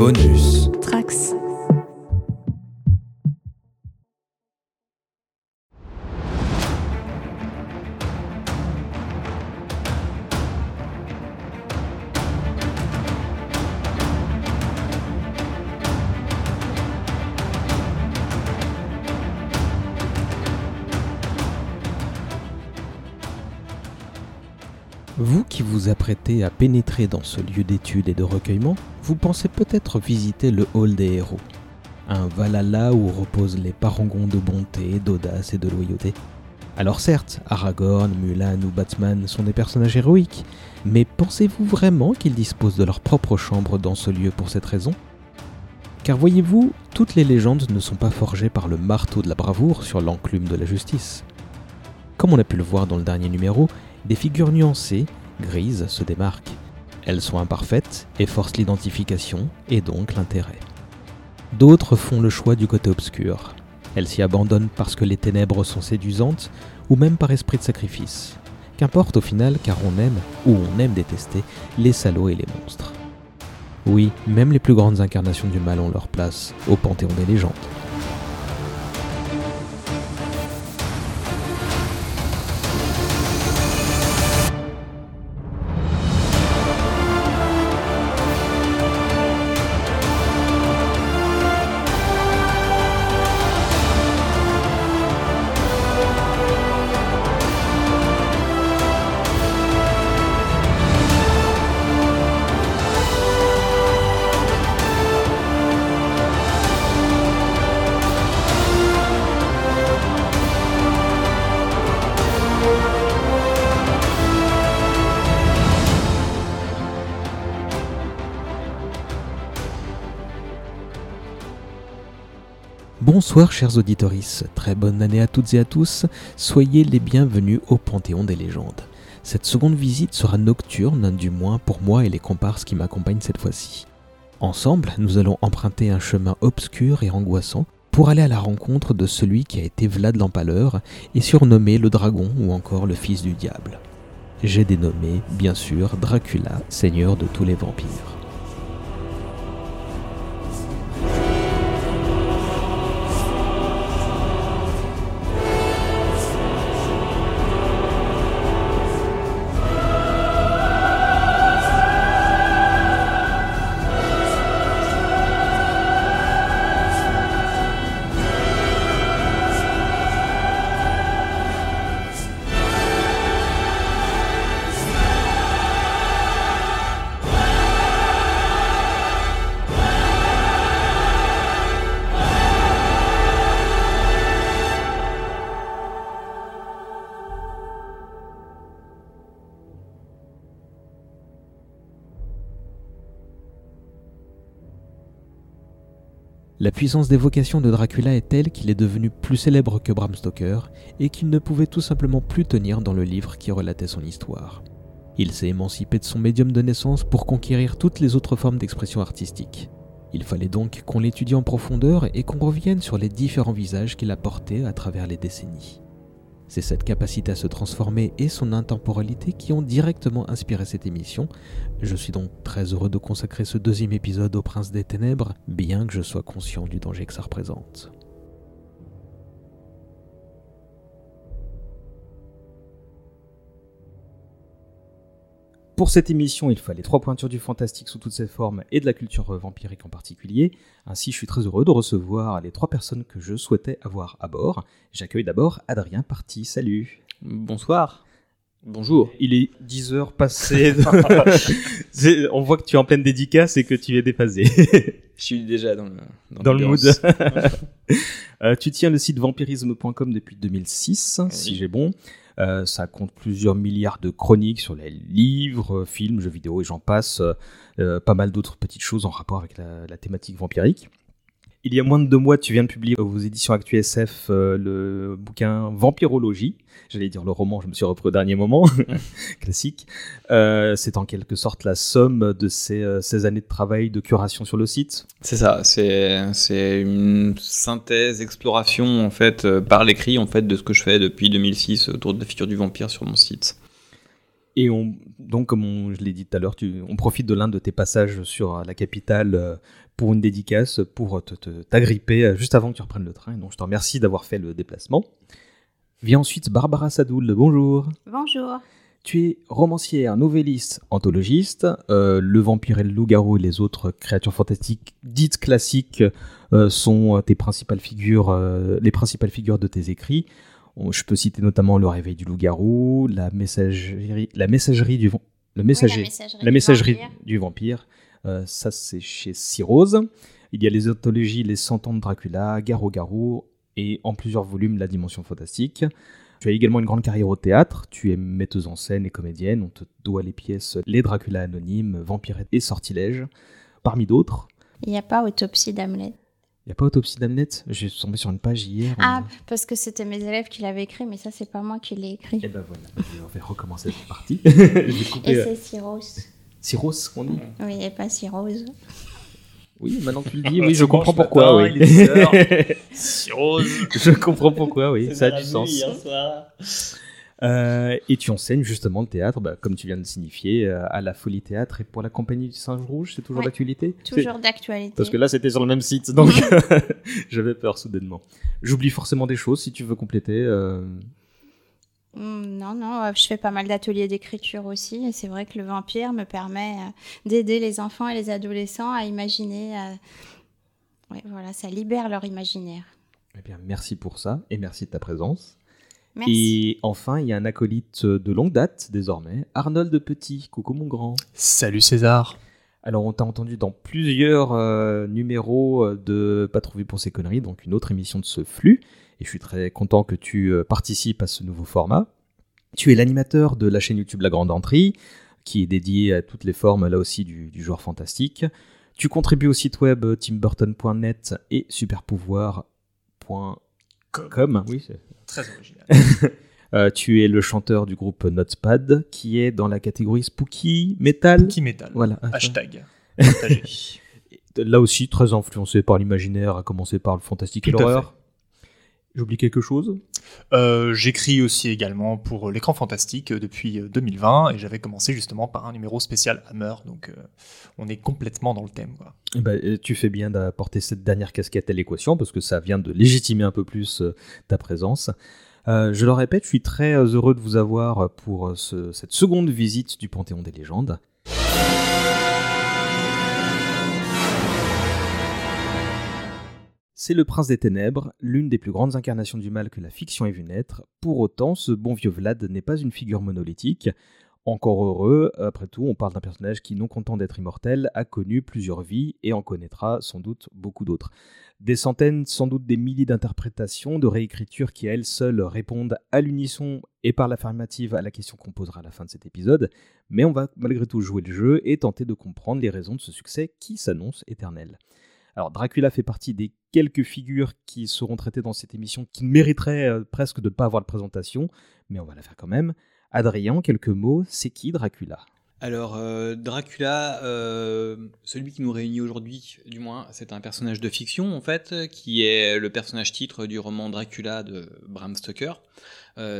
Bonus. Trax. Apprêtez à pénétrer dans ce lieu d'étude et de recueillement, vous pensez peut-être visiter le hall des héros. Un Valhalla où reposent les parangons de bonté, d'audace et de loyauté. Alors certes, Aragorn, Mulan ou Batman sont des personnages héroïques, mais pensez-vous vraiment qu'ils disposent de leur propre chambre dans ce lieu pour cette raison? Car voyez-vous, toutes les légendes ne sont pas forgées par le marteau de la bravoure sur l'enclume de la justice. Comme on a pu le voir dans le dernier numéro, des figures nuancées, grises, se démarquent. Elles sont imparfaites et forcent l'identification et donc l'intérêt. D'autres font le choix du côté obscur. Elles s'y abandonnent parce que les ténèbres sont séduisantes ou même par esprit de sacrifice. Qu'importe au final car on aime, ou on aime détester, les salauds et les monstres. Oui, même les plus grandes incarnations du mal ont leur place au panthéon des légendes. Bonsoir chers auditoris, très bonne année à toutes et à tous, soyez les bienvenus au Panthéon des légendes. Cette seconde visite sera nocturne, du moins pour moi et les comparses qui m'accompagnent cette fois-ci. Ensemble, nous allons emprunter un chemin obscur et angoissant pour aller à la rencontre de celui qui a été Vlad l'Empaleur et surnommé le dragon ou encore le fils du diable. J'ai dénommé, bien sûr, Dracula, seigneur de tous les vampires. La puissance d'évocation de Dracula est telle qu'il est devenu plus célèbre que Bram Stoker et qu'il ne pouvait tout simplement plus tenir dans le livre qui relatait son histoire. Il s'est émancipé de son médium de naissance pour conquérir toutes les autres formes d'expression artistique. Il fallait donc qu'on l'étudie en profondeur et qu'on revienne sur les différents visages qu'il a portés à travers les décennies. C'est cette capacité à se transformer et son intemporalité qui ont directement inspiré cette émission. Je suis donc très heureux de consacrer ce deuxième épisode au Prince des Ténèbres, bien que je sois conscient du danger que ça représente. Pour cette émission, il fallait trois pointures du fantastique sous toutes ses formes et de la culture vampirique en particulier. Ainsi, je suis très heureux de recevoir les trois personnes que je souhaitais avoir à bord. J'accueille d'abord Adrien Parti. Salut. Bonsoir. Bonjour. Il est 10 heures passées. On voit que tu es en pleine dédicace et que tu es déphasé. Je suis déjà dans le, dans le mood. Euh, tu tiens le site vampirisme.com depuis 2006, si j'ai bon. Euh, ça compte plusieurs milliards de chroniques sur les livres, films, jeux vidéo et j'en passe. euh, pas mal d'autres petites choses en rapport avec la, la thématique vampirique. Il y a moins de deux mois, tu viens de publier aux éditions Actu SF euh, le bouquin Vampirologie. J'allais dire le roman, je me suis repris au dernier moment, classique. Euh, c'est en quelque sorte la somme de ces, euh, ces années de travail de curation sur le site. C'est ça, c'est une synthèse, exploration en fait euh, par l'écrit en fait de ce que je fais depuis 2006 autour de la figure du vampire sur mon site. Et on, donc, comme je l'ai dit tout à l'heure, on profite de l'un de tes passages sur la capitale euh, pour une dédicace, pour t'agripper euh, juste avant que tu reprennes le train. Donc, je te remercie d'avoir fait le déplacement. Vient ensuite Barbara Sadoul. Bonjour. Bonjour. Tu es romancière, novelliste, anthologiste. Euh, le vampire et le loup-garou et les autres créatures fantastiques dites classiques sont tes principales figures, les principales figures de tes écrits. Je peux citer notamment le réveil du loup-garou, la messagerie, la messagerie du le messager, la messagerie, du vampire. Euh, ça c'est chez Cyrose. Il y a les anthologies Les Cent ans de Dracula, Garou-Garou et en plusieurs volumes La Dimension Fantastique. Tu as également une grande carrière au théâtre, tu es metteuse en scène et comédienne, on te doit les pièces Les Dracula Anonymes, Vampirette et Sortilège, parmi d'autres. Il n'y a pas Autopsie d'Hamlet? N'y a pas Autopsie d'Amnet J'ai tombé sur une page hier. Ah, parce que c'était mes élèves qui l'avaient écrit, mais ça, c'est pas moi qui l'ai écrit. Et eh ben voilà, je vais recommencer cette partie. et euh, c'est Cyrose. Cyrose, on dit? Oui, et pas Cyrose. Oui, maintenant que tu le dis, oui, je comprends pourquoi. oui. Cyrose. je comprends pourquoi, oui, ça a du sens. Euh, et tu enseignes justement le théâtre, bah, comme tu viens de signifier, euh, à la Folie Théâtre et pour la Compagnie du Singe Rouge, c'est toujours d'actualité? Toujours d'actualité. Parce que là, c'était sur le même site, donc j'avais peur soudainement. J'oublie forcément des choses si tu veux compléter. Euh. Hmm, non, non, je fais pas mal d'ateliers d'écriture aussi, et c'est vrai que le vampire me permet d'aider les enfants et les adolescents à imaginer. Ouais, voilà, ça libère leur imaginaire. Eh bien, merci pour ça, et merci de ta présence. Merci. Et enfin, il y a un acolyte de longue date désormais, Arnold Petit. Coucou mon grand. Salut César. Alors, on t'a entendu dans plusieurs euh, numéros euh, de Pas trouvé pour ces conneries, donc une autre émission de ce flux. Et je suis très content que tu euh, participes à ce nouveau format. Tu es l'animateur de la chaîne YouTube La Grande Entrée, qui est dédiée à toutes les formes, là aussi, du, du joueur fantastique. Tu contribues au site web timburton.net et superpouvoir.com. Oui, c'est Très original. Euh, tu es le chanteur du groupe Notepad, qui est dans la catégorie Spooky Metal. Spooky Metal. Voilà. Hashtag. Là aussi, très influencé par l'imaginaire, à commencer par le fantastique et l'horreur. J'oublie quelque chose? Euh, J'écris aussi également pour l'écran fantastique depuis 2020 et j'avais commencé justement par un numéro spécial Hammer, donc euh, on est complètement dans le thème. Quoi. Eh ben, tu fais bien d'apporter cette dernière casquette à l'équation parce que ça vient de légitimer un peu plus euh, ta présence. je le répète, je suis très heureux de vous avoir pour cette seconde visite du Panthéon des légendes. C'est le prince des ténèbres, l'une des plus grandes incarnations du mal que la fiction ait vu naître. Pour autant, ce bon vieux Vlad n'est pas une figure monolithique. Encore heureux, après tout, on parle d'un personnage qui, non content d'être immortel, a connu plusieurs vies et en connaîtra sans doute beaucoup d'autres. Des centaines, sans doute des milliers d'interprétations, de réécritures qui à elles seules répondent à l'unisson et par l'affirmative à la question qu'on posera à la fin de cet épisode, mais on va malgré tout jouer le jeu et tenter de comprendre les raisons de ce succès qui s'annonce éternel. Alors Dracula fait partie des quelques figures qui seront traitées dans cette émission qui mériteraient euh, presque de ne pas avoir de présentation, mais on va la faire quand même. Adrien, quelques mots, c'est qui Dracula? Alors, euh, Dracula, euh, celui qui nous réunit aujourd'hui, du moins, c'est un personnage de fiction, en fait, qui est le personnage titre du roman Dracula de Bram Stoker.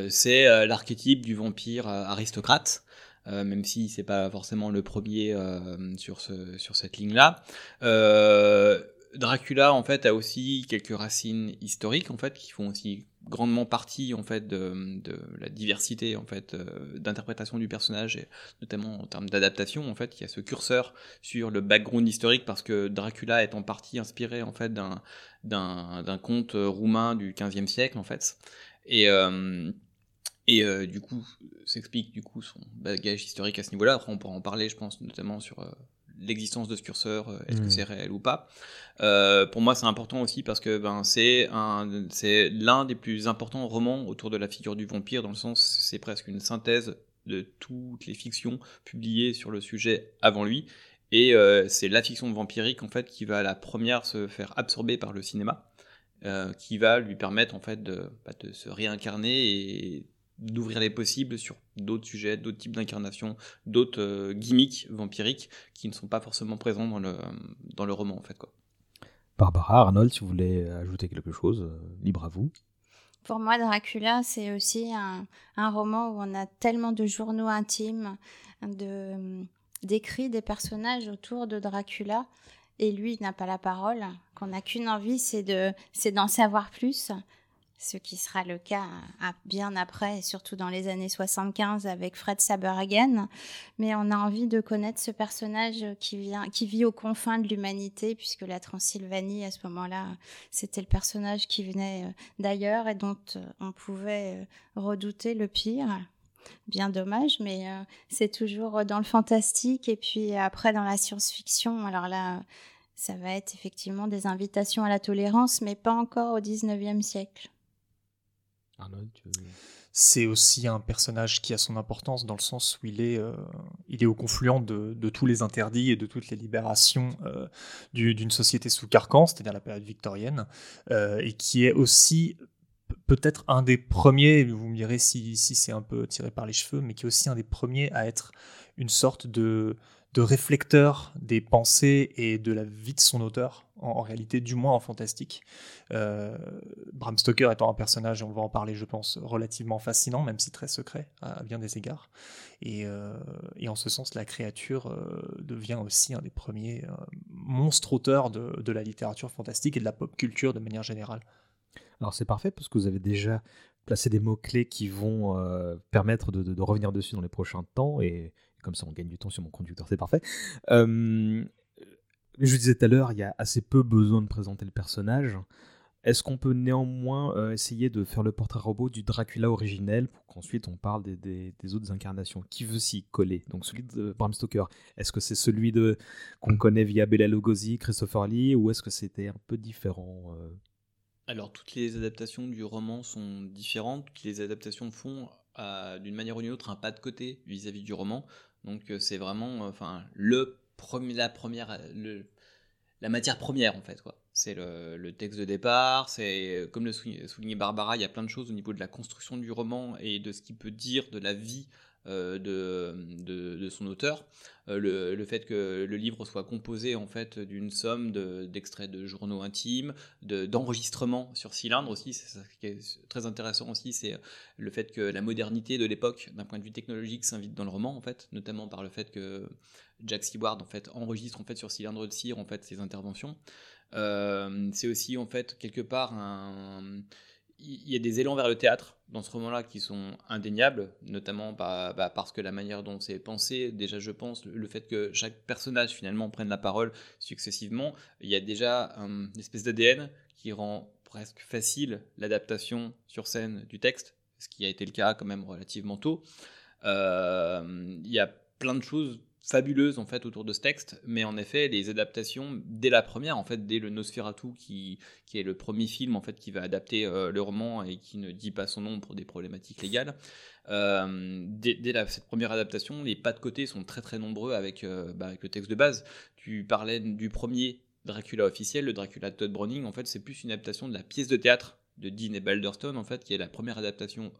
c'est l'archétype du vampire aristocrate, euh, même si c'est pas forcément le premier euh, sur, ce, sur cette ligne-là. Euh, Dracula en fait a aussi quelques racines historiques en fait qui font aussi grandement partie en fait de, la diversité en fait d'interprétation du personnage et notamment en termes d'adaptation en fait il y a ce curseur sur le background historique parce que Dracula est en partie inspiré en fait d'un d'un conte roumain du 15e siècle en fait et et euh, du coup, s'explique du coup son bagage historique à ce niveau-là. Après, on pourra en parler, je pense, notamment sur euh, l'existence de ce curseur, euh, est-ce que mmh. c'est réel ou pas. pour moi, c'est important aussi parce que ben, c'est un, c'est l'un des plus importants romans autour de la figure du vampire, dans le sens, c'est presque une synthèse de toutes les fictions publiées sur le sujet avant lui. Et c'est la fiction vampirique en fait qui va la première se faire absorber par le cinéma, qui va lui permettre en fait de, bah, de se réincarner et d'ouvrir les possibles sur d'autres sujets, d'autres types d'incarnations, d'autres euh, gimmicks vampiriques qui ne sont pas forcément présents dans le, dans le roman en fait quoi. Barbara, Arnold, si vous voulez ajouter quelque chose, euh, libre à vous. Pour moi, Dracula, c'est aussi un, un, roman où on a tellement de journaux intimes, de, d'écrits des personnages autour de Dracula, et lui n'a pas la parole, qu'on n'a qu'une envie, c'est de, c'est d'en savoir plus, ce qui sera le cas bien après, surtout dans les années 75 avec Fred Saberhagen. Mais on a envie de connaître ce personnage qui, qui vit aux confins de l'humanité, puisque la Transylvanie, à ce moment-là, c'était le personnage qui venait euh, d'ailleurs et dont euh, on pouvait euh, redouter le pire. Bien dommage, mais c'est toujours dans le fantastique et puis après dans la science-fiction. Alors là, ça va être effectivement des invitations à la tolérance, mais pas encore au 19e siècle. C'est aussi un personnage qui a son importance dans le sens où il est, euh, il est au confluent de, tous les interdits et de toutes les libérations euh, d'une société sous carcan, c'est-à-dire la période victorienne, euh, et qui est aussi peut-être un des premiers, vous me direz si, si c'est un peu tiré par les cheveux, mais qui est aussi un des premiers à être une sorte de, de réflecteur des pensées et de la vie de son auteur, en, réalité, du moins en fantastique. Euh, Bram Stoker étant un personnage, on va en parler, je pense, relativement fascinant, même si très secret à, bien des égards. Et, euh, en ce sens, la créature euh, devient aussi un des premiers monstres auteurs de, la littérature fantastique et de la pop culture de manière générale. Alors c'est parfait parce que vous avez déjà placé des mots-clés qui vont permettre de, de, revenir dessus dans les prochains temps et comme ça, on gagne du temps sur mon conducteur, c'est parfait. Euh, je disais tout à l'heure, il y a assez peu besoin de présenter le personnage. Est-ce qu'on peut néanmoins euh, essayer de faire le portrait robot du Dracula originel pour qu'ensuite on parle des, autres incarnations? Qui veut s'y coller? Donc celui de Bram Stoker, est-ce que c'est celui de qu'on connaît via Bela Lugosi, Christopher Lee, ou est-ce que c'était un peu différent euh? Alors toutes les adaptations du roman sont différentes, toutes les adaptations font d'une manière ou d'une autre un pas de côté vis-à-vis du roman. Donc euh, c'est vraiment, euh, enfin, la première, le, la matière première en fait quoi. C'est le, texte de départ, c'est euh, comme le soulignait Barbara, il y a plein de choses au niveau de la construction du roman et de ce qu'il peut dire de la vie euh, de, de, son auteur. Euh, le, fait que le livre soit composé en fait d'une somme d'extraits de, journaux intimes, d'enregistrements sur cylindre aussi, c'est ça qui est très intéressant aussi, c'est le fait que la modernité de l'époque, d'un point de vue technologique, s'invite dans le roman en fait, notamment par le fait que Jack Seward en fait enregistre en fait sur cylindre de cire en fait ses interventions. Euh, c'est aussi en fait quelque part un il y a des élans vers le théâtre dans ce roman-là qui sont indéniables, notamment bah, parce que la manière dont c'est pensé, déjà je pense, le fait que chaque personnage finalement prenne la parole successivement, il y a déjà une espèce d'ADN qui rend presque facile l'adaptation sur scène du texte, ce qui a été le cas quand même relativement tôt. Euh, il y a plein de choses fabuleuse en fait autour de ce texte, mais en effet les adaptations dès la première en fait dès le Nosferatu qui, qui est le premier film en fait qui va adapter euh, le roman et qui ne dit pas son nom pour des problématiques légales. Euh, dès, cette première adaptation, les pas de côté sont très très nombreux avec, euh, bah, avec le texte de base. Tu parlais du premier Dracula officiel, le Dracula de Todd Browning. En fait, c'est plus une adaptation de la pièce de théâtre de Dean et Balderstone en fait qui est la première adaptation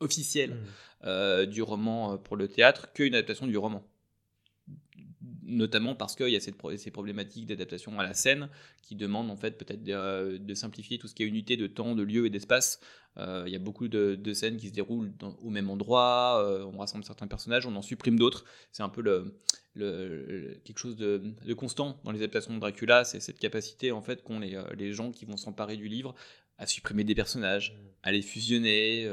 officielle mmh. du roman pour le théâtre qu'une adaptation du roman notamment parce qu'il y a cette, ces problématiques d'adaptation à la scène qui demandent en fait peut-être de, simplifier tout ce qui est unité de temps, de lieu et d'espace. Euh, il y a beaucoup de, scènes qui se déroulent au même endroit, euh, on rassemble certains personnages, on en supprime d'autres. C'est un peu le, quelque chose de, constant dans les adaptations de Dracula, c'est cette capacité en fait qu'ont les, euh, les, gens qui vont s'emparer du livre à supprimer des personnages, à les fusionner.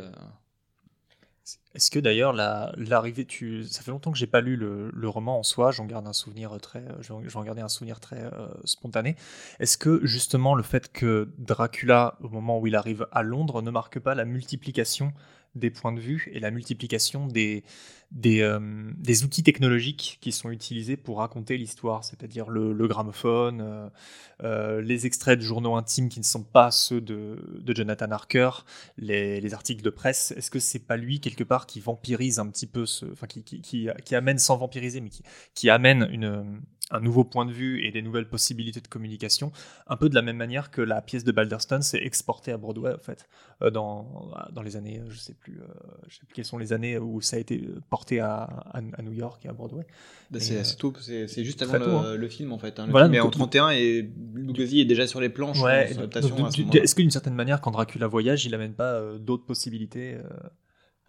Est-ce que d'ailleurs l'arrivée, tu... ça fait longtemps que j'ai pas lu le, roman en soi, j'en garde un souvenir très, j'en gardais un souvenir très euh, spontané. Est-ce que justement le fait que Dracula, au moment où il arrive à Londres, ne marque pas la multiplication des points de vue et la multiplication des, euh, des, outils technologiques qui sont utilisés pour raconter l'histoire, c'est-à-dire le, gramophone, euh, euh, les extraits de journaux intimes qui ne sont pas ceux de, de Jonathan Harker, les, les, articles de presse. Est-ce que c'est pas lui quelque part qui vampirise un petit peu, ce, enfin qui, qui, qui, amène sans vampiriser, mais qui, qui amène une, un nouveau point de vue et des nouvelles possibilités de communication, un peu de la même manière que la pièce de Balderston s'est exportée à Broadway en fait, euh, dans, dans les années, je sais plus, euh, je sais plus quelles sont les années où ça a été porté à, à, New York et à Broadway. Bah, c'est euh, c'est juste avant le, hein. le, film en fait. Hein. Le voilà, film est en 31 et Lugosi est déjà sur les planches. Ouais, Est-ce que d'une certaine manière, quand Dracula voyage, il n'amène pas d'autres possibilités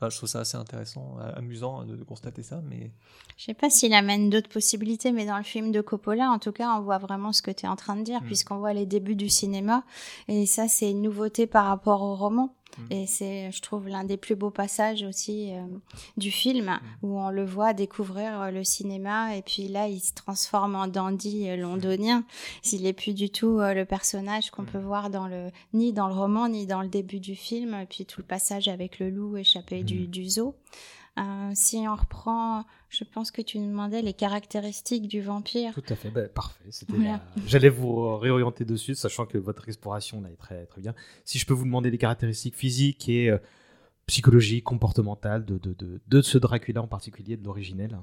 je trouve ça assez intéressant, amusant de, constater ça. Mais... Je sais pas s'il amène d'autres possibilités, mais dans le film de Coppola, en tout cas, on voit vraiment ce que tu es en train de dire, mm. puisqu'on voit les débuts du cinéma. Et ça, c'est une nouveauté par rapport au roman. Mm. Et c'est, je trouve, l'un des plus beaux passages aussi euh, du film mm. où on le voit découvrir euh, le cinéma et puis là, il se transforme en dandy euh, londonien. S'il n'est plus du tout le personnage qu'on peut voir dans le, ni dans le roman, ni dans le début du film. Et puis tout le passage avec le loup échappé du, du zoo. Euh, si on reprend, je pense que tu nous demandais les caractéristiques du vampire. Tout à fait, bah, parfait. J'allais vous réorienter dessus, sachant que votre exploration là est très, très bien. Si je peux vous demander les caractéristiques physiques et euh, psychologiques, comportementales de, de, de, de, ce Dracula en particulier, de l'originel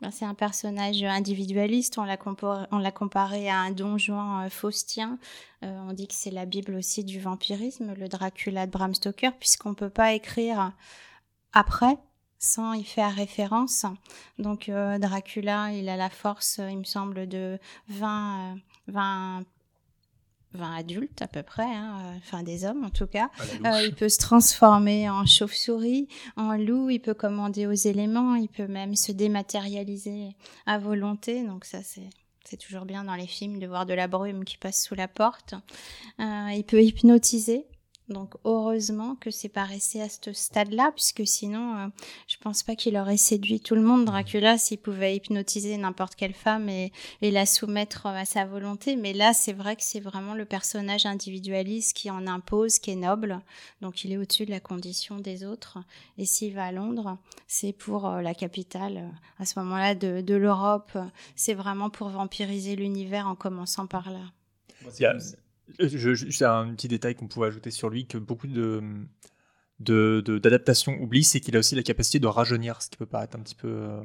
bah, c'est un personnage individualiste, on l'a comparé, comparé à un donjon euh, faustien. on dit que c'est la Bible aussi du vampirisme, le Dracula de Bram Stoker, puisqu'on ne peut pas écrire après sans y faire référence. Donc euh, Dracula, il a la force, il me semble, de 20, 20, 20 adultes à peu près, hein, euh, enfin des hommes en tout cas. Euh, il peut se transformer en chauve-souris, en loup, il peut commander aux éléments, il peut même se dématérialiser à volonté. Donc ça c'est c'est toujours bien dans les films de voir de la brume qui passe sous la porte. il peut hypnotiser. Donc heureusement que c'est pas resté à ce stade-là, puisque sinon, euh, je pense pas qu'il aurait séduit tout le monde, Dracula, s'il pouvait hypnotiser n'importe quelle femme et, la soumettre à sa volonté. Mais là, c'est vrai que c'est vraiment le personnage individualiste qui en impose, qui est noble. Donc il est au-dessus de la condition des autres. Et s'il va à Londres, c'est pour euh, la capitale, euh, à ce moment-là, de, l'Europe. C'est vraiment pour vampiriser l'univers en commençant par là. C'est un petit détail qu'on pouvait ajouter sur lui que beaucoup de d'adaptations oublient, c'est qu'il a aussi la capacité de rajeunir, ce qui peut paraître un petit peu euh,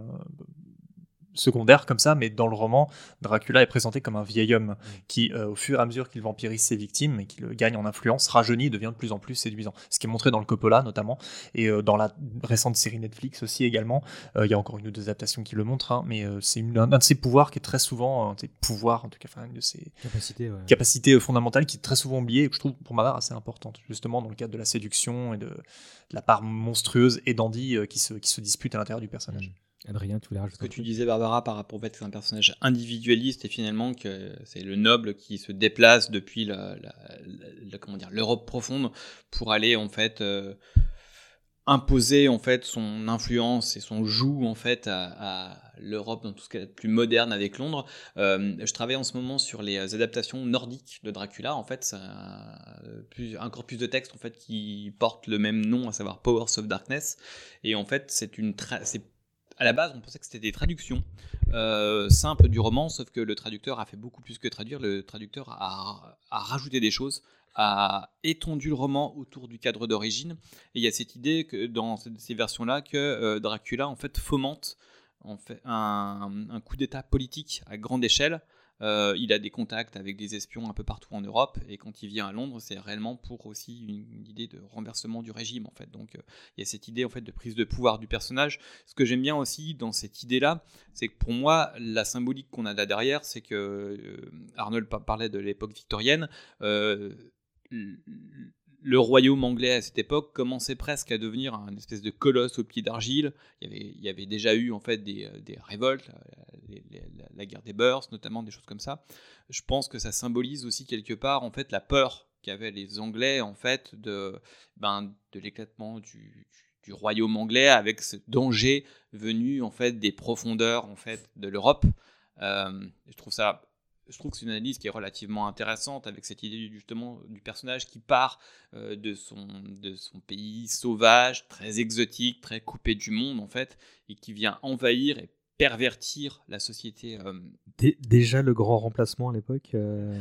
secondaire comme ça, mais dans le roman, Dracula est présenté comme un vieil homme mm. qui, euh, au fur et à mesure qu'il vampirise ses victimes et qu'il gagne en influence, rajeunit, devient de plus en plus séduisant. Ce qui est montré dans le Coppola notamment, et euh, dans la récente série Netflix aussi également. Euh, il y a encore une ou deux adaptations qui le montrent, hein, mais c'est un, de ses pouvoirs qui est très souvent, un de ses pouvoirs en tout cas, une de ses capacités, capacités fondamentales qui est très souvent oubliée et que je trouve pour ma part assez importante, justement dans le cadre de la séduction et de, la part monstrueuse et dandy qui, se, qui se dispute à l'intérieur du personnage. Mm. Adrien, tu voulais rajouter Ce que tu disais, Barbara, par rapport au fait que c'est un personnage individualiste et finalement que c'est le noble qui se déplace depuis la, comment dire l'Europe profonde pour aller en fait euh, imposer en fait son influence et son joug en fait à, l'Europe dans tout ce qui est plus moderne avec Londres. Euh, je travaille en ce moment sur les adaptations nordiques de Dracula. En fait, c'est un, corpus de textes en fait qui porte le même nom, à savoir Powers of Darkness. Et en fait, c'est une c'est à la base, on pensait que c'était des traductions euh, simples du roman, sauf que le traducteur a fait beaucoup plus que traduire. Le traducteur a, rajouté des choses, a étendu le roman autour du cadre d'origine. Et il y a cette idée que dans ces versions-là, que euh, Dracula en fait fomente en fait, un coup d'État politique à grande échelle euh, il a des contacts avec des espions un peu partout en Europe, et quand il vient à Londres, c'est réellement pour aussi une, idée de renversement du régime, en fait. Donc, euh, il y a cette idée, en fait, de prise de pouvoir du personnage. Ce que j'aime bien aussi dans cette idée-là, c'est que pour moi, la symbolique qu'on a là derrière, c'est que euh, Arnold parlait de l'époque victorienne le royaume anglais à cette époque commençait presque à devenir un espèce de colosse au pied d'argile. Il y, avait, déjà eu en fait des, euh, révoltes, euh, la, guerre des Boers notamment, des choses comme ça. Je pense que ça symbolise aussi quelque part en fait la peur qu'avaient les Anglais en fait de, ben, l'éclatement du, royaume anglais avec ce danger venu en fait des profondeurs en fait de l'Europe. Euh, je trouve ça je trouve que c'est une analyse qui est relativement intéressante avec cette idée justement du personnage qui part euh, de, son, de son pays sauvage, très exotique, très coupé du monde en fait, et qui vient envahir et pervertir la société. Euh, déjà le grand remplacement à l'époque euh,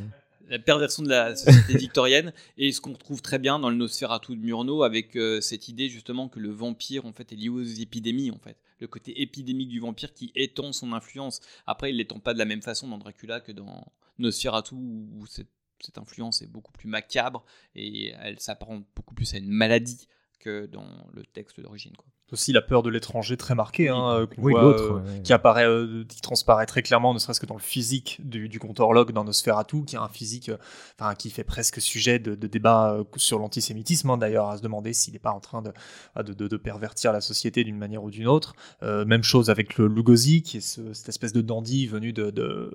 la perversion de la société victorienne et ce qu'on trouve très bien dans le Nosferatu de Murnau avec cette idée justement que le vampire en fait est lié aux épidémies en fait le côté épidémique du vampire qui étend son influence. Après, il l'étend pas de la même façon dans Dracula que dans Nosferatu, où cette, influence est beaucoup plus macabre et elle s'apparente beaucoup plus à une maladie que dans le texte d'origine. Aussi la peur de l'étranger très marquée, hein, euh, oui, euh, qui apparaît, euh, qui transparaît très clairement, ne serait-ce que dans le physique du, du compte horloge dans Nosferatu, qui a un physique, enfin, qui fait presque sujet de, de débat sur l'antisémitisme, hein, d'ailleurs, à se demander s'il n'est pas en train de, de, de, pervertir la société d'une manière ou d'une autre. même chose avec le Lugosi, qui est ce, cette espèce de dandy venu de,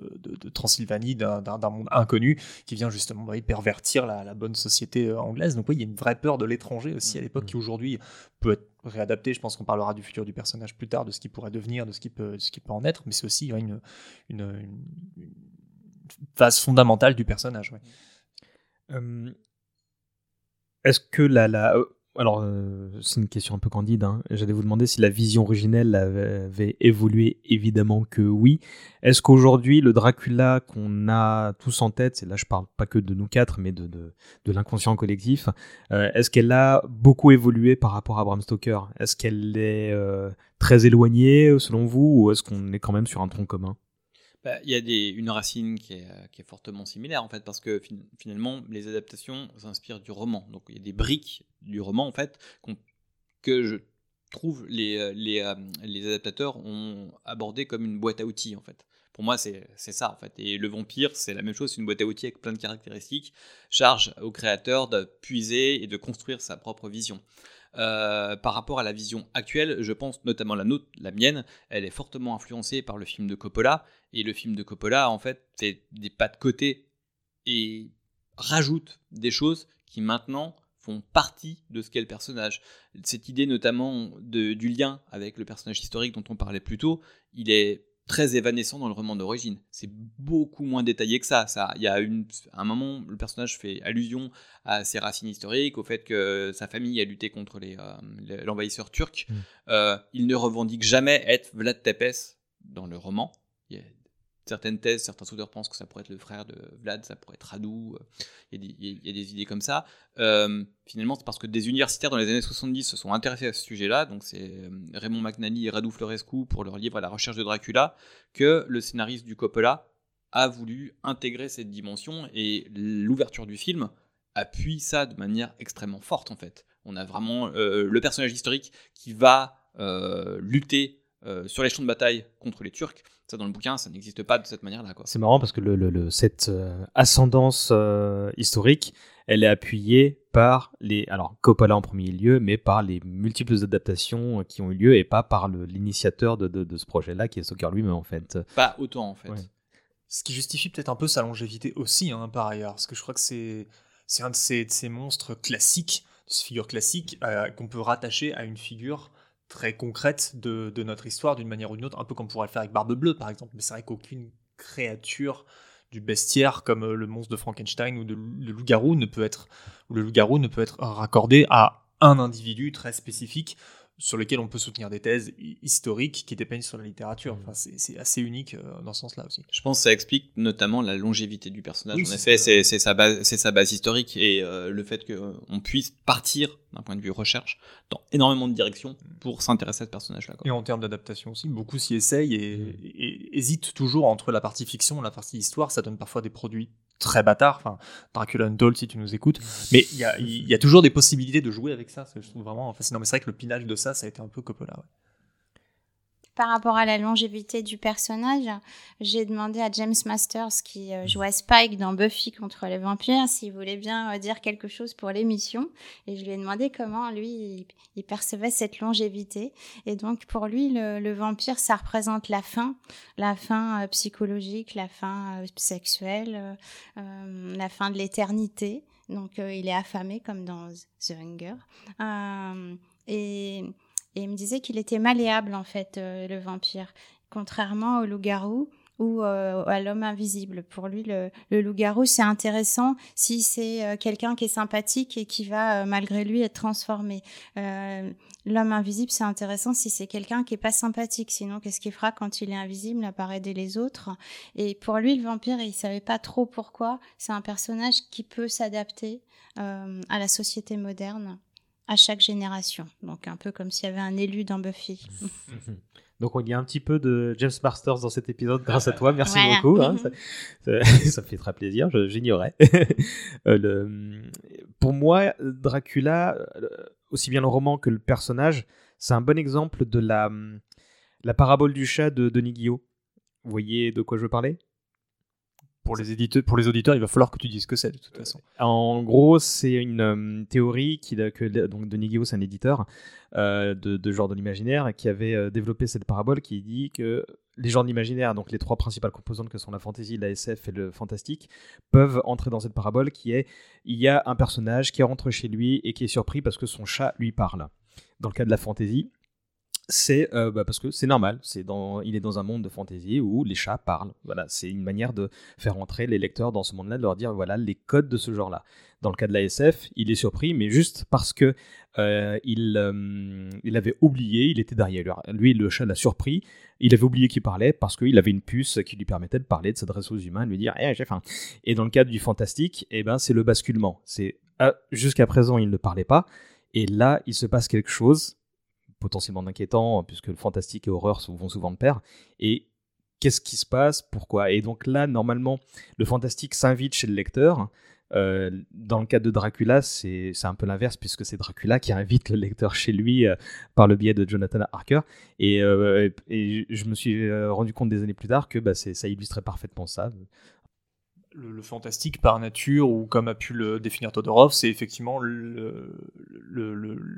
Transylvanie, d'un monde inconnu, qui vient justement bah, pervertir la, la, bonne société anglaise. Donc oui, il y a une vraie peur de l'étranger aussi à l'époque, qui aujourd'hui peut être réadapté. Je pense qu'on parlera du futur du personnage plus tard, de ce qu'il pourrait devenir, de ce qui peut, qui peut en être, mais c'est aussi une, phase fondamentale du personnage. Euh, est-ce que la, alors, euh, c'est une question un peu candide. Hein. J'allais vous demander si la vision originelle avait, évolué. Évidemment que oui. Est-ce qu'aujourd'hui, le Dracula qu'on a tous en tête, et là je parle pas que de nous quatre, mais de, de, l'inconscient collectif, euh, est-ce qu'elle a beaucoup évolué par rapport à Bram Stoker? Est-ce qu'elle est, euh, très éloignée selon vous, ou est-ce qu'on est quand même sur un tronc commun? Bah, il y a des, une racine qui est, qui est, fortement similaire en fait, parce que finalement les adaptations s'inspirent du roman. Donc il y a des briques du roman en fait que je trouve les, les, euh, les, adaptateurs ont abordé comme une boîte à outils en fait. Pour moi, c'est ça en fait. Et le vampire, c'est la même chose, c'est une boîte à outils avec plein de caractéristiques. Charge au créateur de puiser et de construire sa propre vision. Euh, par rapport à la vision actuelle, je pense notamment la nôtre, la mienne, elle est fortement influencée par le film de Coppola. Et le film de Coppola, en fait, fait des pas de côté et rajoute des choses qui maintenant font partie de ce qu'est le personnage. Cette idée notamment de, du lien avec le personnage historique dont on parlait plus tôt, il est très évanescent dans le roman d'origine. C'est beaucoup moins détaillé que ça. ça. Il y a une, un moment, le personnage fait allusion à ses racines historiques, au fait que sa famille a lutté contre euh, l'envahisseur turc. Mm. Euh, il ne revendique jamais être Vlad Tepes dans le roman. Il certaines thèses, certains auteurs pensent que ça pourrait être le frère de Vlad, ça pourrait être Radu, euh, il y, a des, idées comme ça. Euh, finalement, c'est parce que des universitaires dans les années 70 se sont intéressés à ce sujet-là, donc c'est euh, Raymond McNally et Radu Florescu pour leur livre À la recherche de Dracula, que le scénariste du Coppola a voulu intégrer cette dimension et l'ouverture du film appuie ça de manière extrêmement forte en fait. On a vraiment le personnage historique qui va lutter sur les champs de bataille contre les Turcs dans le bouquin, ça n'existe pas de cette manière-là. C'est marrant parce que le, cette euh, ascendance euh, historique, elle est appuyée par les. Alors, Coppola en premier lieu, mais par les multiples adaptations euh, qui ont eu lieu et pas par l'initiateur de, de, ce projet-là, qui est Stoker lui-même, en fait. Pas autant, en fait. Ce qui justifie peut-être un peu sa longévité aussi, hein, par ailleurs. Parce que je crois que c'est un de ces, de ces monstres classiques, de ces figures classiques, qu'on peut rattacher à une figure très concrète de, notre histoire d'une manière ou d'une autre, un peu comme on pourrait le faire avec Barbe Bleue par exemple. Mais c'est vrai qu'aucune créature du bestiaire comme euh, le monstre de Frankenstein ou le loup-garou ne peut être ou le loup-garou ne peut à un individu très spécifique sur lesquels on peut soutenir des thèses historiques qui dépeignent sur la littérature. Enfin, c'est assez unique euh, dans ce sens-là aussi. Je pense que ça explique notamment la longévité du personnage. en effet, c'est sa, base, sa base historique et euh, le fait qu'on puisse partir d'un point de vue recherche dans énormément de directions pour s'intéresser à ce personnage-là. Et en termes d'adaptation aussi, beaucoup s'y essayent et, et, hésitent toujours entre la partie fiction et la partie histoire. Ça donne parfois des produits très bâtard. Enfin, Dracula Untold, si tu nous écoutes. Mais il y a, toujours des possibilités de jouer avec ça. Je trouve vraiment fascinant. Mais c'est vrai que le pinage de ça, ça a été un peu Coppola. Ouais par rapport à la longévité du personnage, j'ai demandé à James Masters, qui euh, jouait Spike dans Buffy contre les vampires, s'il voulait bien euh, dire quelque chose pour l'émission. Et je lui ai demandé comment lui, il, percevait cette longévité. Et donc, pour lui, le, vampire, ça représente la fin, la fin euh, psychologique, la fin sexuelle, la fin de l'éternité. Donc, il est affamé comme dans The Hunger. et et il me disait qu'il était malléable, en fait, euh, le vampire, contrairement au loup-garou ou euh, à l'homme invisible. Pour lui, le, loup-garou, c'est intéressant si c'est euh, quelqu'un qui est sympathique et qui va, malgré lui, être transformé. L'homme invisible, c'est intéressant si c'est quelqu'un qui est pas sympathique. Sinon, qu'est-ce qu'il fera quand il est invisible à part aider les autres? Et pour lui, le vampire, il savait pas trop pourquoi. C'est un personnage qui peut s'adapter à la société moderne. À chaque génération. Donc un peu comme s'il y avait un élu dans Buffy. Donc on y a un petit peu de James Masters dans cet épisode grâce à toi. Merci Voilà. beaucoup. hein. Mhm. ça, ça- ça me fait très plaisir. J'ignorais. Euh, pour moi, Dracula, euh, aussi bien le roman que le personnage, c'est un bon exemple de la, la parabole du chat de Denis Guillot. Vous voyez de quoi je veux parler? Pour les, éditeurs, pour les auditeurs, il va falloir que tu dises ce que c'est de toute façon. En gros, c'est une euh, théorie qui, que donc Denis Guillot, c'est un éditeur euh, de, de genre de l'imaginaire, qui avait euh, développé cette parabole qui dit que les genres de l'imaginaire, donc les trois principales composantes que sont la fantasy, la SF et le fantastique, peuvent entrer dans cette parabole qui est il y a un personnage qui rentre chez lui et qui est surpris parce que son chat lui parle. Dans le cas de la fantasy, c'est euh, bah, parce que c'est normal. C'est dans, il est dans un monde de fantasy où les chats parlent. Voilà, c'est une manière de faire entrer les lecteurs dans ce monde-là, de leur dire voilà les codes de ce genre-là. Dans le cas de la SF, il est surpris, mais juste parce que euh, il, euh, il avait oublié, il était derrière lui, le chat l'a surpris. Il avait oublié qu'il parlait parce qu'il avait une puce qui lui permettait de parler, de s'adresser aux humains, de lui dire Eh, j'ai faim. Et dans le cadre du fantastique, eh ben, c'est le basculement. C'est ah, jusqu'à présent, il ne parlait pas, et là, il se passe quelque chose potentiellement inquiétant, puisque le fantastique et horreur vont souvent de pair. Et qu'est-ce qui se passe? Pourquoi? Et donc là, normalement, le fantastique s'invite chez le lecteur. Euh, dans le cas de Dracula, c'est un peu l'inverse, puisque c'est Dracula qui invite le lecteur chez lui euh, par le biais de Jonathan Harker. Et, euh, je me suis rendu compte des années plus tard que bah, ça illustrait parfaitement ça. Le, le fantastique par nature, ou comme a pu le définir Todorov, c'est effectivement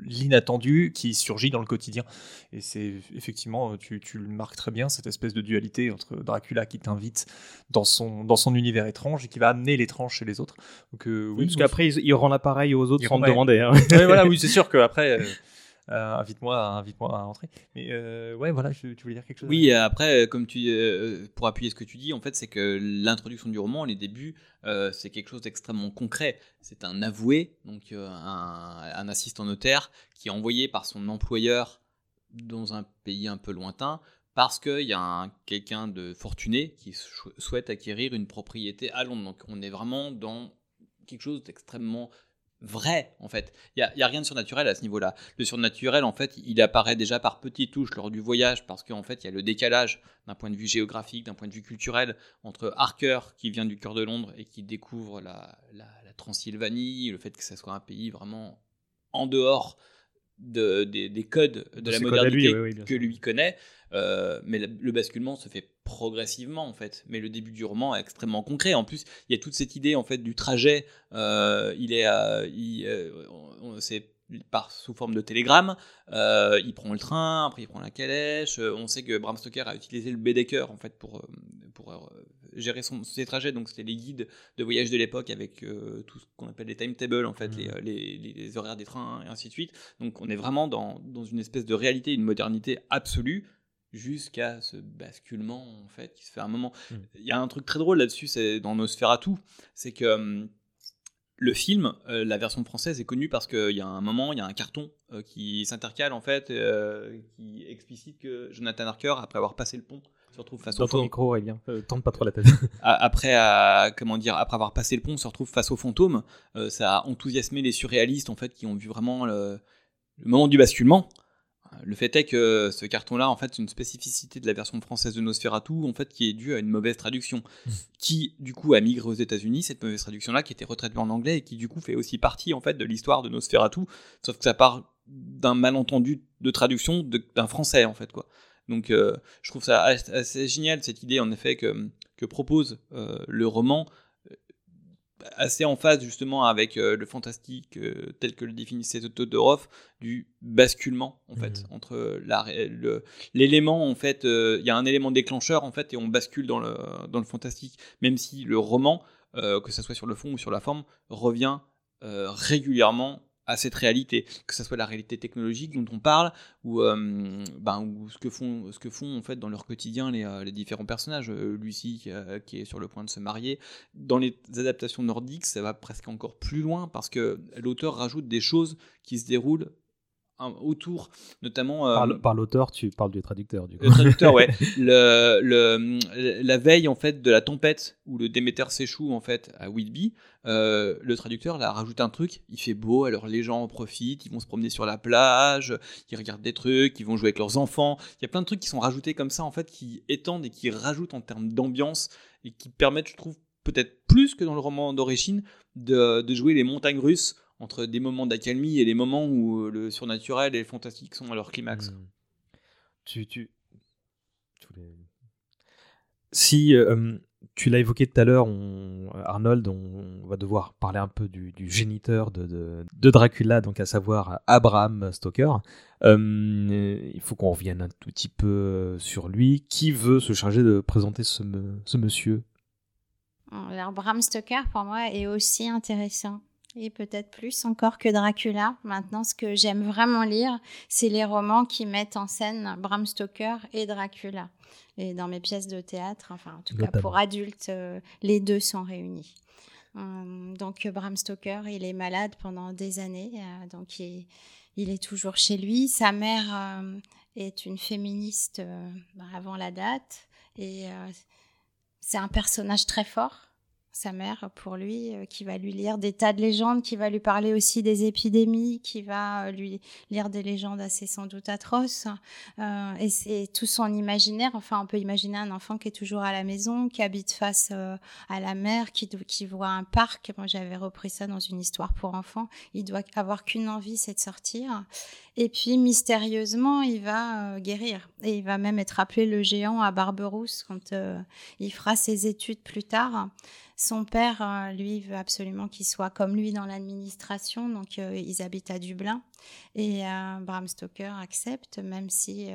l'inattendu qui surgit dans le quotidien. Et c'est effectivement, tu, tu le marques très bien, cette espèce de dualité entre Dracula qui t'invite dans son, dans son univers étrange et qui va amener l'étrange chez les autres. Donc, euh, Oui, oui, parce qu'après, il, il rend l'appareil aux autres sans te demander. hein. Ouais, voilà, oui, c'est sûr qu'après, euh, euh, invite-moi invite à entrer. Mais euh, ouais, voilà, je- tu voulais dire quelque chose Oui, euh, après, comme tu, pour appuyer ce que tu dis, en fait, c'est que l'introduction du roman, les débuts, c'est quelque chose d'extrêmement concret. C'est un avoué, donc un, un assistant notaire, qui est envoyé par son employeur dans un pays un peu lointain parce qu'il y a un- quelqu'un de fortuné qui sou- souhaite acquérir une propriété à Londres. Donc on est vraiment dans quelque chose d'extrêmement vrai en fait. Il n'y a, il y a rien de surnaturel à ce niveau-là. Le surnaturel en fait il apparaît déjà par petites touches lors du voyage parce qu'en fait il y a le décalage d'un point de vue géographique, d'un point de vue culturel entre Harker qui vient du cœur de Londres et qui découvre la, la- la Transylvanie, le fait que ce soit un pays vraiment en dehors de- des, des codes de, De la lui, modernité oui, oui, bien que sûr. lui connaît. Euh, mais le, le basculement se fait progressivement en fait. Mais le début du roman est extrêmement concret. En plus, il y a toute cette idée en fait du trajet. Euh, il est, il, euh, on- c'est par sous forme de télégramme. Euh, il prend le train, après il prend la calèche. On sait que Bram Stoker a utilisé le Baedeker en fait pour pour gérer son, ses trajets. Donc c'était les guides de voyage de l'époque avec tout ce qu'on appelle les timetables en fait, les, les, les- les horaires des trains et ainsi de suite. Donc on est vraiment dans, dans une espèce de réalité, une modernité absolue jusqu'à ce basculement en fait qui se fait à un moment. Mhm. Il y a un truc très drôle là-dessus, c'est dans Nosferatu, c'est que hum, le film, euh, la version française est connue parce qu'il y a un moment, il y a un carton euh, qui s'intercale en fait, euh, qui explicite que Jonathan Harker, après avoir passé le pont, se retrouve face Dans au ton fond. micro, Aurélien. Euh, tente pas trop la tête. Après, à- comment dire, après avoir passé le pont, on se retrouve face aux fantômes. Euh, ça a enthousiasmé les surréalistes en fait qui ont vu vraiment le, le moment du basculement. Le fait est que ce carton-là, en fait, c'est une spécificité de la version française de Nosferatu, en fait, qui est due à une mauvaise traduction, qui du coup a migré aux États-Unis. Cette mauvaise traduction-là, qui était retraduite en anglais et qui du coup fait aussi partie en fait de l'histoire de Nosferatu, sauf que ça part d'un malentendu de traduction d'un français en fait quoi. Donc euh, je trouve ça assez, assez génial cette idée en effet que, que propose euh, le roman, assez en phase justement avec euh, le fantastique euh, tel que le définissait Todorov, du basculement en fait Mhm. entre le- l'élément en fait, euh, il y a un élément déclencheur en fait et on bascule dans le dans le fantastique, même si le roman, euh, que ça soit sur le fond ou sur la forme, revient euh, régulièrement à cette réalité, que ce soit la réalité technologique dont on parle, ou, euh, ben, ou ce, que font, ce que font en fait dans leur quotidien les, euh, différents personnages. Euh, Lucie qui est sur le point de se marier. Dans les adaptations nordiques, ça va presque encore plus loin parce que l'auteur rajoute des choses qui se déroulent autour, notamment. par l'auteur, tu parles du traducteur, du coup. Le traducteur, ouais. Le, le, la veille, en fait, de la tempête où le Déméter s'échoue, en fait, à Whitby, euh, le traducteur, là, rajoute un truc. Il fait beau, alors les gens en profitent, ils vont se promener sur la plage, ils regardent des trucs, ils vont jouer avec leurs enfants. Il y a plein de trucs qui sont rajoutés comme ça, en fait, qui étendent et qui rajoutent en termes d'ambiance et qui permettent, je trouve, peut-être plus que dans le roman d'origine, de, de jouer les montagnes russes entre des moments d'accalmie et les moments où euh, le surnaturel et le fantastique sont à leur climax. Hmm. Tu, tu, Si euh, tu l'as évoqué tout à l'heure, Arnold, on va devoir parler un peu du, géniteur de, de, Dracula, donc à savoir Abraham Stoker. Euh, il faut qu'on revienne un tout petit peu sur lui. Qui veut se charger de présenter ce, ce monsieur? Alors, Bram Stoker, pour moi, est aussi intéressant et peut-être plus encore que Dracula. Maintenant, ce que j'aime vraiment lire, c'est les romans qui mettent en scène Bram Stoker et Dracula. Et dans mes pièces de théâtre, enfin en tout cas pour adultes, euh, les deux sont réunis. Euh, donc Bram Stoker, il est malade pendant des années, euh, donc il, est toujours chez lui. Sa mère est une féministe avant la date et c'est un personnage très fort sa mère pour lui, euh, qui va lui lire des tas de légendes, qui va lui parler aussi des épidémies, qui va euh, lui lire des légendes assez sans doute atroces. Euh, et c'est tout son imaginaire. Enfin, on peut imaginer un enfant qui est toujours à la maison, qui habite face à la mer, qui, qui voit un parc. Moi, j'avais repris ça dans une histoire pour enfants. Il doit avoir qu'une envie, c'est de sortir. Et puis, mystérieusement, il va guérir. Et il va même être appelé le géant à Barberousse quand il fera ses études plus tard. Son père, euh, lui, veut absolument qu'il soit comme lui dans l'administration, donc euh, ils habitent à Dublin. Et euh, Bram Stoker accepte, même si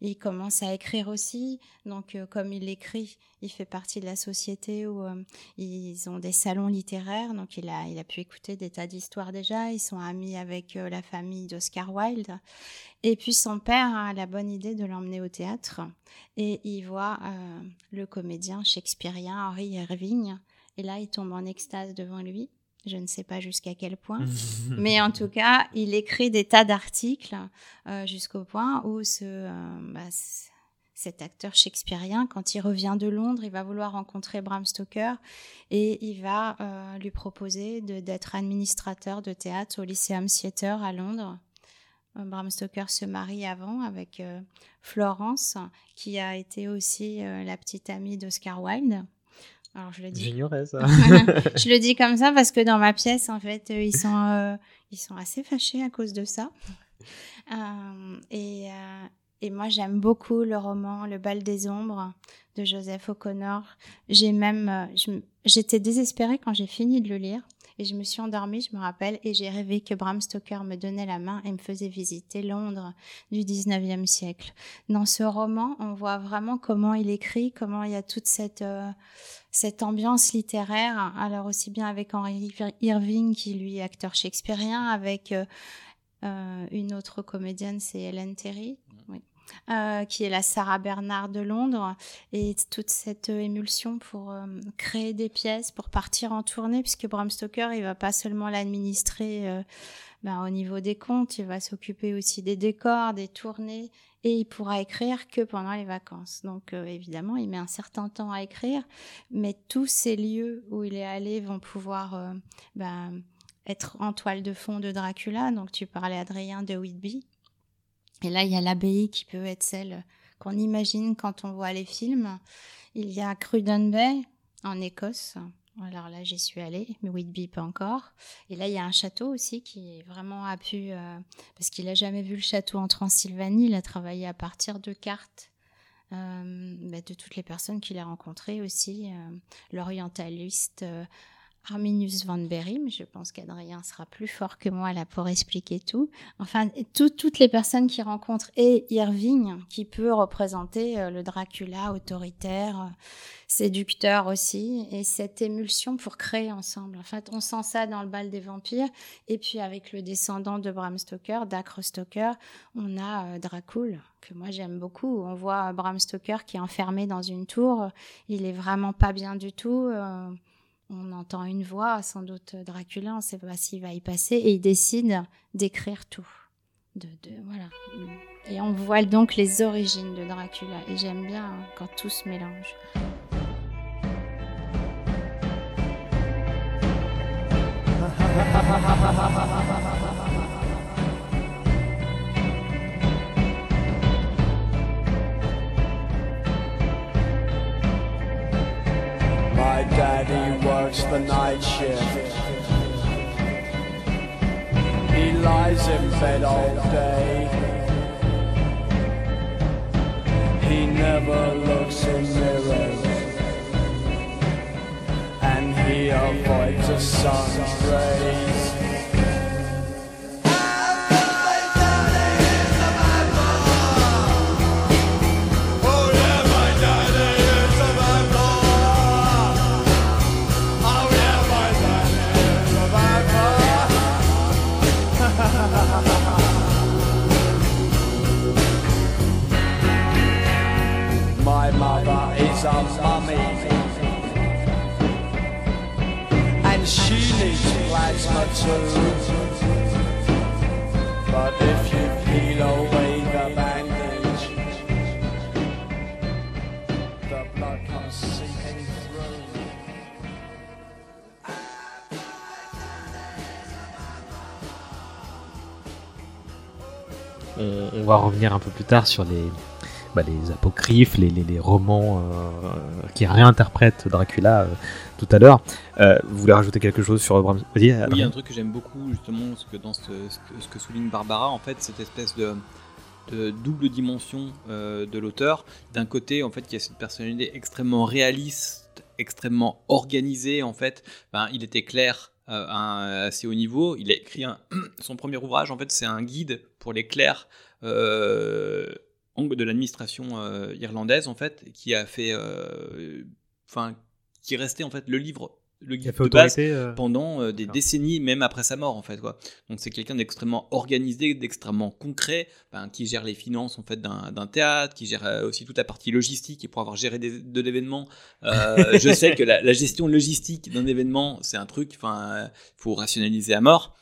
il commence à écrire aussi. Donc, comme il écrit, il fait partie de la société où ils ont des salons littéraires. Donc, il a, il a pu écouter des tas d'histoires déjà. Ils sont amis avec la famille d'Oscar Wilde. Et puis, son père a la bonne idée de l'emmener au théâtre. Et il voit le comédien shakespearien Henry Irving et là, il tombe en extase devant lui. Je ne sais pas jusqu'à quel point. Mais en tout cas, il écrit des tas d'articles euh, jusqu'au point où ce, euh, bah, cet acteur shakespearien, quand il revient de Londres, il va vouloir rencontrer Bram Stoker et il va euh, lui proposer d'être administrateur de théâtre au Lyceum Theatre à Londres. Bram Stoker se marie avant avec Florence, qui a été aussi la petite amie d'Oscar Wilde. Alors je le dis. J'ignorais ça. je le dis comme ça parce que dans ma pièce, en fait, euh, ils sont, euh, ils sont assez fâchés à cause de ça. Euh, et, et moi, j'aime beaucoup le roman Le bal des ombres de Joseph O'Connor. J'ai même, j'étais désespérée quand j'ai fini de le lire et je me suis endormie, je me rappelle, et j'ai rêvé que Bram Stoker me donnait la main et me faisait visiter Londres du 19e siècle. Dans ce roman, on voit vraiment comment il écrit, comment il y a toute cette, euh, cette ambiance littéraire, alors aussi bien avec Henry Irving, qui lui est acteur shakespearien, avec euh, euh, une autre comédienne, c'est Helen Terry. Oui. Euh, qui est la Sarah Bernard de Londres, et toute cette émulsion pour euh, créer des pièces, pour partir en tournée, puisque Bram Stoker, il va pas seulement l'administrer euh, ben, au niveau des comptes, il va s'occuper aussi des décors, des tournées, et il pourra écrire que pendant les vacances. Donc évidemment, il met un certain temps à écrire, mais tous ces lieux où il est allé vont pouvoir ben, être en toile de fond de Dracula. Donc tu parlais, Adrien, de Whitby. Et là, il y a l'abbaye qui peut être celle qu'on imagine quand on voit les films. Il y a Cruden Bay en Écosse. Alors là, j'y suis allée, mais Whitby pas encore. Et là, il y a un château aussi qui vraiment a pu, euh, parce qu'il a jamais vu le château en Transylvanie. Il a travaillé à partir de cartes euh, bah, de toutes les personnes qu'il a rencontrées aussi, euh, l'orientaliste Arminius van Berim, je pense qu'Adrien sera plus fort que moi là pour expliquer tout. Enfin, toutes les personnes qui rencontrent et Irving, qui peut représenter euh, le Dracula autoritaire, euh, séducteur aussi, et cette émulsion pour créer ensemble. En fait, on sent ça dans le bal des vampires, et puis avec le descendant de Bram Stoker, Dacre Stoker, on a euh, Dracul que moi j'aime beaucoup. On voit Bram Stoker qui est enfermé dans une tour, il est vraiment pas bien du tout on entend une voix, sans doute Dracula, on ne sait pas s'il va y passer, et il décide d'écrire tout. de, voilà. Et on voit donc les origines de Dracula. Et j'aime bien hein, quand tout se mélange. My daddy works the night shift. He lies in bed all day. He never looks in mirrors. And he avoids the sun's rays. Revenir un peu plus tard sur les, bah, apocryphes, les, romans euh, qui réinterprètent Dracula euh, tout à l'heure. Euh, vous voulez rajouter quelque chose sur Bram Oui, Adrien. un truc que j'aime beaucoup, justement, ce que souligne Barbara, en fait, cette espèce de, double dimension de l'auteur. D'un côté, en fait, il y a cette personnalité extrêmement réaliste, extrêmement organisée, en fait. Ben, il était clair à un assez haut niveau. Il a écrit un- son premier ouvrage, en fait, c'est un guide pour les clercs euh, de l'administration euh, irlandaise, en fait, qui a fait, euh, enfin, qui est resté en fait le livre, le guide de autorité euh, pendant des décennies, même après sa mort en fait quoi. Donc c'est quelqu'un d'extrêmement organisé, d'extrêmement concret, ben, qui gère les finances en fait d'un théâtre, qui gère aussi toute la partie logistique et pour avoir géré des- de l'événement, je sais que la, la gestion logistique d'un événement c'est un truc, enfin faut rationaliser à mort.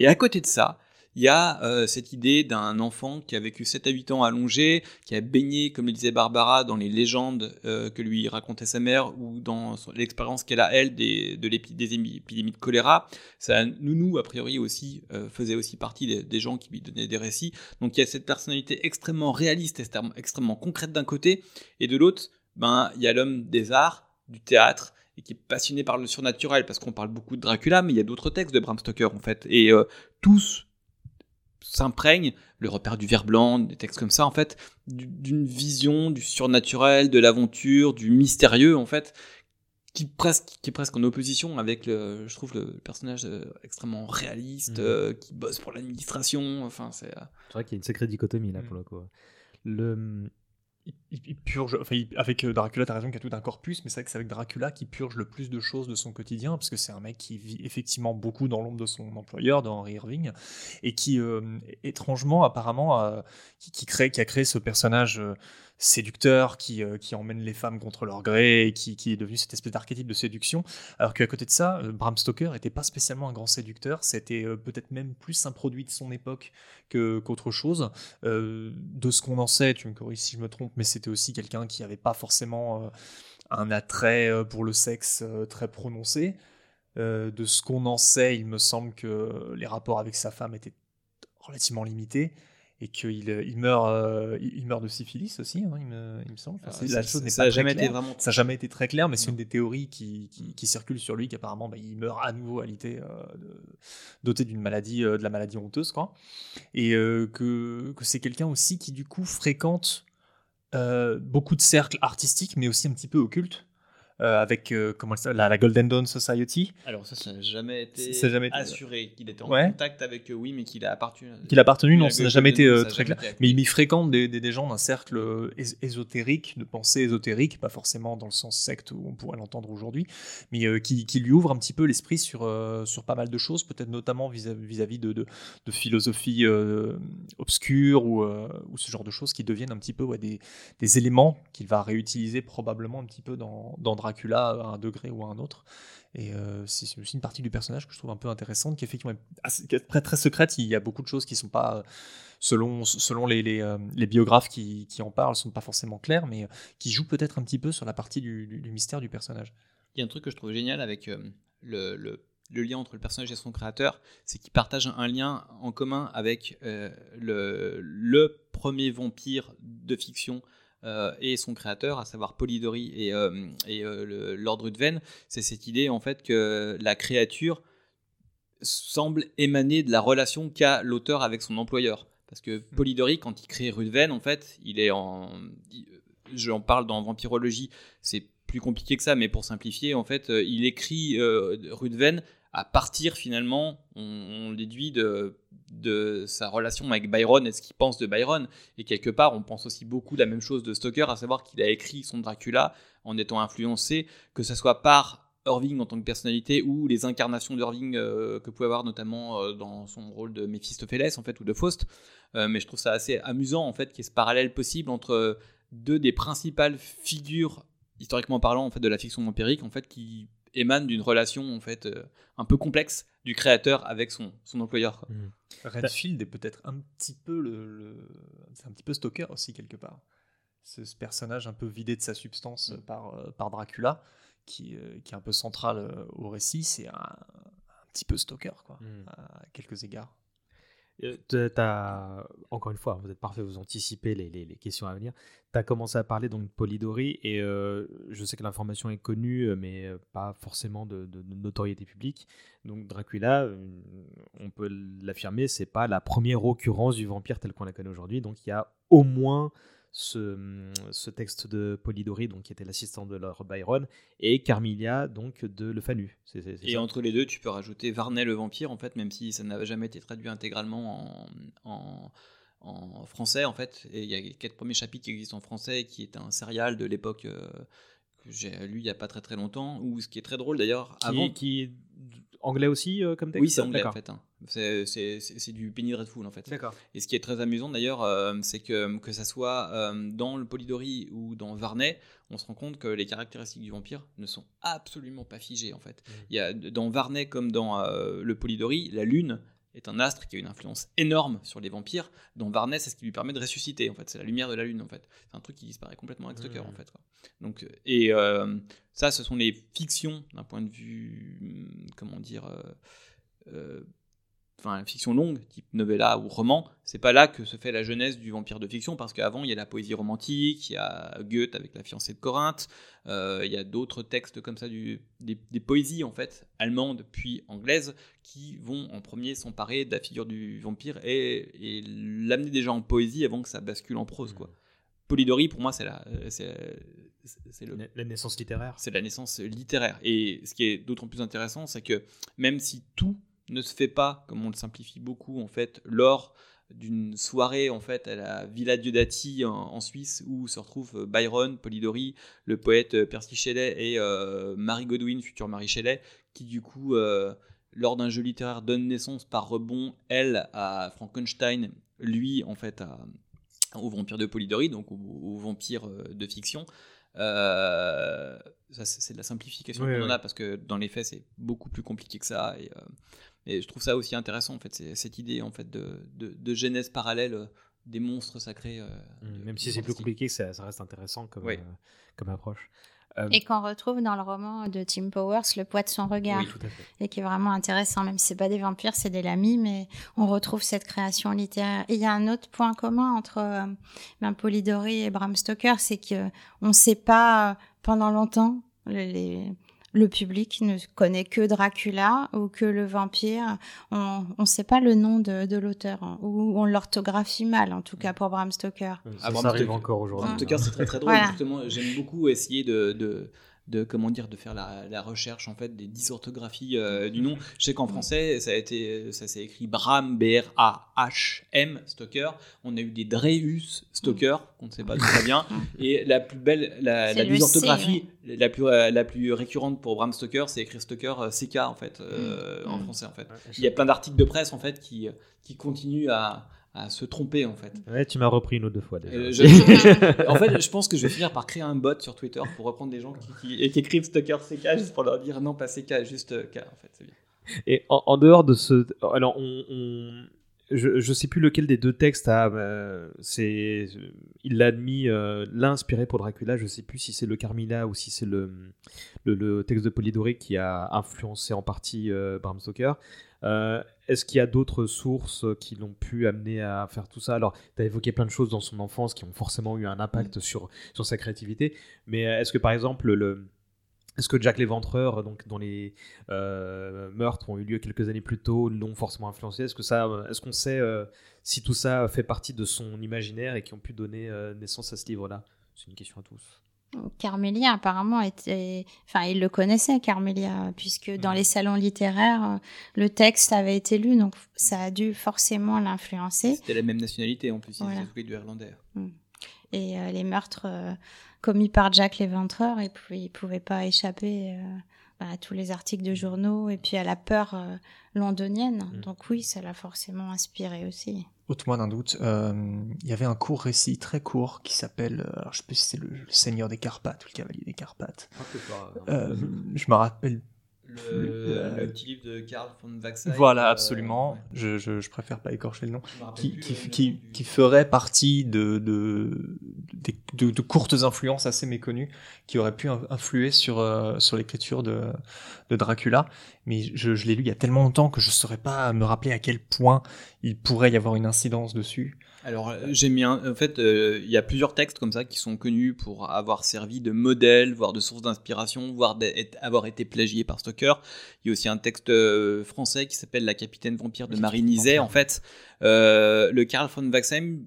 Et à côté de ça, il y a euh, cette idée d'un enfant qui a vécu 7 à 8 ans allongé, qui a baigné, comme le disait Barbara, dans les légendes euh, que lui racontait sa mère ou dans l'expérience qu'elle a, elle, des, de l'épi- des émi- épidémies de choléra. Ça, Nounou, a priori, aussi, euh, faisait aussi partie des, des gens qui lui donnaient des récits. Donc il y a cette personnalité extrêmement réaliste, extrêmement, concrète d'un côté, et de l'autre, ben, il y a l'homme des arts, du théâtre, et qui est passionné par le surnaturel, parce qu'on parle beaucoup de Dracula, mais il y a d'autres textes de Bram Stoker, en fait. Et tous s'imprègnent, le repère du ver blanc, des textes comme ça, en fait, du- d'une vision du surnaturel, de l'aventure, du mystérieux, en fait, qui, presque, qui est presque en opposition avec, le, je trouve, le personnage euh, extrêmement réaliste, Mhm. euh, qui bosse pour l'administration, enfin, c'est... euh, C'est vrai qu'il y a une sacrée dichotomie là Mm. pour le coup. Le... il, purge, enfin, avec euh, Dracula, t'as raison qu'il y a tout un corpus, mais c'est vrai que c'est avec Dracula qui purge le plus de choses de son quotidien, parce que c'est un mec qui vit effectivement beaucoup dans l'ombre de son employeur, de Henry Irving, et qui, euh, étrangement, apparemment, qui, qui crée, qui a créé ce personnage euh, séducteur qui, euh, qui emmène les femmes contre leur gré, et qui, est devenu cette espèce d'archétype de séduction, alors qu'à côté de ça, euh, Bram Stoker n'était pas spécialement un grand séducteur, c'était euh, peut-être même plus un produit de son époque que- qu'autre chose. De ce qu'on en sait, tu me corriges si je me trompe, mais c'était aussi quelqu'un qui n'avait pas forcément un attrait pour le sexe très prononcé. De ce qu'on en sait, il me semble que les rapports avec sa femme étaient relativement limités et qu'il euh, il meurt, euh, il meurt de syphilis aussi, hein, il, me, il me semble. Enfin, ça- la chose n'est pas jamais été vraiment... Ça n'a jamais été très clair, mais c'est une des théories qui, qui, qui circulent sur lui, qu'apparemment bah, il meurt à nouveau alité, euh, de- doté d'une maladie, euh, de la maladie honteuse, quoi. Et que, que c'est quelqu'un aussi qui du coup fréquente beaucoup de cercles artistiques, mais aussi un petit peu occultes, avec euh, comment ça, la, la Golden Dawn Society, Alors ça, ça n'a jamais été Ça a jamais été- assuré qu'il était en Ouais. contact avec eux, oui, mais qu'il a appartenu... qu'il a appartenu, non, ça n'a jamais été euh, Dawn, très clair. Mais il y fréquente des, des, des gens d'un cercle euh, és- ésotérique, de pensée ésotérique, pas forcément dans le sens secte où on pourrait l'entendre aujourd'hui, mais euh, qui, qui lui ouvre un petit peu l'esprit sur, euh, sur pas mal de choses, peut-être notamment vis- vis-à-vis de, de, de philosophie euh, obscure ou, euh, ou ce genre de choses qui deviennent un petit peu ouais, des, des éléments qu'il va réutiliser probablement un petit peu dans, dans Dracula. À un degré ou à un autre. Et c'est aussi une partie du personnage que je trouve un peu intéressante, qui, est très, très secrète. Il y a beaucoup de choses qui sont pas, selon, selon les, les, biographes qui, qui, en parlent, sont pas forcément claires, mais qui jouent peut-être un petit peu sur la partie du, mystère du personnage. Il y a un truc que je trouve génial avec le, le lien entre le personnage et son créateur, c'est qu'ils partagent un lien en commun avec euh, le, premier vampire de fiction euh, et son créateur, à savoir Polidori et, euh, et Lord Ruthven. C'est cette idée en fait que la créature semble émaner de la relation qu'a l'auteur avec son employeur. Parce que mm. Polidori, quand il crée Ruthven, en fait, il est en. J'en parle dans Vampirologie, c'est plus compliqué que ça, mais pour simplifier, en fait, il écrit Ruthven à partir finalement, on, déduit de, sa relation avec Byron et ce qu'il pense de Byron. Et quelque part, on pense aussi beaucoup de la même chose de Stoker, à savoir qu'il a écrit son Dracula en étant influencé, que ce soit par Irving en tant que personnalité ou les incarnations d'Irving euh, que pouvait avoir notamment euh, dans son rôle de Mephistopheles en fait ou de Faust. Euh, mais je trouve ça assez amusant en fait qu'il y ait ce parallèle possible entre deux des principales figures historiquement parlant en fait de la fiction empirique en fait qui émane d'une relation en fait euh, un peu complexe du créateur avec son, son employeur. Mmh. Redfield est peut-être un petit peu le, c'est un petit peu Stoker aussi quelque part. Ce, ce, personnage un peu vidé de sa substance mmh. par, euh, par Dracula, qui, euh, qui, est un peu central au récit, c'est un, un, petit peu Stoker quoi, mmh. à quelques égards. As, encore une fois, vous êtes parfait, vous anticipez les, questions à venir. Tu as commencé à parler donc de Polidori et euh, je sais que l'information est connue, euh, mais euh, pas forcément de, notoriété publique. Donc Dracula, on peut l'affirmer, c'est pas la première occurrence du vampire tel qu'on la connaît aujourd'hui. Donc il y a au moins ce, texte de Polidori, donc, qui était l'assistant de Lord Byron, et Carmilia, donc de Le Fanu. et entre les deux, tu peux rajouter Varney le vampire, en fait, même si ça n'a jamais été traduit intégralement en, en, français, en fait. Et il y a quatre premiers chapitres qui existent en français, qui est un serial de l'époque euh, que j'ai lu il n'y a pas très très longtemps, ou ce qui est très drôle d'ailleurs. Avant... Qui anglais aussi euh, comme texte? Oui, c'est anglais en fait. Hein. C'est du Penny Dreadful en fait. D'accord. Et ce qui est très amusant d'ailleurs, euh, c'est que que ça soit euh, dans le Polidori ou dans Varney, on se rend compte que les caractéristiques du vampire ne sont absolument pas figées en fait. Mmh. Il y a dans Varney comme dans le Polidori, la lune est un astre qui a une influence énorme sur les vampires, dont Varney, c'est ce qui lui permet de ressusciter, en fait. C'est la lumière de la lune, en fait. C'est un truc qui disparaît complètement avec Stoker, en mmh. fait. Donc, et euh, ça, ce sont les fictions d'un point de vue, hum, comment dire, euh, euh, enfin fiction longue, type novella ou roman, c'est pas là que se fait la jeunesse du vampire de fiction, parce qu'avant il y a la poésie romantique, il y a Goethe avec la fiancée de Corinthe, euh, il y a d'autres textes comme ça, du, des, poésies en fait, allemandes puis anglaises, qui vont en premier s'emparer de la figure du vampire et, l'amener déjà en poésie avant que ça bascule en prose. quoi. Mmh. Polidori, pour moi, c'est la, c'est, la naissance littéraire. C'est la naissance littéraire. Et ce qui est d'autant plus intéressant, c'est que même si tout ne se fait pas, comme on le simplifie beaucoup, en fait, lors d'une soirée en fait à la Villa Diodati en, Suisse où se retrouvent euh, Byron, Polidori, le poète euh, Percy Shelley et euh, Marie Godwin, future Marie Shelley, qui du coup lors d'un jeu littéraire donne naissance par rebond elle à Frankenstein, lui en fait au vampire de Polidori, donc au, vampire de fiction. ça c'est de la simplification qu'on en a parce que dans les faits c'est beaucoup plus compliqué que ça et et je trouve ça aussi intéressant, en fait, cette idée en fait, de, de, genèse parallèle euh, des monstres sacrés. Euh, mmh, même si c'est plus compliqué, ça, ça, reste intéressant comme, euh, comme approche. Et qu'on retrouve dans le roman de Tim Powers, Le poids de son regard. Et qui est vraiment intéressant, même si c'est pas des vampires, c'est des lamis, mais on retrouve cette création littéraire. Et il y a un autre point commun entre ben, Polidori et Bram Stoker, c'est qu'on ne sait pas pendant longtemps les, le public ne connaît que Dracula ou que le vampire. On ne sait pas le nom de, l'auteur hein, ou on l'orthographie mal, en tout cas pour Bram Stoker. Ça, ça arrive encore aujourd'hui. Bram Stoker, c'est très très drôle. Justement, j'aime beaucoup essayer de de comment dire de faire la, recherche en fait des dysorthographies euh, du nom. Je sais qu'en français ça a été ça s'est écrit Bram B R A H M Stoker. On a eu des Dreus Stoker qu'on ne sait pas très bien et la plus belle la, la dysorthographie la plus euh, la plus récurrente pour Bram Stoker c'est écrire Stoker euh, CK en fait en mm. français en fait. Il y a plein d'articles de presse en fait qui qui continuent à à se tromper en fait. Ouais, tu m'as repris une ou deux fois déjà. Euh, je- en fait, je pense que je vais finir par créer un bot sur Twitter pour reprendre des gens qui, qui- qui écrivent Stalker CK juste pour leur dire non, pas CK, juste euh, K en fait. C'est bien. Et en, en dehors de ce, alors on, on- je, je sais plus lequel des deux textes a, euh, c'est, il l'a admis, euh, l'un inspiré pour Dracula. Je sais plus si c'est le Carmilla ou si c'est le, le, le texte de Polidori qui a influencé en partie Bram Stoker. Euh, Est-ce qu'il y a d'autres sources qui l'ont pu amener à faire tout ça? Alors, tu as évoqué plein de choses dans son enfance qui ont forcément eu un impact sur, sur sa créativité, mais est-ce que par exemple, le, est-ce que Jack l'Éventreur, donc dans les euh, meurtres ont eu lieu quelques années plus tôt, l'ont forcément influencé? Est-ce que ça, euh, est-ce qu'on sait euh, si tout ça fait partie de son imaginaire et qui ont pu donner euh, naissance à ce livre-là? C'est une question à tous. Carmélia, apparemment, était... enfin, il le connaissait, Carmélia, puisque dans les salons littéraires, euh, le texte avait été lu, donc ça a dû forcément l'influencer. C'était la même nationalité en plus, il Voilà. était du irlandais. Et euh, les meurtres euh, commis par Jack l'Éventreur, et puis il pouvait pas échapper euh, bah, à tous les articles de journaux et puis à la peur euh, londonienne. Mhm. Donc oui, ça l'a forcément inspiré aussi. Ôte-moi d'un doute, euh, il y avait un court récit très court qui s'appelle, euh, alors je sais plus si c'est le, le Seigneur des Carpates ou le Cavalier des Carpates. Euh, je me rappelle. Le, le petit livre de Karl von Waxheim. Voilà, euh, absolument. ouais. Je, je, je préfère pas écorcher le nom. Qui, qui, le qui, du- qui ferait partie de, de, de, de courtes influences assez méconnues qui auraient pu in- influer sur, euh, sur l'écriture de, de Dracula. Mais je, je l'ai lu il y a tellement longtemps que je saurais pas me rappeler à quel point il pourrait y avoir une incidence dessus. Alors, euh, j'ai mis un- En fait, euh, il y a plusieurs textes comme ça qui sont connus pour avoir servi de modèle, voire de source d'inspiration, voire avoir été plagiés par Stoker. Il y a aussi un texte euh, français qui s'appelle La capitaine vampire de Marie Nizet. En fait, Euh, le Karl von Waxheim,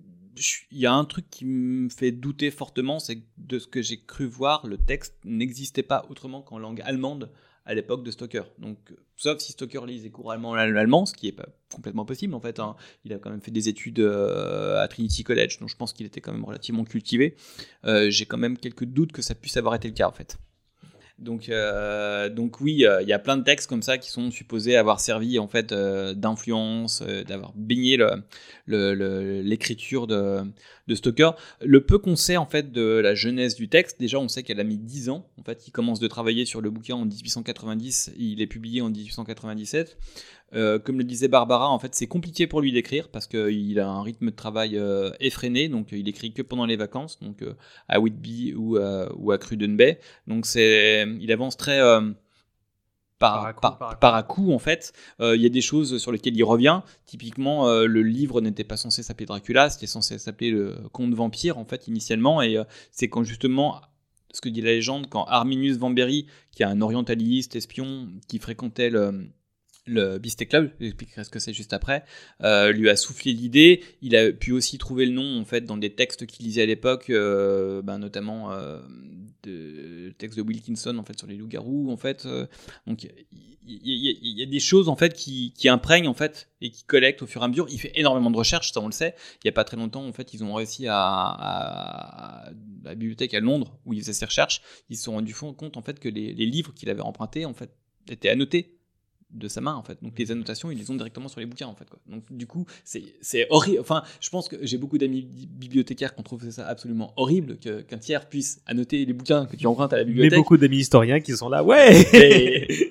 il y a un truc qui me fait douter fortement, c'est que de ce que j'ai cru voir, le texte n'existait pas autrement qu'en langue allemande à l'époque de Stoker. Donc, euh, sauf si Stoker lisait couramment l'allemand, ce qui est pas complètement possible en fait. hein. Il a quand même fait des études euh, à Trinity College, donc je pense qu'il était quand même relativement cultivé. Euh, J'ai quand même quelques doutes que ça puisse avoir été le cas en fait. Donc, euh, donc oui, euh, il y a plein de textes comme ça qui sont supposés avoir servi en fait euh, d'influence, d'avoir baigné l'écriture de, de Stoker. Le peu qu'on sait en fait de la jeunesse du texte, déjà on sait qu'elle a mis 10 ans. En fait, il commence de travailler sur le bouquin en 1890, il est publié en 1897. Euh, comme le disait Barbara, en fait, c'est compliqué pour lui d'écrire parce qu'il a un rythme de travail euh, effréné, donc il écrit que pendant les vacances, donc euh, à Whitby ou, à- ou à Cruden Bay. Donc c'est, il avance très euh, par, Par à coup, par- par à coup. par à coup, en fait. Euh, Il y a des choses sur lesquelles il revient. Typiquement, euh, le livre n'était pas censé s'appeler Dracula, c'était censé s'appeler le Conte vampire en fait initialement, et euh, c'est quand justement ce que dit la légende, quand Arminius Vambéry, qui est un orientaliste espion qui fréquentait le, le Beastie Club, j'expliquerai ce que c'est juste après, euh, lui a soufflé l'idée. Il a pu aussi trouver le nom en fait dans des textes qu'il lisait à l'époque, euh, ben, notamment euh, de, le texte de Wilkinson en fait sur les loups-garous en fait. euh, donc il y, a des choses en fait qui, qui imprègnent en fait et qui collectent au fur et à mesure. Il fait énormément de recherches, ça on le sait. Il y a pas très longtemps en fait ils ont réussi à, à- la bibliothèque à Londres où il faisait ses recherches, ils se sont rendus compte en fait que les, les livres qu'il avait empruntés en fait étaient annotés de sa main en fait. Donc les annotations, ils les ont directement sur les bouquins en fait quoi. Donc du coup, c'est c'est horrible. Enfin, je pense que j'ai beaucoup d'amis bi- bibliothécaires qui ont trouvé ça absolument horrible que qu'un tiers puisse annoter les bouquins que tu empruntes à la Mais bibliothèque. beaucoup d'amis historiens qui sont là, ouais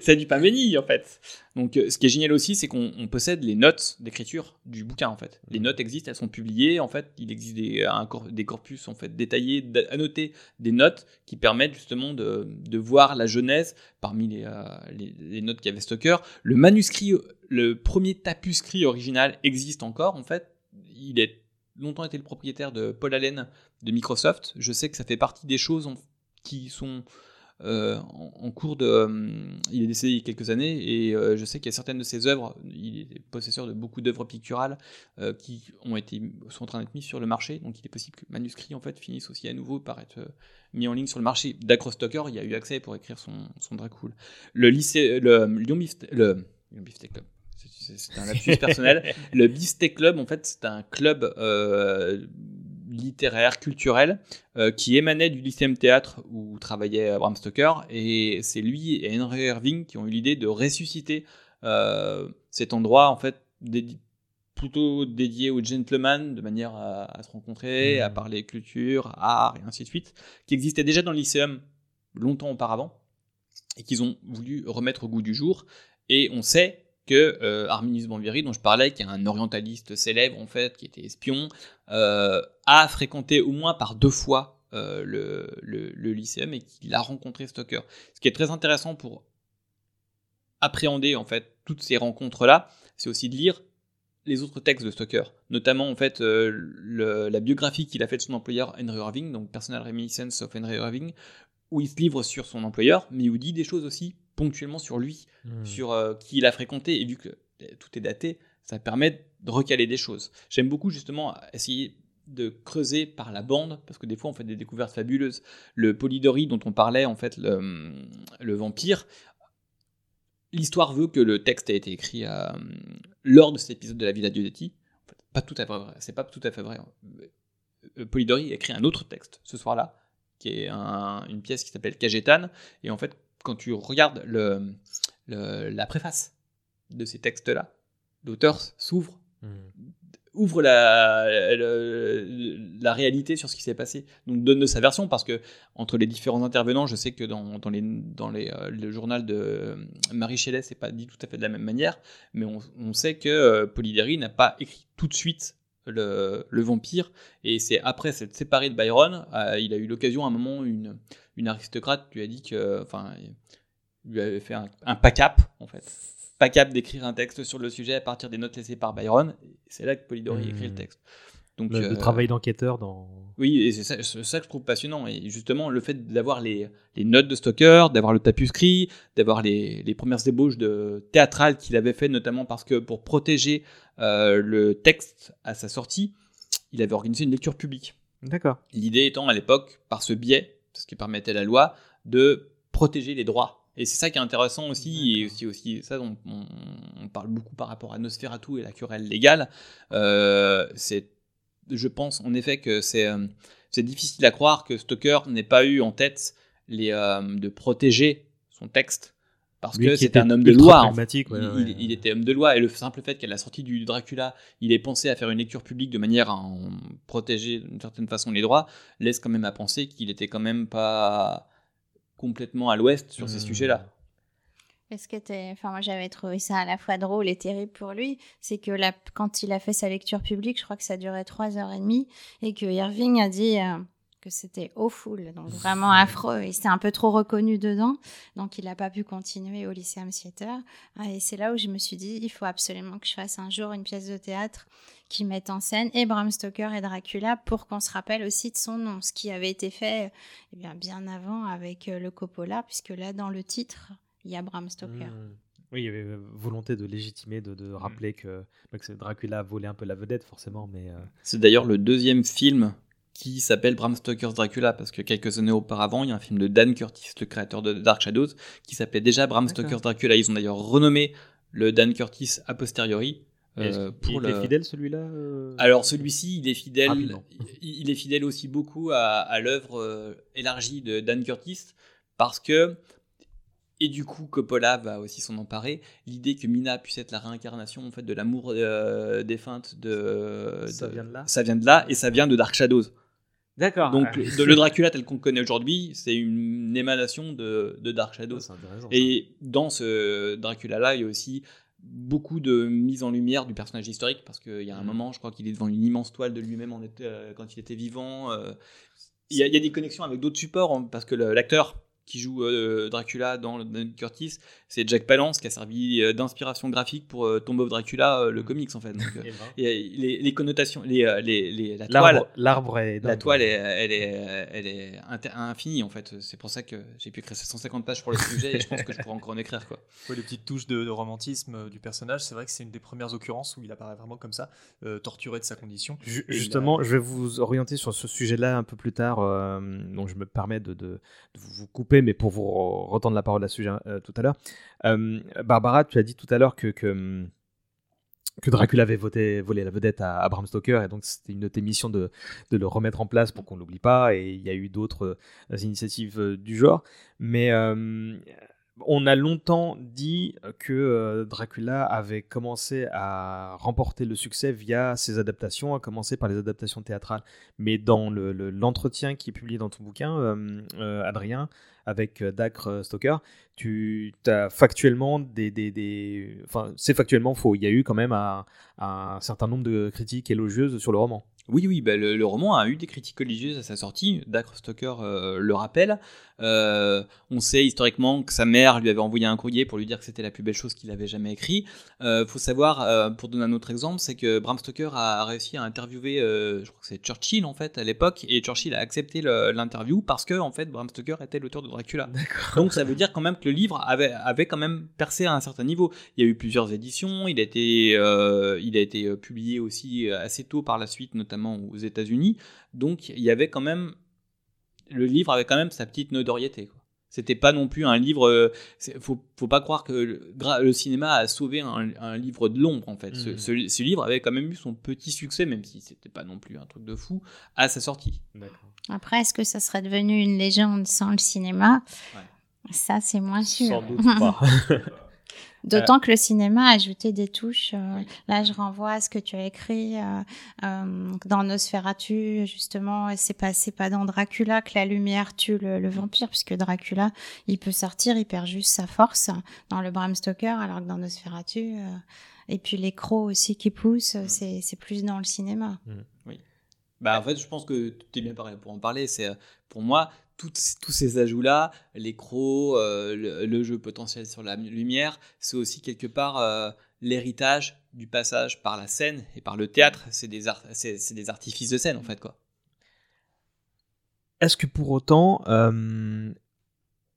c'est du pain béni en fait. Donc euh, ce qui est génial aussi, c'est qu'on on possède les notes d'écriture du bouquin en fait. Les notes existent, elles sont publiées en fait. Il existe des, un cor- des corpus en fait détaillés, annotés des notes qui permettent justement de, de voir la genèse parmi les, euh, les, les notes qu'avait Stoker. Le manuscrit, le premier tapuscrit original existe encore en fait. Il a longtemps été le propriétaire de Paul Allen de Microsoft. Je sais que ça fait partie des choses qui sont euh, en, en cours de. euh, il est décédé il y a quelques années et euh, je sais qu'il y a certaines de ses œuvres. Il est possesseur de beaucoup d'œuvres picturales qui ont été sont en train d'être mises sur le marché. Donc il est possible que le manuscrit en fait finisse aussi à nouveau par être mis en ligne sur le marché. D'across Stoker, il y a eu accès pour écrire son, son Dracul. Le lycée, le Lyon Beefsteak, le Lyon Club. C'est- un lapsus personnel. Le Beefsteak Club, en fait, c'est un club littéraire, culturel, euh, qui émanait du lycéum théâtre où travaillait Bram Stoker. Et c'est lui et Henry Irving qui ont eu l'idée de ressusciter euh, cet endroit, en fait, dédi- plutôt dédié aux gentlemen, de manière à, se rencontrer, à Mhm. parler culture, art et ainsi de suite, qui existait déjà dans le lycéum longtemps auparavant et qu'ils ont voulu remettre au goût du jour. Et on sait que euh, Arminius Banvieri, dont je parlais, qui est un orientaliste célèbre en fait, qui était espion, euh, a fréquenté au moins par deux fois euh, le, le, le lycéum et qu'il a rencontré Stoker. Ce qui est très intéressant pour appréhender en fait toutes ces rencontres là, c'est aussi de lire les autres textes de Stoker, notamment en fait la biographie qu'il a faite de son employeur Henry Irving, donc Personal Reminiscence of Henry Irving, où il se livre sur son employeur, mais où il dit des choses aussi ponctuellement sur lui, Hmm. sur euh, qui il a fréquenté, et vu que euh, tout est daté, ça permet de recaler des choses. J'aime beaucoup justement essayer de creuser par la bande, parce que des fois on fait des découvertes fabuleuses. Le Polidori dont on parlait, en fait, le, le vampire, l'histoire veut que le texte a été écrit euh, lors de cet épisode de la Villa fait, pas tout à fait vrai, c'est pas tout à fait vrai. Polidori a écrit un autre texte ce soir-là, qui est un- une pièce qui s'appelle Cagetane, et en fait, quand tu regardes le, le- la préface de ces textes-là, l'auteur s'ouvre Hmm. ouvre la, réalité sur ce qui s'est passé, donc donne de sa version, parce que entre les différents intervenants, je sais que dans, dans, les, dans les, euh, le journal de euh, Marie Shelley, c'est pas dit tout à fait de la même manière, mais on, on sait que euh, Polidori n'a pas écrit tout de suite le, le vampire, et c'est après s'être séparé de Byron, euh, il a eu l'occasion à un moment, une, une aristocrate lui a dit que, enfin, lui avait fait un, un pack-up, en fait capable d'écrire un texte sur le sujet à partir des notes laissées par Byron. C'est là que Polidori Hmm. écrit le texte. Donc, Le, le euh, travail d'enquêteur dans. Oui, et c'est ça, que je trouve passionnant. Et justement, le fait d'avoir les, les notes de Stoker, d'avoir le tapuscrit, d'avoir les, les premières ébauches de théâtrales qu'il avait fait, notamment parce que pour protéger euh, le texte à sa sortie, il avait organisé une lecture publique. D'accord. L'idée étant à l'époque, par ce biais, ce qui permettait la loi, de protéger les droits. Et c'est ça qui est intéressant aussi, et aussi, aussi ça, on, on- on parle beaucoup par rapport à Nosferatu et la querelle légale. Euh, c'est, je pense en effet que c'est, euh, c'est difficile à croire que Stoker n'ait pas eu en tête les, euh, de protéger son texte, parce Lui que était un homme de loi. en fait. pragmatique, ouais, il, ouais, était homme de loi, et le simple fait qu'à la sortie du Dracula, il ait pensé à faire une lecture publique de manière à en protéger d'une certaine façon les droits, laisse quand même à penser qu'il était quand même pas complètement à l'ouest sur ces Hmm. sujets-là. Et ce qui était, enfin moi j'avais trouvé ça à la fois drôle et terrible pour lui, c'est que quand il a fait sa lecture publique, je crois que ça durait trois heures et demie, et que Irving a dit euh, que c'était awful, donc vraiment affreux, il s'est un peu trop reconnu dedans, donc il n'a pas pu continuer au lycéum Theater. Ah, Et c'est là où je me suis dit, il faut absolument que je fasse un jour une pièce de théâtre qui mette en scène et Bram Stoker et Dracula pour qu'on se rappelle aussi de son nom, ce qui avait été fait eh bien, bien avant avec euh, le Coppola, puisque là dans le titre, il y a Bram Stoker. Hmm. Oui, il y avait volonté de légitimer, de, de rappeler que, bah, que Dracula volait un peu la vedette, forcément, mais. euh, C'est d'ailleurs le deuxième film qui s'appelle Bram Stoker's Dracula, parce que quelques années auparavant, il y a un film de Dan Curtis, le créateur de Dark Shadows, qui s'appelait déjà Bram. Stoker's Dracula. Ils ont d'ailleurs renommé le Dan Curtis a posteriori. euh, il pour était le... fidèle celui-là euh? Alors celui-ci, il est fidèle. Rapidement. Il, il est fidèle aussi beaucoup à, à l'œuvre euh, élargie de Dan Curtis parce que et du coup Coppola va aussi s'en emparer. L'idée que Mina puisse être la réincarnation en fait de l'amour euh, défunte de, Ça de- vient de là Ça vient de là et ça vient de Dark Shadows. D'accord. Donc le, de- le Dracula tel qu'on le connaît aujourd'hui, c'est une émanation de, de Dark Shadows. ça. Et dans ce Dracula-là, il y a aussi beaucoup de mise en lumière du personnage historique, parce qu'il y a un Mhm. moment, je crois qu'il est devant une immense toile de lui-même euh, quand il était vivant. euh, Il y, a- il y a des connexions avec d'autres supports, hein, parce que l'acteur qui joue euh, Dracula dans dans Curtis, c'est Jack Palance, qui a servi euh, d'inspiration graphique pour euh, Tomb of Dracula, euh, le comics en fait. Donc, ben. et, les, les connotations, les, les, les- la toile, L'arbre, est. la toile, est, elle est, elle est inter- infinie en fait. C'est pour ça que j'ai pu écrire ces 150 pages pour le sujet et je pense que je pourrais encore en écrire quoi. Ouais, les petites touches de, de romantisme du personnage, c'est vrai que c'est une des premières occurrences où il apparaît vraiment comme ça, euh, torturé de sa condition. Justement, je vais vous orienter sur ce sujet-là un peu plus tard. euh, donc, je me permets de, de- de vous couper, mais pour vous re- retendre la parole à ce sujet euh, tout à l'heure. Euh, Barbara, tu as dit tout à l'heure que, Dracula avait volé la vedette à, à Bram Stoker, et donc c'était une de tes missions de, le remettre en place pour qu'on ne l'oublie pas, et il y a eu d'autres euh, initiatives euh, du genre. Mais on a longtemps dit que euh, Dracula avait commencé à remporter le succès via ses adaptations, à commencer par les adaptations théâtrales. Mais dans l'entretien qui est publié dans ton bouquin, euh, euh, Adrien, avec Dacre Stoker, tu as factuellement des, des, Enfin, c'est factuellement faux. Il y a eu quand même un, un certain nombre de critiques élogieuses sur le roman. Oui, oui, bah, le, roman a eu des critiques religieuses à sa sortie. Dacre Stoker euh, le rappelle. Euh, on sait historiquement que sa mère lui avait envoyé un courrier pour lui dire que c'était la plus belle chose qu'il avait jamais écrit. Euh, faut savoir, euh, pour donner un autre exemple, c'est que Bram Stoker a réussi à interviewer, je crois que c'est Churchill en fait à l'époque, et Churchill a accepté l'interview parce que en fait Bram Stoker était l'auteur de Dracula. Donc ça veut dire quand même que le livre avait, avait quand même percé à un certain niveau. Il y a eu plusieurs éditions, il a été, il a été publié aussi assez tôt par la suite, notamment aux États-Unis. Donc il y avait quand même le livre avait quand même sa petite notoriété. C'était pas non plus un livre. Euh, faut, faut pas croire que le, cinéma a sauvé un, livre de l'ombre en fait. Ce, mmh. livre avait quand même eu son petit succès, même si c'était pas non plus un truc de fou, à sa sortie. Après, est-ce que ça serait devenu une légende sans le cinéma? Ça, c'est moins sûr. Sans doute pas. D'autant que le cinéma a ajouté des touches. Euh, là, je renvoie à ce que tu as écrit euh, euh, dans Nosferatu, justement. C'est pas, c'est pas dans Dracula que la lumière tue le, vampire, puisque Dracula, il peut sortir, il perd juste sa force dans le Bram Stoker, alors que dans Nosferatu, et puis les crocs aussi qui poussent, c'est, c'est plus dans le cinéma. Mmh. Oui. Bah, en fait, je pense que tu es bien pareil pour en parler. C'est, pour moi, tous ces ajouts-là, les crocs, euh, le, jeu potentiel sur la lumière, c'est aussi quelque part euh, l'héritage du passage par la scène et par le théâtre. C'est des, c'est, des artifices de scène, en fait. quoi. Est-ce que pour autant, euh,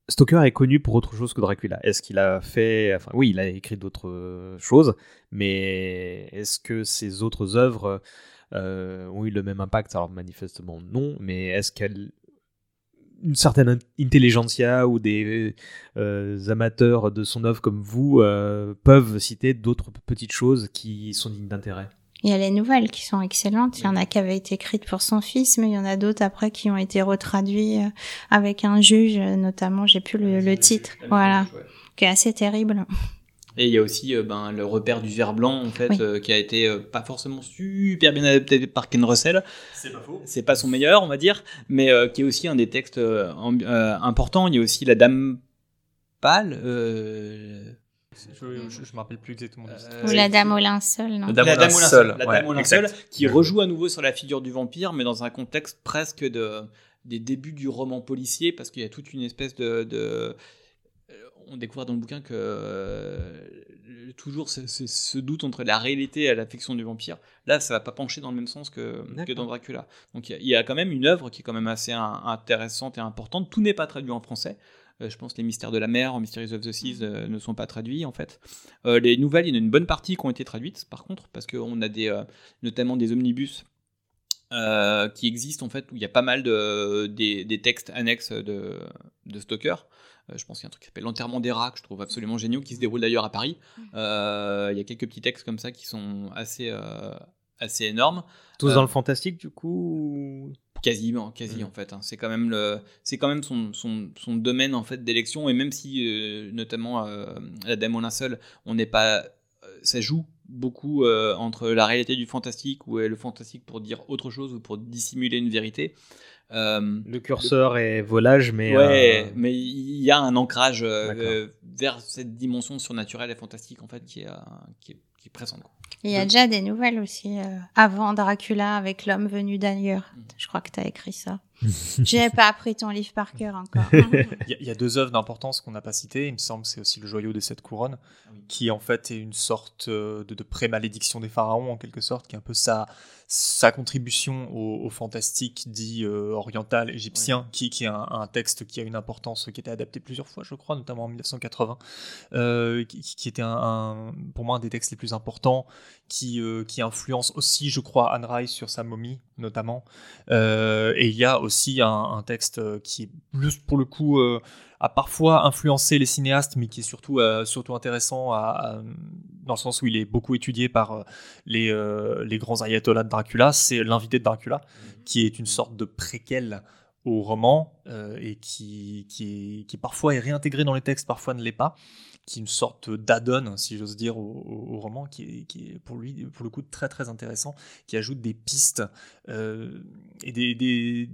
Stoker est connu pour autre chose que Dracula? Est-ce qu'il a fait. Oui, il a écrit d'autres choses, mais est-ce que ses autres œuvres. ont eu le même impact? Alors manifestement non, mais est-ce qu'elles une certaine intelligentsia ou des euh, amateurs de son œuvre comme vous euh, peuvent citer d'autres petites choses qui sont dignes d'intérêt. Il y a les nouvelles qui sont excellentes. Il y en a qui avaient été écrites pour son fils, mais il y en a d'autres après qui ont été retraduits euh, avec un juge, notamment, j'ai plus le, titre, voilà, qui est assez terrible. Et il y a aussi euh, ben, le repère du ver blanc, en fait, euh, qui a été euh, pas forcément super bien adapté par Ken Russell. C'est pas faux. C'est pas son meilleur, on va dire, mais qui est aussi un des textes importants. Il y a aussi La Dame Pâle. Je, je, me rappelle plus exactement. Ou La Dame au linceul, non La Dame, la dame au linceul, la dame au linceul qui rejoue à nouveau sur la figure du vampire, mais dans un contexte presque de, des débuts du roman policier, parce qu'il y a toute une espèce de, de on découvre dans le bouquin que euh, toujours ce, doute entre la réalité et la fiction du vampire. Là, ça va pas pencher dans le même sens que, dans Dracula. Donc il y, a quand même une œuvre qui est quand même assez intéressante et importante. Tout n'est pas traduit en français. Euh, je pense que les mystères de la mer, Mysteries of the Seas euh, ne sont pas traduits en fait. les nouvelles, il y en a une bonne partie qui ont été traduites par contre, parce qu'on a des, notamment des omnibus qui existent en fait où il y a pas mal de, des, textes annexes de, de Stoker. Euh, je pense qu'il y a un truc qui s'appelle L'enterrement des rats, que je trouve absolument génial, qui se déroule d'ailleurs à Paris. Mm. Euh, il y a quelques petits textes comme ça qui sont assez, euh, assez énormes. Tous dans le fantastique, du coup Quasiment, quasi mm. en fait. Hein. C'est quand même le, c'est quand même son, son, son, domaine en fait d'élection et même si notamment la Dame au linceul, on n'est pas, ça joue beaucoup entre la réalité du fantastique ou le fantastique pour dire autre chose ou pour dissimuler une vérité. Euh, le curseur est volage, mais. Ouais, euh, mais il y a un ancrage euh, vers cette dimension surnaturelle et fantastique, en fait, qui est, qui est, qui est présente. Il y a déjà des nouvelles aussi, avant Dracula, avec l'homme venu d'ailleurs. Mm. Je crois que tu as écrit ça. J'ai pas appris ton livre par cœur encore. il, y a, deux œuvres d'importance qu'on n'a pas citées. Il me semble c'est aussi le joyau des sept couronnes, ah qui en fait est une sorte de, de pré-malédiction des pharaons en quelque sorte, qui est un peu ça sa contribution au, fantastique dit euh, oriental égyptien, qui, qui est un, texte qui a une importance, qui a été adapté plusieurs fois, je crois, notamment en 1980, euh, qui, était un, pour moi un des textes les plus importants, qui, euh, qui influence aussi, je crois, Anne Rice sur sa momie, notamment. et il y a aussi un, un, texte qui est plus, pour le coup, a parfois influencé les cinéastes, mais qui est surtout, euh, surtout intéressant à, dans le sens où il est beaucoup étudié par euh, les, euh, les grands ayatollahs de Dracula, c'est l'invité de Dracula, mhm. qui est une sorte de préquel au roman et qui, qui, est, qui parfois est réintégré dans les textes, parfois ne l'est pas qui est une sorte d'addon, si j'ose dire, au, roman, qui est, qui est, pour lui, pour le coup, très très intéressant, qui ajoute des pistes euh, et des, des,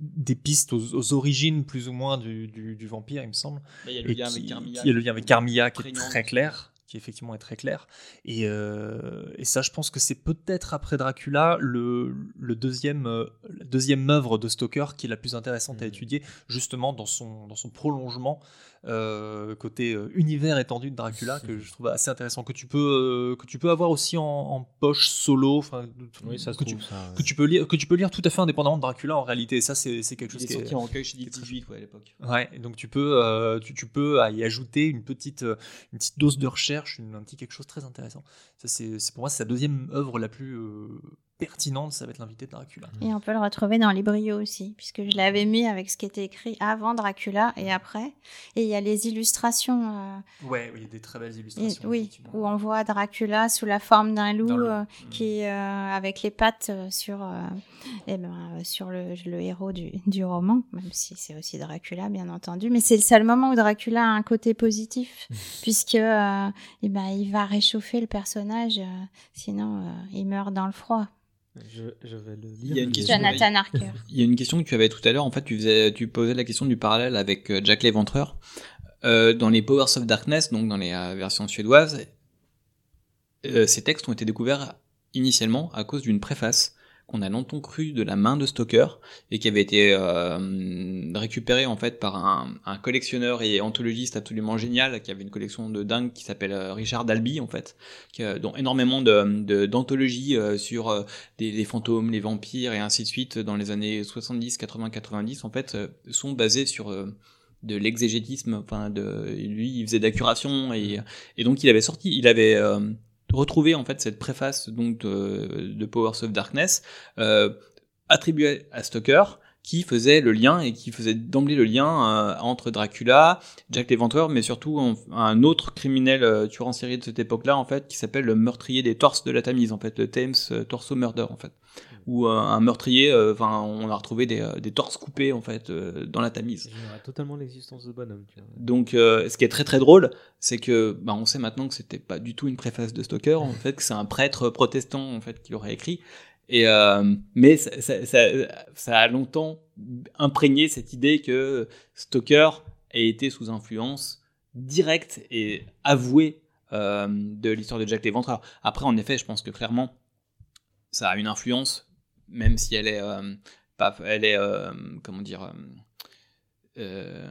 des, pistes aux, origines plus ou moins du, du, vampire, il me semble. Il y a le lien avec Carmilla. Il y a le lien avec Carmilla qui est très clair qui effectivement est très clair. Et, euh, et ça, je pense que c'est peut-être après Dracula le, le deuxième, euh, la deuxième œuvre de Stoker qui est la plus intéressante à mmh. étudier, justement dans son, dans son prolongement côté euh, univers étendu de Dracula que je trouve assez intéressant que tu peux euh, que tu peux avoir aussi en, poche solo enfin oui, ça que, tu, que tu peux lire que tu peux lire tout à fait indépendamment de Dracula en réalité. Ça c'est quelque chose qui est sorti en recueil chez 18 à l'époque. Ouais donc tu peux tu, tu, peux y ajouter une petite une petite dose de recherche un petit quelque chose de très intéressant. Ça c'est pour moi c'est sa deuxième œuvre la plus pertinente, ça va être l'invité de Dracula. Et on peut le retrouver dans les brio aussi, puisque je l'avais mis avec ce qui était écrit avant Dracula et après. Et il y a les illustrations. Euh, ouais, il y a des très belles illustrations. oui, où on voit Dracula sous la forme d'un loup euh, mm. qui est euh, avec les pattes sur, eh ben, sur le, le héros du, du, roman, même si c'est aussi Dracula, bien entendu. Mais c'est le seul moment où Dracula a un côté positif, mm. puisque eh ben, il va réchauffer le personnage, sinon il meurt dans le froid. Je, vais le lire. Il y a une question, Jonathan Harker. Il y a une question que tu avais tout à l'heure. En fait, tu, faisais, tu posais la question du parallèle avec euh, Jack l'Éventreur. Euh, dans les Powers of Darkness, donc dans les euh, versions suédoises, ces textes ont été découverts initialement à cause d'une préface qu'on a longtemps cru de la main de Stoker et qui avait été euh, récupéré en fait par un, un, collectionneur et anthologiste absolument génial qui avait une collection de dingue qui s'appelle euh, Richard Dalby en fait, qui, a, dont énormément de d'anthologies euh, sur euh, des, les fantômes, les vampires et ainsi de suite dans les années 70, 80, 90 en fait sont basés sur de l'exégétisme enfin de lui il faisait d'accuration et, et donc il avait sorti il avait retrouver en fait cette préface donc de, de Powers of Darkness euh, attribuée à Stoker qui faisait le lien et qui faisait d'emblée le lien euh, entre Dracula, Jack l'Éventreur, mais surtout un, autre criminel euh, tueur en série de cette époque-là en fait qui s'appelle le meurtrier des torses de la Tamise en fait, le Thames euh, Torso Murder en fait où euh, un meurtrier, euh, enfin, on a retrouvé des, euh, des, torses coupés en fait dans la Tamise. totalement l'existence de bonhomme. Donc, ce qui est très très drôle, c'est que, bah, on sait maintenant que c'était pas du tout une préface de Stoker, en fait, que c'est un prêtre protestant en fait qui l'aurait écrit. Et mais ça, ça, ça, ça, a longtemps imprégné cette idée que Stoker ait été sous influence directe et avouée de l'histoire de Jack l'Éventreur. Après, en effet, je pense que clairement, ça a une influence même si elle est euh, pas, elle est euh, comment dire, euh,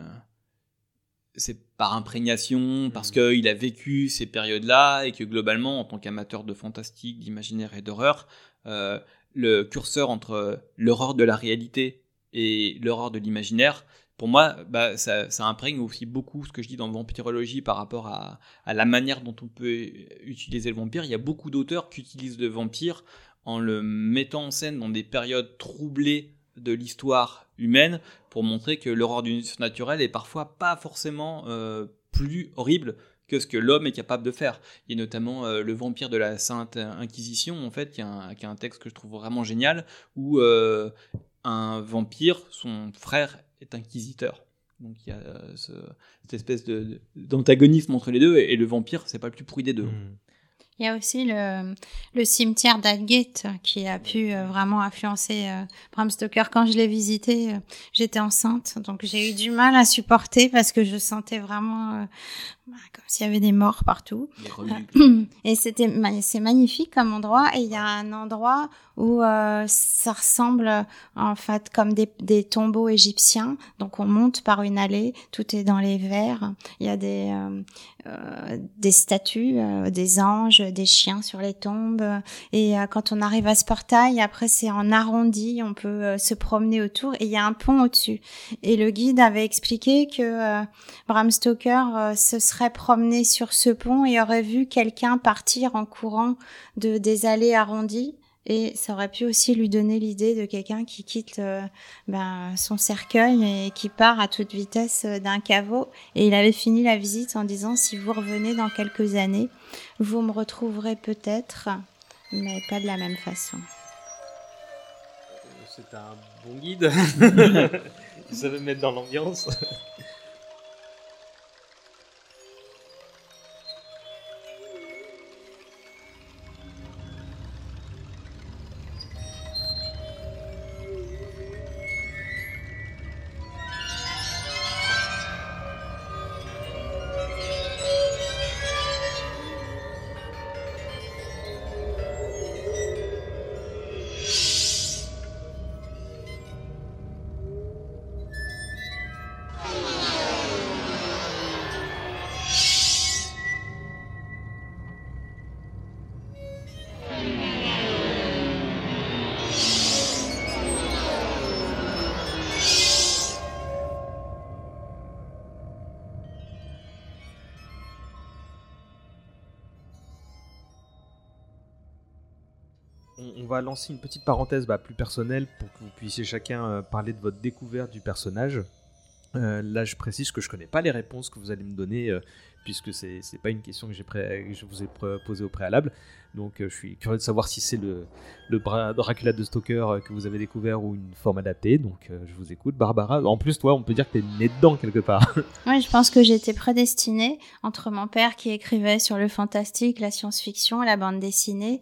c'est par imprégnation, parce mmh. qu'il a vécu ces périodes-là et que globalement, en tant qu'amateur de fantastique, d'imaginaire et d'horreur, le curseur entre l'horreur de la réalité et l'horreur de l'imaginaire, pour moi, bah, ça, ça, imprègne aussi beaucoup ce que je dis dans Vampirologie par rapport à, à, la manière dont on peut utiliser le vampire. Il y a beaucoup d'auteurs qui utilisent le vampire en le mettant en scène dans des périodes troublées de l'histoire humaine pour montrer que l'horreur du surnaturel est parfois pas forcément euh, plus horrible que ce que l'homme est capable de faire. Il y a notamment euh, le vampire de la Sainte Inquisition, en fait, qui est un, texte que je trouve vraiment génial, où euh, un vampire, son frère est inquisiteur. Donc il y a cette espèce d'antagonisme entre les deux, et, le vampire, c'est pas le plus pourri des deux. Hmm. Il y a aussi le, le cimetière d'Algate qui a pu euh, vraiment influencer euh, Bram Stoker. Quand je l'ai visité, euh, j'étais enceinte, donc j'ai eu du mal à supporter parce que je sentais vraiment bah, comme s'il y avait des morts partout. Et c'était c'est magnifique comme endroit. Et il y a un endroit où euh, ça ressemble en fait comme des, des, tombeaux égyptiens. Donc on monte par une allée, tout est dans les verres. Il y a des euh, euh des statues, euh, des anges, des chiens sur les tombes. Et euh, quand on arrive à ce portail, après c'est en arrondi, on peut se promener autour. Et il y a un pont au-dessus. Et le guide avait expliqué que Bram Stoker se serait promené sur ce pont et aurait vu quelqu'un partir en courant de des allées arrondies. Et ça aurait pu aussi lui donner l'idée de quelqu'un qui quitte euh, ben, son cercueil et qui part à toute vitesse euh, d'un caveau. Et il avait fini la visite en disant si vous revenez dans quelques années, vous me retrouverez peut-être, mais pas de la même façon. C'est un bon guide. Ça veut mettre dans l'ambiance. lancer une petite parenthèse bah, plus personnelle pour que vous puissiez chacun euh, parler de votre découverte du personnage. Euh, là, je précise que je connais pas les réponses que vous allez me donner, euh, puisque c'est n'est pas une question que, que je vous ai posée au préalable. Donc euh, je suis curieux de savoir si c'est le, le Dracula de Stoker euh, que vous avez découvert ou une forme adaptée. Donc euh, je vous écoute. Barbara, en plus toi, on peut dire que tu es née dedans quelque part. Oui, je pense que j'étais prédestinée entre mon père qui écrivait sur le fantastique, la science-fiction, la bande dessinée,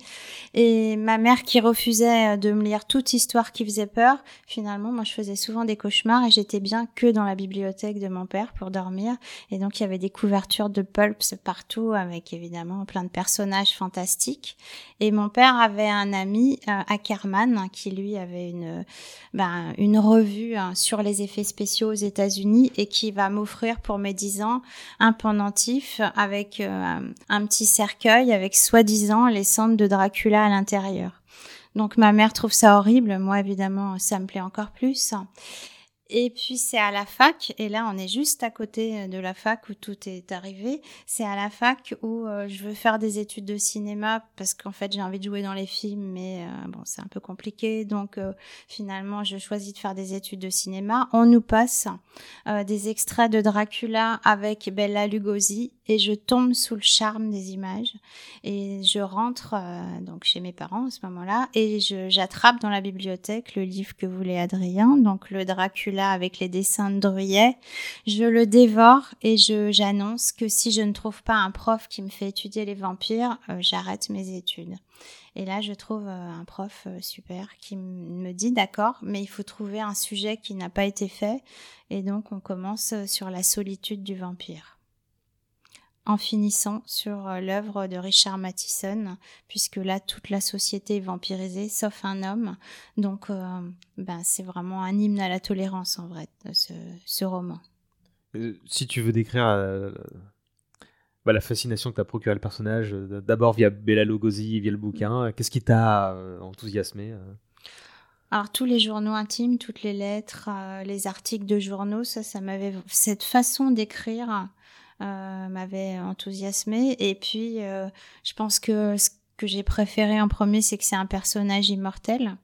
et ma mère qui refusait de me lire toute histoire qui faisait peur. Finalement, moi je faisais souvent des cauchemars et j'étais bien que dans la bibliothèque de mon père pour dormir. Et donc il y avait des couvertures de pulps partout avec évidemment plein de personnages fantastiques. Et mon père avait un ami, euh, Ackerman, qui lui avait une, ben, une revue hein, sur les effets spéciaux aux États-Unis et qui va m'offrir pour mes 10 ans un pendentif avec euh, un petit cercueil avec soi-disant les cendres de Dracula à l'intérieur. Donc ma mère trouve ça horrible, moi évidemment ça me plaît encore plus. Et puis c'est à la fac, et là on est juste à côté euh, de la fac où tout est arrivé. C'est à la fac où euh, je veux faire des études de cinéma parce qu'en fait j'ai envie de jouer dans les films, mais euh, bon c'est un peu compliqué. Donc finalement je choisis de faire des études de cinéma. On nous passe des extraits de Dracula avec Bella Lugosi et je tombe sous le charme des images et je rentre donc chez mes parents à ce moment-là et j'attrape dans la bibliothèque le livre que voulait Adrien, donc le Dracula avec les dessins de Druyet. Je le dévore et je j'annonce que si je ne trouve pas un prof qui me fait étudier les vampires, euh, j'arrête mes études. Et là, je trouve euh, un prof euh, super qui me dit d'accord, mais il faut trouver un sujet qui n'a pas été fait. Et donc, on commence sur la solitude du vampire en finissant sur euh, l'œuvre de Richard Matheson, puisque là, toute la société est vampirisée, sauf un homme. Donc, euh, ben, c'est vraiment un hymne à la tolérance, en vrai, ce, ce roman. Euh, si tu veux décrire bah, la fascination que t'a procuré le personnage, d'abord via Bella Lugosi, via le bouquin, qu'est-ce qui t'a enthousiasmé alors tous les journaux intimes, toutes les lettres, les articles de journaux, ça, ça m'avait cette façon d'écrire m'avait enthousiasmé. Et puis, euh, je pense que ce que j'ai préféré en premier, c'est que c'est un personnage immortel.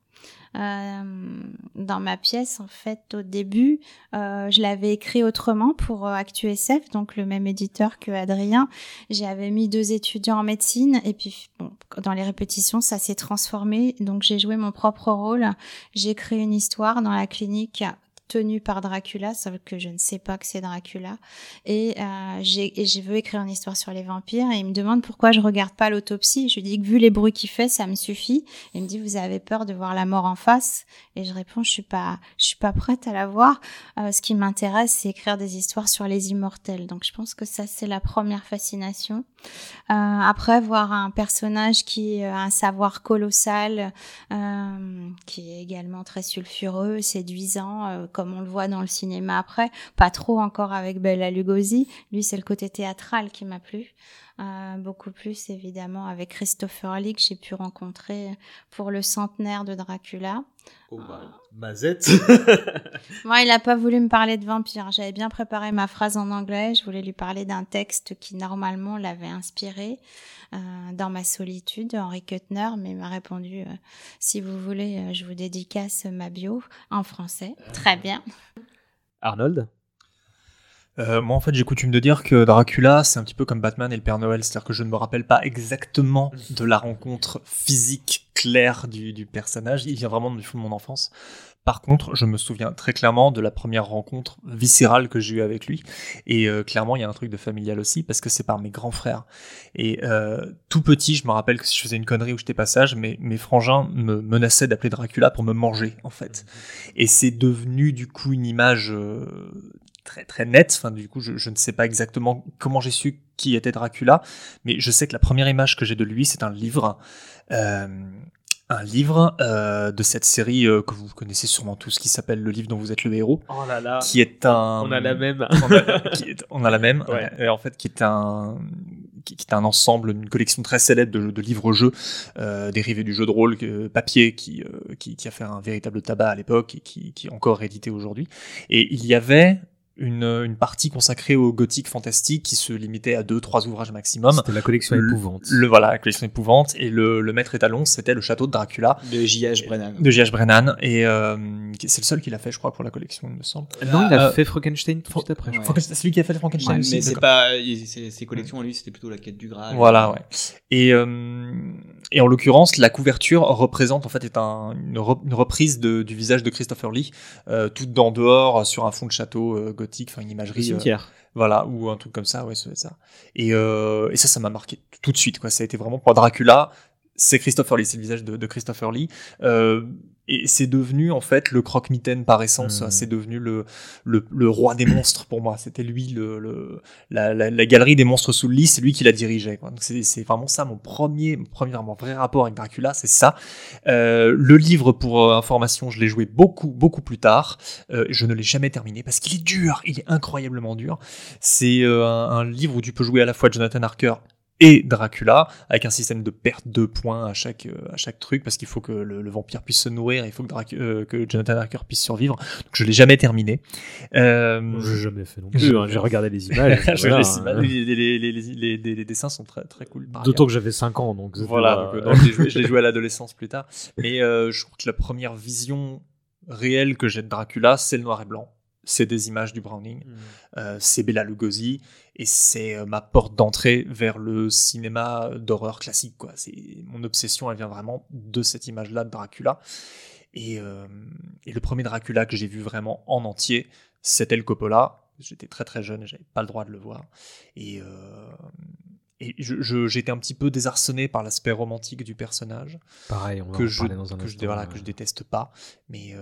Euh, dans ma pièce, en fait, au début, euh, je l'avais écrit autrement pour ActuSF, donc le même éditeur que Adrien. J'avais mis deux étudiants en médecine et puis bon, dans les répétitions, ça s'est transformé. Donc j'ai joué mon propre rôle. J'ai créé une histoire dans la clinique tenu par Dracula, sauf que je ne sais pas que c'est Dracula. Et, euh, j'ai, et je veux écrire une histoire sur les vampires. Et il me demande pourquoi je regarde pas l'autopsie. Je lui dis que vu les bruits qu'il fait, ça me suffit. Il me dit, vous avez peur de voir la mort en face? Et je réponds, je suis pas, je suis pas prête à la voir. Euh, ce qui m'intéresse, c'est écrire des histoires sur les immortels. Donc je pense que ça, c'est la première fascination. Euh, après, voir un personnage qui a un savoir colossal, euh, qui est également très sulfureux, séduisant, euh, comme on le voit dans le cinéma après, pas trop encore avec Bella Lugosi. Lui, c'est le côté théâtral qui m'a plu. Euh, beaucoup plus évidemment avec Christopher Lee que j'ai pu rencontrer pour le centenaire de Dracula. Oh bah, Mazette Moi, il n'a pas voulu me parler de vampire. J'avais bien préparé ma phrase en anglais. Je voulais lui parler d'un texte qui normalement l'avait inspiré euh, dans ma solitude, Henri Kuttner, mais il m'a répondu euh, si vous voulez, je vous dédicace ma bio en français. Très bien. Arnold? Euh, moi, en fait, j'ai coutume de dire que Dracula, c'est un petit peu comme Batman et le Père Noël, c'est-à-dire que je ne me rappelle pas exactement de la rencontre physique claire du, du personnage. Il vient vraiment du fond de mon enfance. Par contre, je me souviens très clairement de la première rencontre viscérale que j'ai eue avec lui. Et euh, clairement, il y a un truc de familial aussi, parce que c'est par mes grands frères. Et euh, tout petit, je me rappelle que si je faisais une connerie ou j'étais pas sage, mes, mes frangins me menaçaient d'appeler Dracula pour me manger, en fait. Et c'est devenu du coup une image euh, très très nette. Enfin, du coup, je, je ne sais pas exactement comment j'ai su qui était Dracula, mais je sais que la première image que j'ai de lui, c'est un livre. Euh, un livre euh, de cette série euh, que vous connaissez sûrement tous, qui s'appelle Le livre dont vous êtes le héros, Oh là là. qui est un. On a la même. on a, qui est- on a la même. Ouais. Et en fait, qui est un qui qui est un ensemble, une collection très célèbre de, de livres-jeux euh, dérivés du jeu de rôle papier qui, euh, qui qui a fait un véritable tabac à l'époque et qui, qui est encore édité aujourd'hui. Et il y avait une, une partie consacrée au gothique fantastique qui se limitait à deux trois ouvrages maximum. C'était la collection Le- épouvante. Le voilà, la collection épouvante et le, le maître étalon, c'était le château de Dracula De J.H. Brennan. de J.H. Brennan et euh, c'est le seul qu'il a fait, je crois, pour la collection, il me semble. Non, il a Euh, fait Frankenstein tout de après. ouais. C'est celui qui a fait le Frankenstein Ouais, aussi, mais c'est pas ses collections à lui, c'était plutôt la quête du Graal. Voilà, ouais. Et, euh, et en l'occurrence, la couverture représente en fait est un, une, re- une reprise de- du visage de Christopher Lee, euh, toute en dehors sur un fond de château euh, gothique, enfin une imagerie, euh, cimetière. voilà, ou un truc comme ça, ouais, c'est ça. Et, euh, et ça, ça m'a marqué tout de suite, quoi. Ça a été vraiment pour Dracula. C'est Christopher Lee, c'est le visage de, de Christopher Lee. Et c'est devenu en fait le croque-mitaine par essence. Mhm. C'est devenu le, le, le roi des monstres pour moi. C'était lui le, le la, la, la galerie des monstres sous le lit, c'est lui qui la dirigeait. quoi. Donc c'est c'est vraiment ça mon premier, mon premier mon vrai rapport avec Dracula, c'est ça. Euh, le livre pour euh, information, je l'ai joué beaucoup beaucoup plus tard. Euh, je ne l'ai jamais terminé parce qu'il est dur, il est incroyablement dur. C'est euh, un, un livre où tu peux jouer à la fois Jonathan Harker et Dracula avec un système de perte de points à chaque euh, à chaque truc parce qu'il faut que le, le vampire puisse se nourrir, il faut que, Drac- euh, que Jonathan Harker puisse survivre. Donc je l'ai jamais terminé. Euh, Je l'ai jamais fait non plus. hein. J'ai regardé les images. voilà, hein. les, les, les, les, les- les- les dessins sont très très cool. D'autant que j'avais 5 ans, donc Voilà, donc, euh, donc, je l'ai joué, à l'adolescence plus tard. Mais euh, je trouve que la première vision réelle que j'ai de Dracula, c'est le noir et blanc. C'est des images du Browning. Mm. Euh, c'est Bela Lugosi et c'est euh, ma porte d'entrée vers le cinéma d'horreur classique. Quoi. Mon obsession, elle vient vraiment de cette image-là de Dracula. Et, euh, et le premier Dracula que j'ai vu vraiment en entier, c'était le Coppola. J'étais très très jeune, et j'avais pas le droit de le voir. Et, j'étais un petit peu désarçonné par l'aspect romantique du personnage Pareil, on va que en je, parler dans un que, je, instant, voilà, que je déteste pas. Mais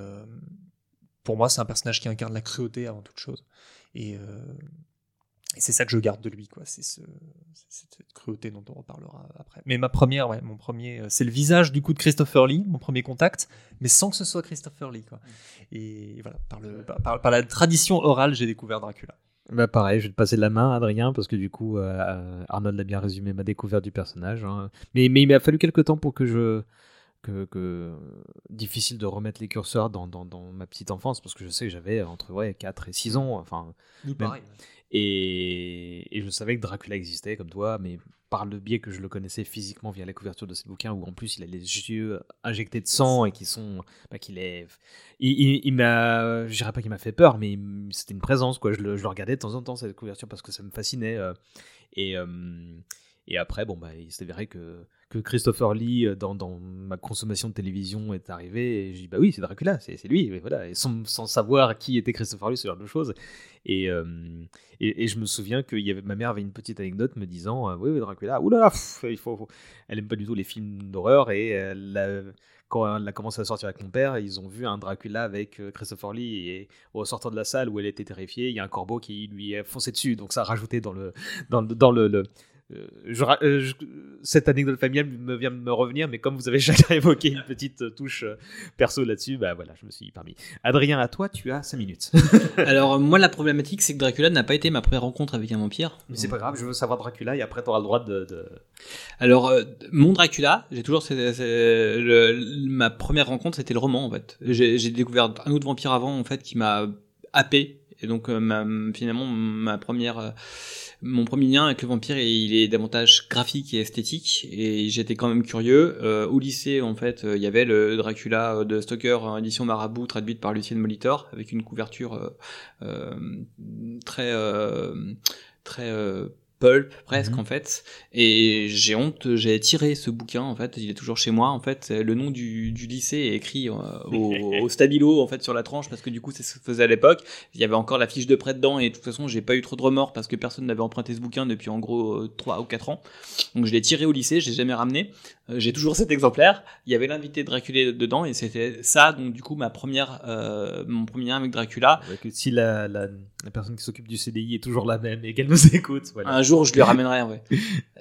pour moi, c'est un personnage qui incarne la cruauté avant toute chose. Et, euh, c'est ça que je garde de lui, quoi. C'est ce, cette cruauté dont on reparlera après. Mais ma première, ouais, mon premier, euh, c'est le visage du coup de Christopher Lee, mon premier contact, mais sans que ce soit Christopher Lee, quoi. Et voilà, par la tradition orale, j'ai découvert Dracula. Bah pareil, je vais te passer la main, Adrien, parce que du coup, euh, Arnold a bien résumé ma découverte du personnage. hein. Mais, mais il m'a fallu quelques temps pour que je... Que, que- difficile de remettre les curseurs dans, dans, dans ma petite enfance, parce que je sais que j'avais entre ouais, 4 et 6 ans. Enfin, pareil. Et, et je savais que Dracula existait comme toi, mais par le biais que je le connaissais physiquement via la couverture de ce bouquin, où en plus il a les yeux injectés de sang et qui sont, bah, qu'il est, il, il, il m'a, je dirais pas qu'il m'a fait peur, mais c'était une présence quoi. Je le, je le regardais de temps en temps cette couverture parce que ça me fascinait. euh, et euh, et après, bon bah, il s'est avéré que que Christopher Lee euh, dans, ma consommation de télévision est arrivé et j'ai dit bah oui c'est Dracula c'est c'est lui et voilà et sans, savoir qui était Christopher Lee ce genre de choses. Et, euh, et, je me souviens que y avait, ma mère avait une petite anecdote me disant euh, oui, oui Dracula oulala il faut, elle aime pas du tout les films d'horreur et quand elle a commencé à sortir avec mon père ils ont vu un Dracula avec Christopher Lee et au sortant de la salle où elle était terrifiée il y a un corbeau qui lui a foncé dessus donc ça a rajouté dans le dans dans le, le- je euh, je- cette anecdote familiale me vient de me revenir, mais comme vous avez chacun évoqué une petite euh, touche euh, perso là-dessus, bah voilà, je me suis permis. Adrien, à toi, tu as 5 minutes. Alors euh, moi la problématique c'est que Dracula n'a pas été ma première rencontre avec un vampire. mais c'est pas grave, je veux savoir Dracula et après tu auras le droit de. de- Alors euh, mon Dracula, j'ai toujours le- ma première rencontre c'était le roman en fait. J'ai découvert un autre vampire avant en fait qui m'a happé et donc euh, ma- finalement ma première euh, mon premier lien avec le vampire il est davantage graphique et esthétique et j'étais quand même curieux. Euh, au lycée en fait euh, il y avait le Dracula de Stoker édition Marabout traduite par Lucien Molitor avec une couverture euh, très très pulp presque Mhm. en fait. Et j'ai honte j'ai tiré ce bouquin en fait. Il est toujours chez moi en fait. Le nom du, du lycée est écrit euh, au, au stabilo en fait sur la tranche parce que du coup c'est ce que faisait à l'époque. Il y avait encore la fiche de prêt dedans et de toute façon j'ai pas eu trop de remords parce que personne n'avait emprunté ce bouquin depuis en gros 3 ou 4 ans. Donc je l'ai tiré au lycée je l'ai jamais ramené. Euh, j'ai toujours cet exemplaire il y avait l'invité de Dracula dedans et c'était ça donc du coup ma première euh, mon premier lien avec Dracula Ouais, que si la, la, la personne qui s'occupe du CDI est toujours la même et qu'elle nous écoute, voilà. Un jour, je le ramènerai, ouais.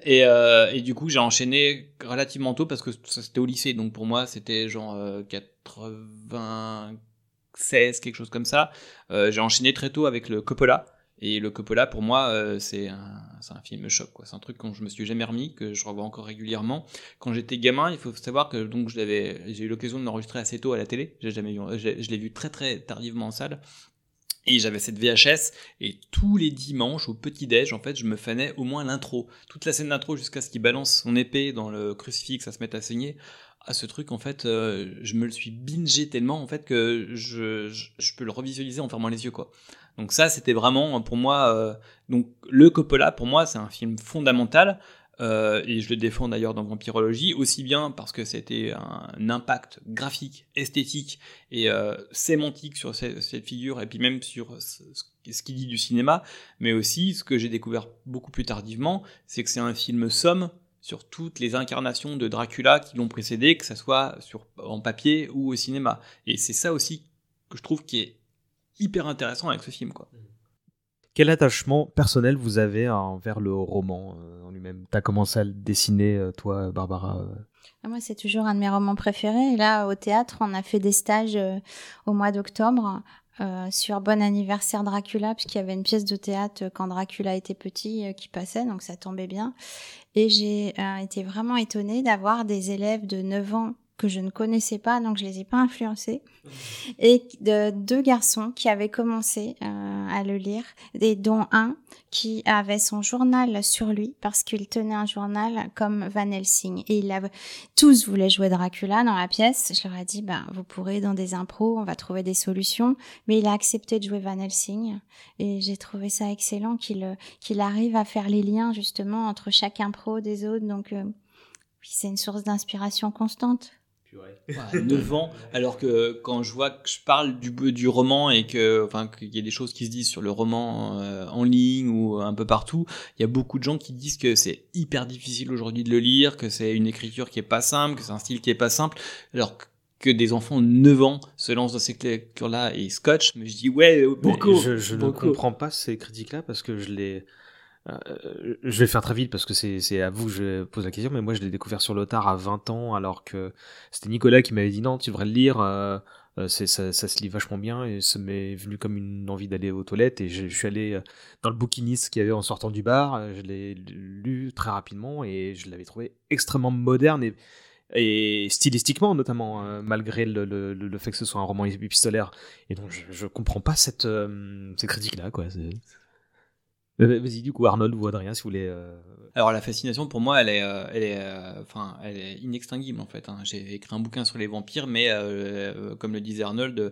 Et, euh, et du coup, j'ai enchaîné relativement tôt parce que ça c'était au lycée. Donc pour moi, c'était genre euh, 96, quelque chose comme ça. Euh, j'ai enchaîné très tôt avec le Coppola. Et le Coppola, pour moi, euh, c'est un, film choc. C'est un truc dont je me suis jamais remis, que je revois encore régulièrement. Quand j'étais gamin, il faut savoir que donc j'ai eu l'occasion de l'enregistrer assez tôt à la télé. Jamais vu, je l'ai vu très très tardivement en salle. Et j'avais cette VHS et tous les dimanches au petit-déj, en fait, je me fanais au moins l'intro. Toute la scène d'intro jusqu'à ce qu'il balance son épée dans le crucifix, ça se mette à saigner. Ah, ce truc, en fait, euh, je me le suis bingé tellement, en fait, que je, je, je peux le revisualiser en fermant les yeux, quoi. Donc ça, c'était vraiment, pour moi, euh, donc le Coppola, pour moi, c'est un film fondamental. Euh, et je le défends d'ailleurs dans Vampirologie, aussi bien parce que c'était un impact graphique, esthétique et euh, sémantique sur ce- cette figure, et puis même sur ce, ce qu'il dit du cinéma, mais aussi ce que j'ai découvert beaucoup plus tardivement, c'est que c'est un film somme sur toutes les incarnations de Dracula qui l'ont précédé, que ce soit sur, en papier ou au cinéma. Et c'est ça aussi que je trouve qui est hyper intéressant avec ce film. Quoi. Quel attachement personnel vous avez envers le roman euh, en lui-même? T'as commencé à le dessiner, euh, toi, Barbara euh, Ah, Moi, c'est toujours un de mes romans préférés. Et là, au théâtre, on a fait des stages euh, au mois d'octobre euh, sur Bon anniversaire Dracula, puisqu'il y avait une pièce de théâtre euh, quand Dracula était petit euh, qui passait, donc ça tombait bien. Et j'ai euh, été vraiment étonnée d'avoir des élèves de 9 ans que je ne connaissais pas, donc je les ai pas influencés, et de deux garçons qui avaient commencé euh, à le lire, et dont un qui avait son journal sur lui parce qu'il tenait un journal comme Van Helsing et il avait tous voulaient jouer Dracula dans la pièce. Je leur ai dit, bah, vous pourrez dans des impros, on va trouver des solutions. Mais il a accepté de jouer Van Helsing et j'ai trouvé ça excellent qu'il euh, qu'il arrive à faire les liens justement entre chaque impro des autres. Donc euh, c'est une source d'inspiration constante. Voilà, 9 ans, alors que quand je vois que je parle du, du roman et que, enfin, qu'il y a des choses qui se disent sur le roman euh, en ligne ou un peu partout, il y a beaucoup de gens qui disent que c'est hyper difficile aujourd'hui de le lire, que c'est une écriture qui est pas simple, que c'est un style qui est pas simple, alors que que des enfants de 9 ans se lancent dans ces lectures-là et scotch, mais je dis ouais, beaucoup. Mais je je ne beaucoup. comprends pas ces critiques-là parce que je les. Euh, je vais faire très vite parce que c'est à vous que je pose la question, mais moi je l'ai découvert sur le à 20 ans alors que c'était Nicolas qui m'avait dit non, tu devrais le lire, euh, euh, ça, se lit vachement bien et ça m'est venu comme une envie d'aller aux toilettes et je, suis allé dans le bouquiniste qu'il y avait en sortant du bar, je l'ai lu très rapidement et je l'avais trouvé extrêmement moderne et stylistiquement notamment malgré le, fait que ce soit un roman épistolaire. Et donc je, je comprends pas cette cette critique là quoi vas-y du coup Arnold ou Adrien si vous voulez euh, Alors la fascination pour moi, elle est, euh, elle est, euh, elle est inextinguible en fait. hein. J'ai écrit un bouquin sur les vampires, mais euh, comme le disait Arnold, euh,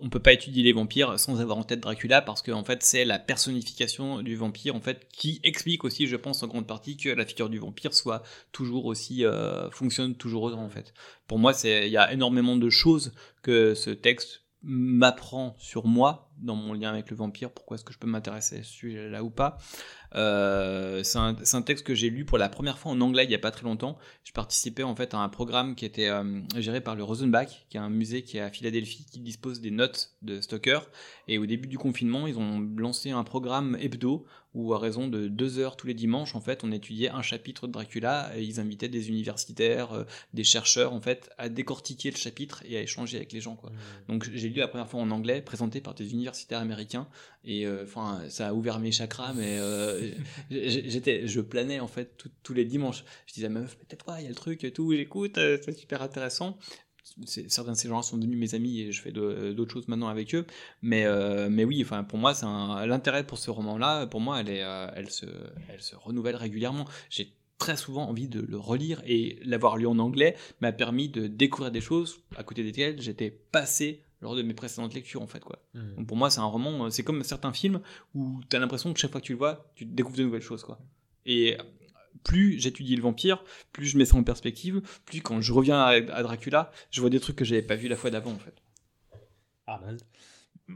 on peut pas étudier les vampires sans avoir en tête Dracula parce que en fait c'est la personnification du vampire en fait qui explique aussi, je pense en grande partie que la figure du vampire soit toujours aussi euh, fonctionne toujours autant en fait. Pour moi, c'est il y a énormément de choses que ce texte m'apprend sur moi dans mon lien avec le vampire, pourquoi est-ce que je peux m'intéresser à ce sujet-là ou pas. Euh, c'est un, texte que j'ai lu pour la première fois en anglais il n'y a pas très longtemps. Je participais en fait à un programme qui était euh, géré par le Rosenbach, qui est un musée qui est à Philadelphie, qui dispose des notes de Stoker. Et au début du confinement, ils ont lancé un programme hebdo où à raison de deux heures tous les dimanches, en fait, on étudiait un chapitre de Dracula et ils invitaient des universitaires, euh, des chercheurs, en fait, à décortiquer le chapitre et à échanger avec les gens, quoi. Donc j'ai lu la première fois en anglais, présenté par des universitaires américains, et euh, enfin ça a ouvert mes chakras, mais euh, j'étais, je planais en fait tous les dimanches. Je disais meuf, peut-être quoi, il y a le truc et tout, j'écoute, euh, c'est super intéressant. Certains de ces gens sont devenus mes amis et je fais d'autres choses maintenant avec eux. Mais, mais oui, enfin pour moi, c'est l'intérêt pour ce roman-là, pour moi, elle, est, elle, se, elle se renouvelle régulièrement. J'ai très souvent envie de le relire et l'avoir lu en anglais m'a permis de découvrir des choses à côté desquelles j'étais passé lors de mes précédentes lectures en fait quoi. Donc pour moi c'est un roman, euh, c'est comme certains films où tu as l'impression que chaque fois que tu le vois, tu découvres de nouvelles choses quoi. Et plus j'étudie le vampire, plus je mets ça en perspective, plus quand je reviens à, à Dracula, je vois des trucs que j'avais pas vu la fois d'avant en fait. Arnold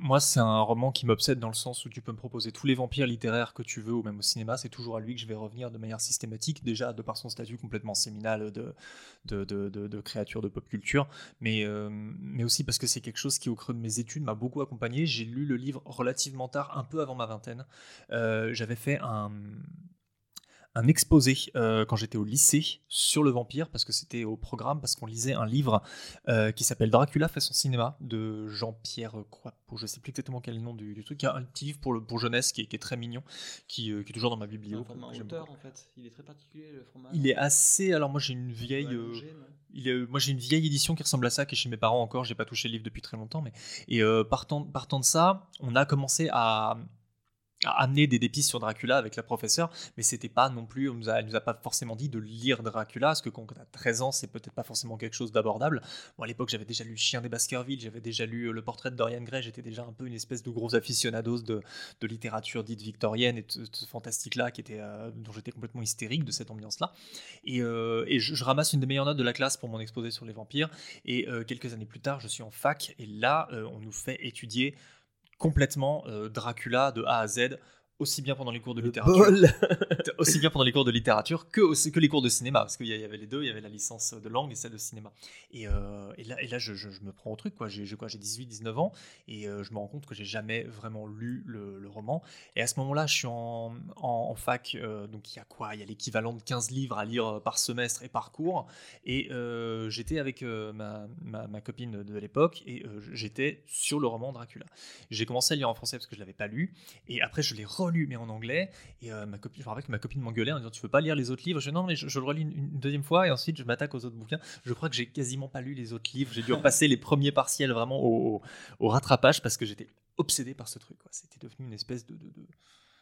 moi, c'est un roman qui m'obsède dans le sens où tu peux me proposer tous les vampires littéraires que tu veux, ou même au cinéma, c'est toujours à lui que je vais revenir de manière systématique, déjà de par son statut complètement séminal de, créature de pop culture, mais, euh, mais aussi parce que c'est quelque chose qui, au creux de mes études, m'a beaucoup accompagné. J'ai lu le livre relativement tard, un peu avant ma vingtaine. Euh, j'avais fait un, un exposé euh, quand j'étais au lycée sur le vampire, parce que c'était au programme, parce qu'on lisait un livre euh, qui s'appelle Dracula fait son cinéma de Jean-Pierre Croix-Pour Je sais plus exactement quel est le nom du, truc. Y a un petit livre pour, le, pour jeunesse qui est, très mignon, qui, euh, qui, est toujours dans ma bibliothèque. en fait. Il est très particulier le format. Il est assez. Alors moi j'ai une vieille. il est, moi j'ai une vieille édition qui ressemble à ça, qui est chez mes parents encore. J'ai pas touché le livre depuis très longtemps, mais et partant, partant de ça, on a commencé à amener des, dépistes sur Dracula avec la professeure, mais c'était pas non plus, on nous a, nous a pas forcément dit de lire Dracula, parce que quand on a 13 ans, c'est peut-être pas forcément quelque chose d'abordable. Moi, à l'époque, j'avais déjà lu Chien des Baskerville, j'avais déjà lu euh, Le Portrait de Dorian Gray, j'étais déjà un peu une espèce de gros aficionados de, de littérature dite victorienne et de, ce fantastique-là, qui était, euh, dont j'étais complètement hystérique de cette ambiance-là. Et, euh, et je, ramasse une des meilleures notes de la classe pour mon exposé sur les vampires, et quelques années plus tard, je suis en fac, et là, on nous fait étudier complètement euh, Dracula de A à Z aussi bien pendant les cours de littérature, aussi bien pendant les cours de littérature que, que les cours de cinéma, parce qu'il y avait les deux, il y avait la licence de langue et celle de cinéma. Et, euh, et là, et là je, je, me prends au truc, quoi. J'ai, quoi, j'ai 18, 19 ans, et euh, je me rends compte que j'ai jamais vraiment lu le, le, roman. Et à ce moment-là, je suis en, en, fac, euh, donc il y a quoi? Il y a l'équivalent de 15 livres à lire par semestre et par cours. Et j'étais avec ma, ma, ma, copine de l'époque, et j'étais sur le roman Dracula. J'ai commencé à lire en français parce que je l'avais pas lu, et après je l'ai lu mais en anglais. Et euh, ma copine, je me rappelle que ma copine m'engueulait en disant Tu veux pas lire les autres livres? Je dis Non, mais je, le relis une, deuxième fois et ensuite je m'attaque aux autres bouquins. Je crois que j'ai quasiment pas lu les autres livres. J'ai dû repasser les premiers partiels vraiment au, rattrapage parce que j'étais obsédé par ce truc. C'était devenu une espèce de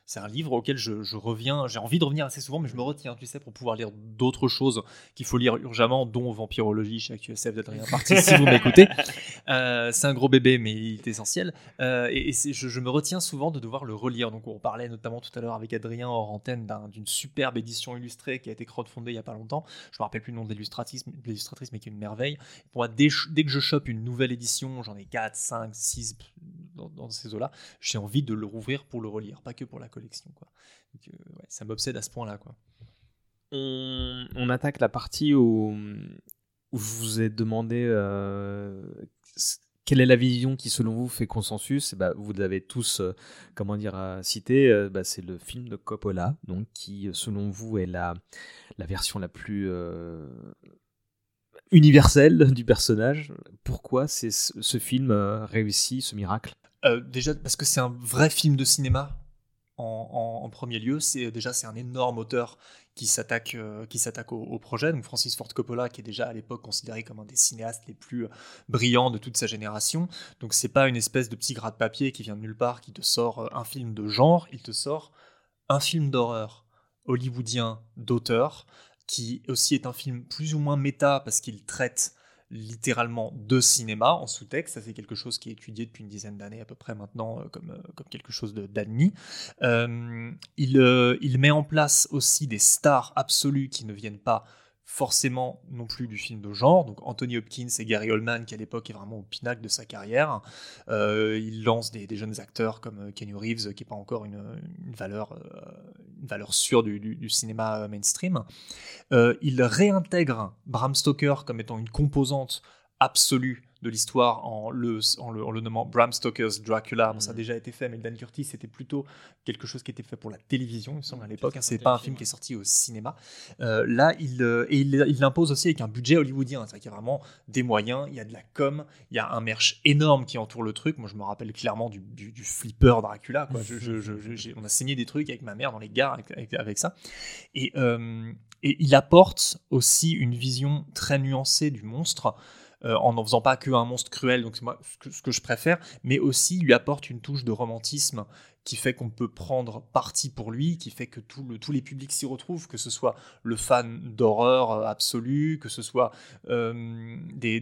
c'est un livre auquel je, reviens, j'ai envie de revenir assez souvent, mais je me retiens, tu sais, pour pouvoir lire d'autres choses qu'il faut lire urgemment, dont Vampirologie chez AQSF d'Adrien Parti, si vous m'écoutez. Euh, c'est un gros bébé, mais il est essentiel. Euh, et, je, me retiens souvent de devoir le relire. Donc, on parlait notamment tout à l'heure avec Adrien hors antenne d'une superbe édition illustrée qui a été crowdfundée il n'y a pas longtemps. Je me rappelle plus le nom de l'illustratrice, mais qui est une merveille. Pour moi, dès, que je chope une nouvelle édition, j'en ai 4, 5, 6 dans, dans ces eaux-là, j'ai envie de le rouvrir pour le relire, pas que pour la collection. Quoi. Euh, ça m'obsède à ce point-là. Quoi. On, attaque la partie où, où je vous ai demandé euh, quelle est la vision qui, selon vous, fait consensus? Bah, Vous l'avez tous, euh, comment dire, cité. Bah, c'est le film de Coppola, donc, qui, selon vous, est la, la version la plus universelle du personnage. Pourquoi c'est ce film réussit ce miracle? Déjà parce que c'est un vrai film de cinéma en, premier lieu. C'est déjà c'est un énorme auteur qui s'attaque euh, qui s'attaque au, projet. Donc Francis Ford Coppola, qui est déjà à l'époque considéré comme un des cinéastes les plus euh, brillants de toute sa génération. Donc c'est pas une espèce de petit gras de papier qui vient de nulle part, qui te sort euh, un film de genre. Il te sort un film d'horreur hollywoodien d'auteur, qui aussi est un film plus ou moins méta parce qu'il traite littéralement de cinéma en sous-texte. Ça, c'est quelque chose qui est étudié depuis une dizaine d'années à peu près maintenant euh, comme, euh, comme quelque chose d'admis. Euh, il, il met en place aussi des stars absolues qui ne viennent pas forcément non plus du film de genre. Donc Anthony Hopkins et Gary Oldman, qui à l'époque est vraiment au pinacle de sa carrière. Euh, il lance des, jeunes acteurs comme euh, Kenny Reeves, qui n'est pas encore une, valeur, euh, une valeur sûre du, cinéma mainstream. il réintègre Bram Stoker comme étant une composante absolue de l'histoire en le, en, le, nommant Bram Stoker's Dracula. ça a mm. déjà été fait, mais Dan Curtis, c'était plutôt quelque chose qui était fait pour la télévision, il me semble, à l'époque. Hein, c'est pas un film qui est sorti au cinéma. Euh, là, il, euh, et il, l'impose aussi avec un budget hollywoodien. C'est-à-dire qu'il y a vraiment des moyens, il y a de la com, il y a un merch énorme qui entoure le truc. Moi, je me rappelle clairement du, du, flipper Dracula. Quoi. Je, on a saigné des trucs avec ma mère dans les gares avec, avec, ça. Et, euh, et il apporte aussi une vision très nuancée du monstre. En n'en faisant pas que un monstre cruel, donc c'est moi ce que, je préfère, mais aussi lui apporte une touche de romantisme qui fait qu'on peut prendre parti pour lui, qui fait que tous les publics s'y retrouvent, que ce soit le fan d'horreur euh, absolu, que ce soit euh, des,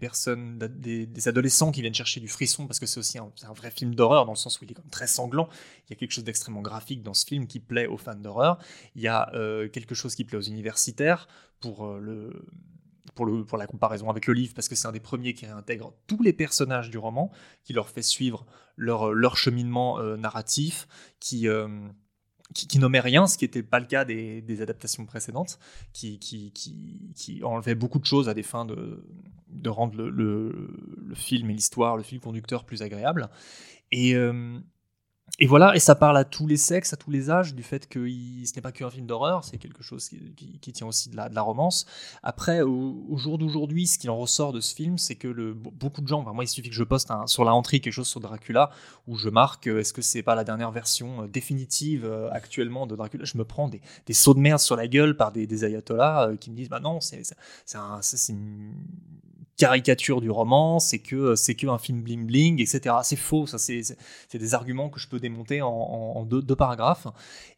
personnes, des, adolescents qui viennent chercher du frisson, parce que c'est aussi un, vrai film d'horreur, dans le sens où il est très sanglant. Il y a quelque chose d'extrêmement graphique dans ce film qui plaît aux fans d'horreur. Il y a euh, quelque chose qui plaît aux universitaires pour le pour, la comparaison avec le livre, parce que c'est un des premiers qui réintègre tous les personnages du roman, qui leur fait suivre leur, cheminement euh, narratif, qui, euh, qui, nommait rien, ce qui n'était pas le cas des, adaptations précédentes, qui, qui, qui, enlevait beaucoup de choses à des fins de, de rendre le, le, film et l'histoire, le fil conducteur plus agréable. Et, euh, et voilà, et ça parle à tous les sexes, à tous les âges, du fait que ce n'est pas qu'un film d'horreur, c'est quelque chose qui, tient aussi de la, romance. Après, au, jour d'aujourd'hui, ce qu'il en ressort de ce film, c'est que beaucoup de gens, moi il suffit que je poste sur la rentrée quelque chose sur Dracula, où je marque, euh, est-ce que c'est pas la dernière version euh, définitive euh, actuellement de Dracula? Je me prends des, sauts de merde sur la gueule par des, ayatollahs qui me disent, bah non, c'est une caricature du roman, c'est que c'est que un film bling bling, etc. C'est faux, ça c'est des arguments que je peux démonter en, deux, paragraphes.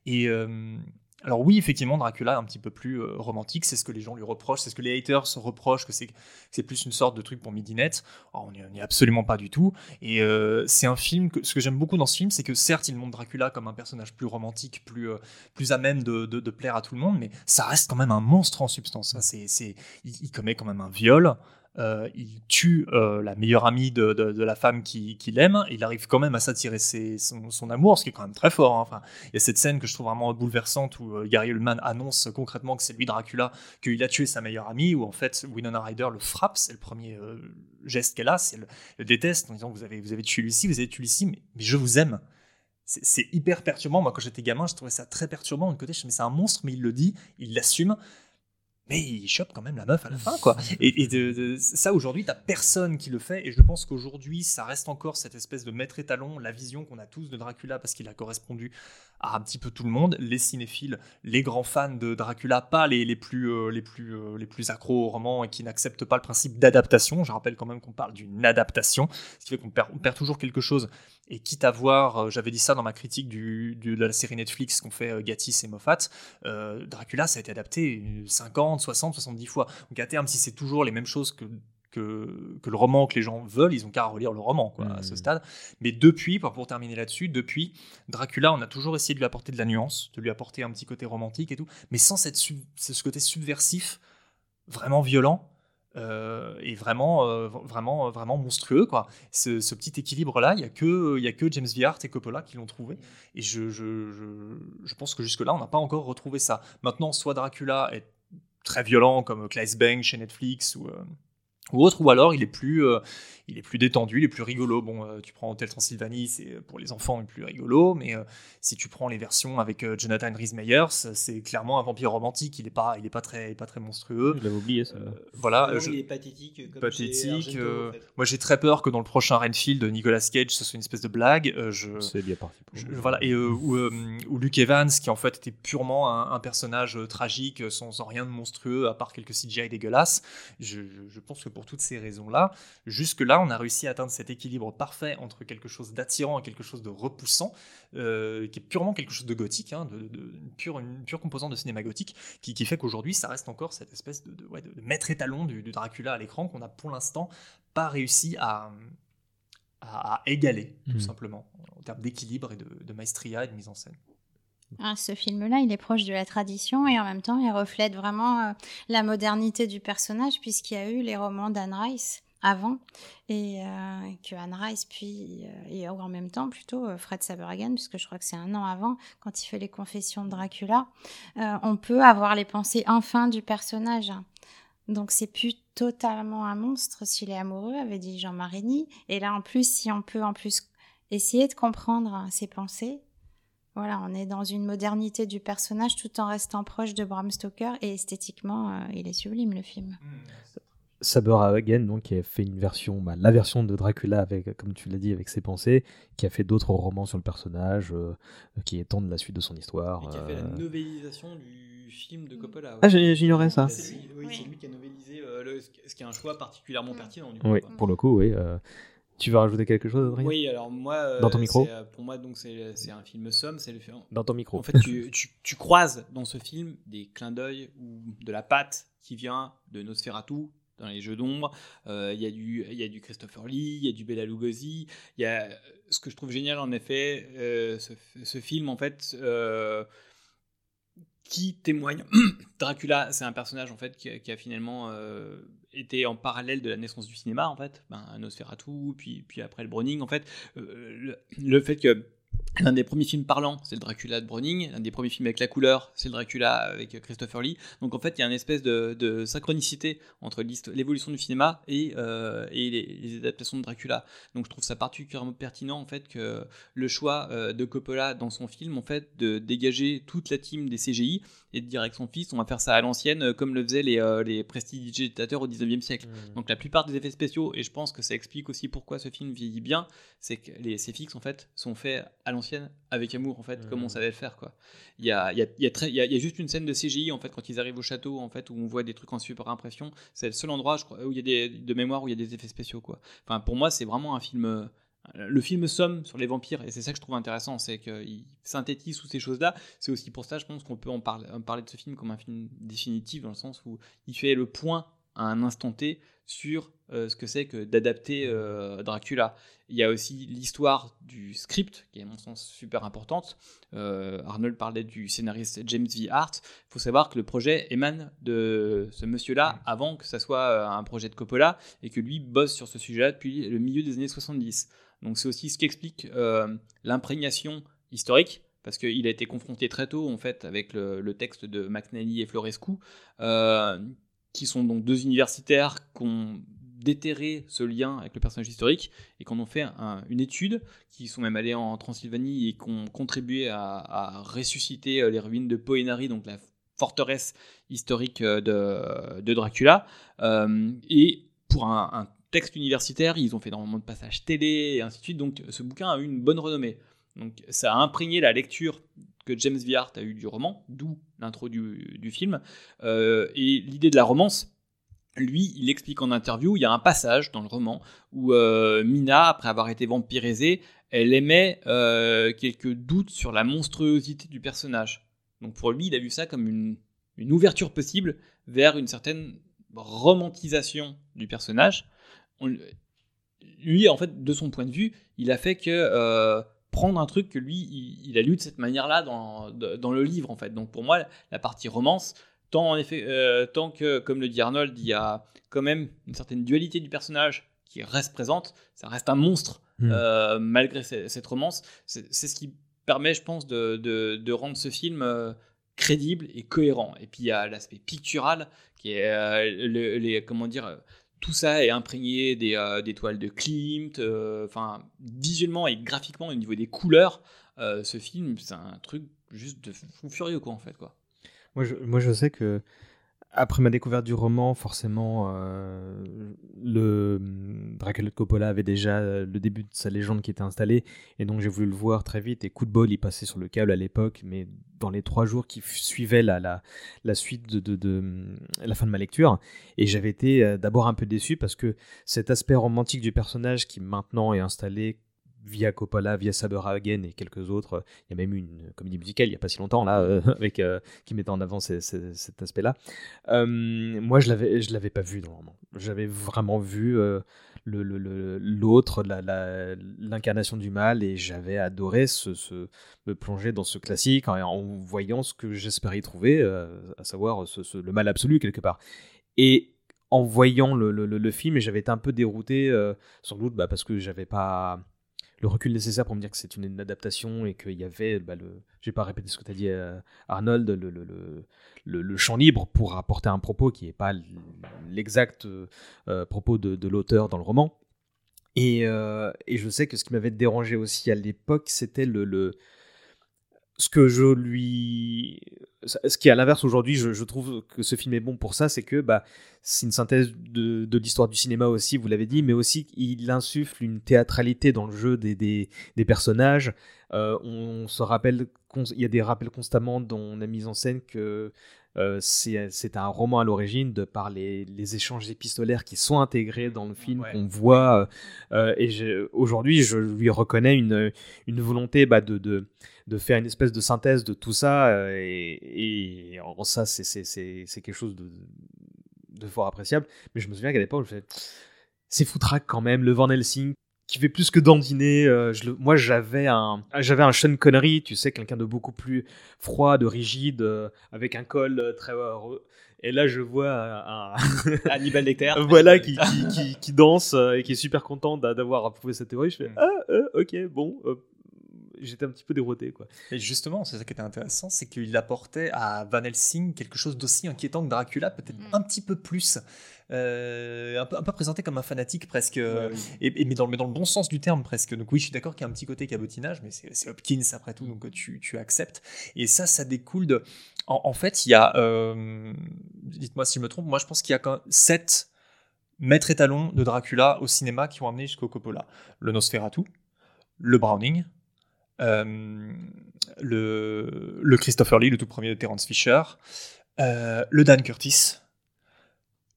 Et euh, alors oui, effectivement, Dracula est un petit peu plus euh, romantique, c'est ce que les gens lui reprochent, c'est ce que les haters reprochent, que c'est plus une sorte de truc pour midinette. on n'y est absolument pas du tout. Et euh, c'est un film, que, ce que j'aime beaucoup dans ce film, c'est que certes, il montre Dracula comme un personnage plus romantique, plus, plus à même de, plaire à tout le monde, mais ça reste quand même un monstre en substance. C'est, il, il, commet quand même un viol. Euh, il tue euh, la meilleure amie de, la femme qu'il qui aime, il arrive quand même à s'attirer son, amour, ce qui est quand même très fort. Hein. Enfin, il y a cette scène que je trouve vraiment bouleversante où euh, Gary Oldman annonce concrètement que c'est lui Dracula, qu'il a tué sa meilleure amie, où en fait Winona Ryder le frappe, c'est le premier geste qu'elle a, c'est le, le, déteste en disant vous avez, vous avez tué Lucie, vous avez tué Lucie, mais, mais je vous aime c'est hyper perturbant. Moi, quand j'étais gamin, je trouvais ça très perturbant. D'un côté, je me mais c'est un monstre, mais il le dit, il l'assume mais il chope quand même la meuf à la fin, quoi. Et, de, ça, aujourd'hui, t'as personne qui le fait, et je pense qu'aujourd'hui, ça reste encore cette espèce de maître étalon, la vision qu'on a tous de Dracula, parce qu'il a correspondu à un petit peu tout le monde, les cinéphiles, les grands fans de Dracula, pas les, les plus, euh, les, plus, euh, les plus accros au roman et qui n'acceptent pas le principe d'adaptation. Je rappelle quand même qu'on parle d'une adaptation, ce qui fait qu'on perd, on perd toujours quelque chose et quitte à voir, euh, j'avais dit ça dans ma critique du, de la série Netflix qu'ont fait Gatiss et Moffat, Dracula, ça a été adapté 50, 60, 70 fois. Donc à terme, si c'est toujours les mêmes choses que que, que, le roman que les gens veulent, ils ont qu'à relire le roman quoi, à ce mmh. stade. Mais depuis, pour, terminer là-dessus, depuis Dracula, on a toujours essayé de lui apporter de la nuance, de lui apporter un petit côté romantique et tout, mais sans cette ce côté subversif, vraiment violent. Euh, et vraiment, euh, vraiment, vraiment monstrueux quoi. Ce, petit équilibre là, il y a que, il y a que James Viart et Coppola qui l'ont trouvé. Et je, je, je, pense que jusque là, on n'a pas encore retrouvé ça. Maintenant, soit Dracula est très violent comme Claes Bang chez Netflix ou euh, ou autre, ou alors il est plus, euh, il est plus détendu, il est plus rigolo. Bon, euh, tu prends Hotel Transylvanie, c'est pour les enfants le plus rigolo, mais euh, si tu prends les versions avec Jonathan Rhys Meyers, c'est clairement un vampire romantique. Il est pas, il est pas très, pas très monstrueux. Je l'avais oublié ça. voilà, il est pathétique. Comme pathétique. Moi, j'ai très peur que dans le prochain Renfield, Nicolas Cage, ce soit une espèce de blague. je, c'est bien parti. voilà, et ou, ou, Luke Evans, qui en fait était purement un, personnage tragique, sans, sans, rien de monstrueux, à part quelques CGI dégueulasses. Je, je pense que pour toutes ces raisons-là, jusque-là, on a réussi à atteindre cet équilibre parfait entre quelque chose d'attirant et quelque chose de repoussant, euh, qui est purement quelque chose de gothique, hein, de, une, pure, une pure composante de cinéma gothique, qui, fait qu'aujourd'hui, ça reste encore cette espèce de, de maître étalon du, Dracula à l'écran qu'on a pour l'instant pas réussi à, à, égaler, tout mmh. simplement, en termes d'équilibre et de, maestria et de mise en scène. Ah, ce film-là, il est proche de la tradition et en même temps, il reflète vraiment euh, la modernité du personnage puisqu'il y a eu les romans d'Anne Rice avant et euh, que Anne Rice puis euh, et en même temps plutôt Fred Saberhagen puisque je crois que c'est un an avant quand il fait les confessions de Dracula on peut avoir les pensées enfin du personnage. Donc c'est plus totalement un monstre s'il est amoureux avait dit Jean Marini. Et là en plus si on peut en plus essayer de comprendre ses pensées voilà, on est dans une modernité du personnage tout en restant proche de Bram Stoker et esthétiquement, euh, il est sublime le film. Saber Hagen, donc, qui a fait une version, bah, la version de Dracula avec, comme tu l'as dit, avec ses pensées, qui a fait d'autres romans sur le personnage, euh, qui étendent la suite de son histoire. Et qui a fait la euh. novélisation du film de Coppola. Ah, j'ignorais ça. C'est lui, oui, lui, qui a novélisé le, ce qui est un choix particulièrement pertinent. Du coup, oui, pour le coup, oui. Tu veux rajouter quelque chose, Adrien? Oui, alors moi. dans ton micro Pour moi, donc c'est un film somme. C'est le Dans ton micro. En fait, tu, tu, tu, croises dans ce film des clins d'œil ou de la patte qui vient de Nosferatu, dans les jeux d'ombre. Il y, a du, y a du Christopher Lee, il y a du Bela Lugosi. Il y a ce que je trouve génial, en effet, ce, ce, film, en fait, qui témoigne. Dracula, c'est un personnage en fait qui, a finalement euh, été en parallèle de la naissance du cinéma en fait, ben, Nosferatu, puis puis après le Browning en fait, euh, le, fait que L'un des premiers films parlants, c'est le Dracula de Browning. L'un des premiers films avec la couleur, c'est le Dracula avec Christopher Lee. Donc en fait, il y a une espèce de, synchronicité entre l'évolution du cinéma et, euh, et les, adaptations de Dracula. Donc je trouve ça particulièrement pertinent en fait que le choix euh, de Coppola dans son film, en fait, de dégager toute la team des CGI et de dire avec son fils, on va faire ça à l'ancienne, euh, comme le faisaient les, les prestidigitateurs au 19e siècle. Mmh. Donc la plupart des effets spéciaux, et je pense que ça explique aussi pourquoi ce film vieillit bien, c'est que les CFX en fait sont faits à l'ancienne avec amour en fait, comme on mmh. savait le faire quoi. Il y a, il y, a, y, a, y juste une scène de CGI en fait quand ils arrivent au château en fait où on voit des trucs en super impression. C'est le seul endroit je crois où il y a des de mémoire où il y a des effets spéciaux quoi. Enfin pour moi c'est vraiment un film euh, le film somme sur les vampires et c'est ça que je trouve intéressant c'est qu'il synthétise toutes ces choses là c'est aussi pour ça je pense qu'on peut en parler, en parler de ce film comme un film définitif dans le sens où il fait le point à un instant T sur euh, ce que c'est que d'adapter euh, Dracula. Il y a aussi l'histoire du script, qui est à mon sens super importante. Euh, Arnold parlait du scénariste James V. Hart. Il faut savoir que le projet émane de ce monsieur-là avant que ça soit un projet de Coppola et que lui bosse sur ce sujet depuis le milieu des années 70. Donc c'est aussi ce qui explique l'imprégnation historique parce qu'il a été confronté très tôt en fait avec le, texte de McNally et Florescu, qui sont donc deux universitaires qui ont déterré ce lien avec le personnage historique et qui en ont fait une étude, qui sont même allés en Transylvanie et qui ont contribué à, ressusciter euh, les ruines de Poenari, donc la forteresse historique euh, de, Dracula. Euh, et pour un, texte universitaire, ils ont fait énormément de passages télé et ainsi de suite, donc ce bouquin a eu une bonne renommée. Donc ça a imprégné la lecture que James Viart a eu du roman, d'où l'intro du, film. Euh, et l'idée de la romance, lui, il explique en interview, il y a un passage dans le roman où euh, Mina, après avoir été vampirisée, elle émet euh, quelques doutes sur la monstruosité du personnage. Donc pour lui, il a vu ça comme une, ouverture possible vers une certaine romantisation du personnage. lui, en fait, de son point de vue, il a fait que prendre un truc que lui, il, a lu de cette manière-là dans, dans, le livre, en fait. Donc pour moi, la partie romance, tant, en effet, euh, tant que, comme le dit Arnold, il y a quand même une certaine dualité du personnage qui reste présente, ça reste un monstre hmm. euh, malgré cette romance. C'est ce qui permet, je pense, de, de, rendre ce film euh, crédible et cohérent. Et puis il y a l'aspect pictural qui est les, comment dire tout ça est imprégné des, euh, toiles de Klimt. Euh, enfin, visuellement et graphiquement, au niveau des couleurs, euh, ce film, c'est un truc juste de fou furieux, quoi, en fait, quoi. Moi, je, moi, je sais que après ma découverte du roman, forcément, euh, le Dracula de Coppola avait déjà euh, le début de sa légende qui était installé, et donc j'ai voulu le voir très vite. Et coup de bol, il passait sur le câble à l'époque, mais dans les trois jours qui suivaient la, suite de, de, la fin de ma lecture, et j'avais été euh, d'abord un peu déçu parce que cet aspect romantique du personnage qui maintenant est installé via Coppola, via Saberhagen et quelques autres. Il y a même une comédie musicale il n'y a pas si longtemps là, euh, avec, euh, qui mettait en avant cet aspect-là. Euh, moi, je l'avais, l'avais pas vu roman. J'avais vraiment vu l'autre, l'incarnation du mal, et j'avais adoré ce, me plonger dans ce classique en, voyant ce que j'espérais y trouver, à savoir le mal absolu quelque part. Et en voyant le, film, j'avais été un peu dérouté, sans doute bah, parce que j'avais pas le recul nécessaire pour me dire que c'est une, adaptation et qu'il y avait, bah, le, je vais pas répéter ce que tu as dit euh, Arnold, le, le, le, champ libre pour apporter un propos qui n'est pas l'exact euh, propos de, l'auteur dans le roman. Et, euh, et, je sais que ce qui m'avait dérangé aussi à l'époque, c'était le, ce que je lui ce qui est à l'inverse aujourd'hui je, trouve que ce film est bon pour ça c'est que bah c'est une synthèse de, l'histoire du cinéma aussi vous l'avez dit mais aussi il insuffle une théâtralité dans le jeu des, personnages. Euh, se rappelle il y a des rappels constamment dans la mise en scène que euh, c'est un roman à l'origine de par les, les, échanges épistolaires qui sont intégrés dans le film qu'on voit euh, et aujourd'hui je lui reconnais une, une volonté bah, de, de, de, faire une espèce de synthèse de tout ça et, et en ça c'est quelque chose de, de fort appréciable. Mais je me souviens qu'à l'époque je c'est foutraque quand même le Van Helsing qui fait plus que dandiner. Euh, je moi, j'avais un, j'avais un Sean Connery, tu sais, quelqu'un de beaucoup plus froid, de rigide, euh, avec un col euh, très. et là, je vois un, Hannibal Lecter. voilà, qui, qui, qui, danse et qui est super content d'avoir approuvé cette théorie. Je fais, mm. ah, ok, bon, j'étais un petit peu dérouté. Quoi. Et justement, c'est ça qui était intéressant, c'est qu'il apportait à Van Helsing quelque chose d'aussi inquiétant que Dracula, peut-être mm. un petit peu plus. Euh, un, peu, un, peu, présenté comme un fanatique presque, et, mais, dans, mais dans le bon sens du terme presque. Donc oui, je suis d'accord qu'il y a un petit côté cabotinage, mais c'est Hopkins après tout, donc tu, tu, acceptes. Et ça, ça découle de... En, fait, il y a... Euh, dites-moi si je me trompe, moi je pense qu'il y a quand sept maîtres étalons de Dracula au cinéma qui ont amené jusqu'au Coppola. Le Nosferatu, le Browning, euh, le, le, Christopher Lee, le tout premier de Terence Fisher, euh, le Dan Curtis,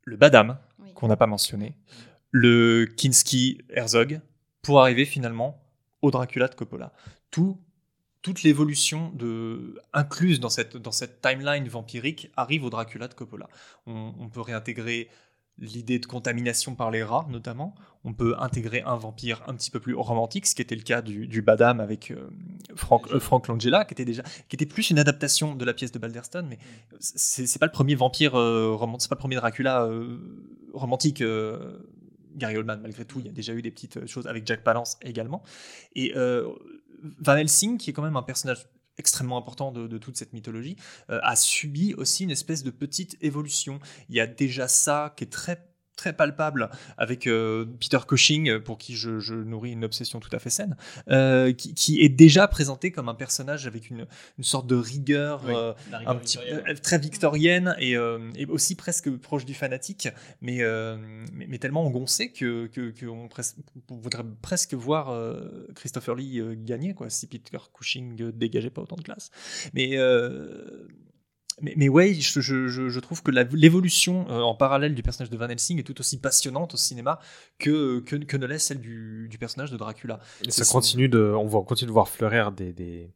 le Badam, qu'on n'a pas mentionné, le Kinski Herzog, pour arriver finalement au Dracula de Coppola. Tout, toute l'évolution de, incluse dans cette, dans cette timeline vampirique arrive au Dracula de Coppola. On, on peut réintégrer l'idée de contamination par les rats notamment. On peut intégrer un vampire un petit peu plus romantique, ce qui était le cas du, du Badam avec euh, Frank, euh, Frank, Langella, qui était déjà, qui était plus une adaptation de la pièce de Balderston, mais c'est pas le premier vampire euh, romantique, c'est pas le premier Dracula romantique. Gary Oldman, malgré tout, il y a déjà eu des petites choses avec Jack Palance également. Et Van Helsing, qui est quand même un personnage extrêmement important de, toute cette mythologie, euh, a subi aussi une espèce de petite évolution. Il y a déjà ça qui est très très palpable avec euh, Peter Cushing, pour qui je, nourris une obsession tout à fait saine, euh, qui, est déjà présenté comme un personnage avec une, une sorte de rigueur, euh, un petit, très victorienne et, et, aussi presque proche du fanatique, mais, mais, tellement engoncé que qu'on voudrait presque voir Christopher Lee gagner quoi, si Peter Cushing dégageait pas autant de classe. Mais mais, mais ouais, je, je, je, trouve que l'évolution euh, en parallèle du personnage de Van Helsing est tout aussi passionnante au cinéma que, que, que ne l'est celle du, du, personnage de Dracula. Et ça continue de, on va continuer de voir fleurir des, des,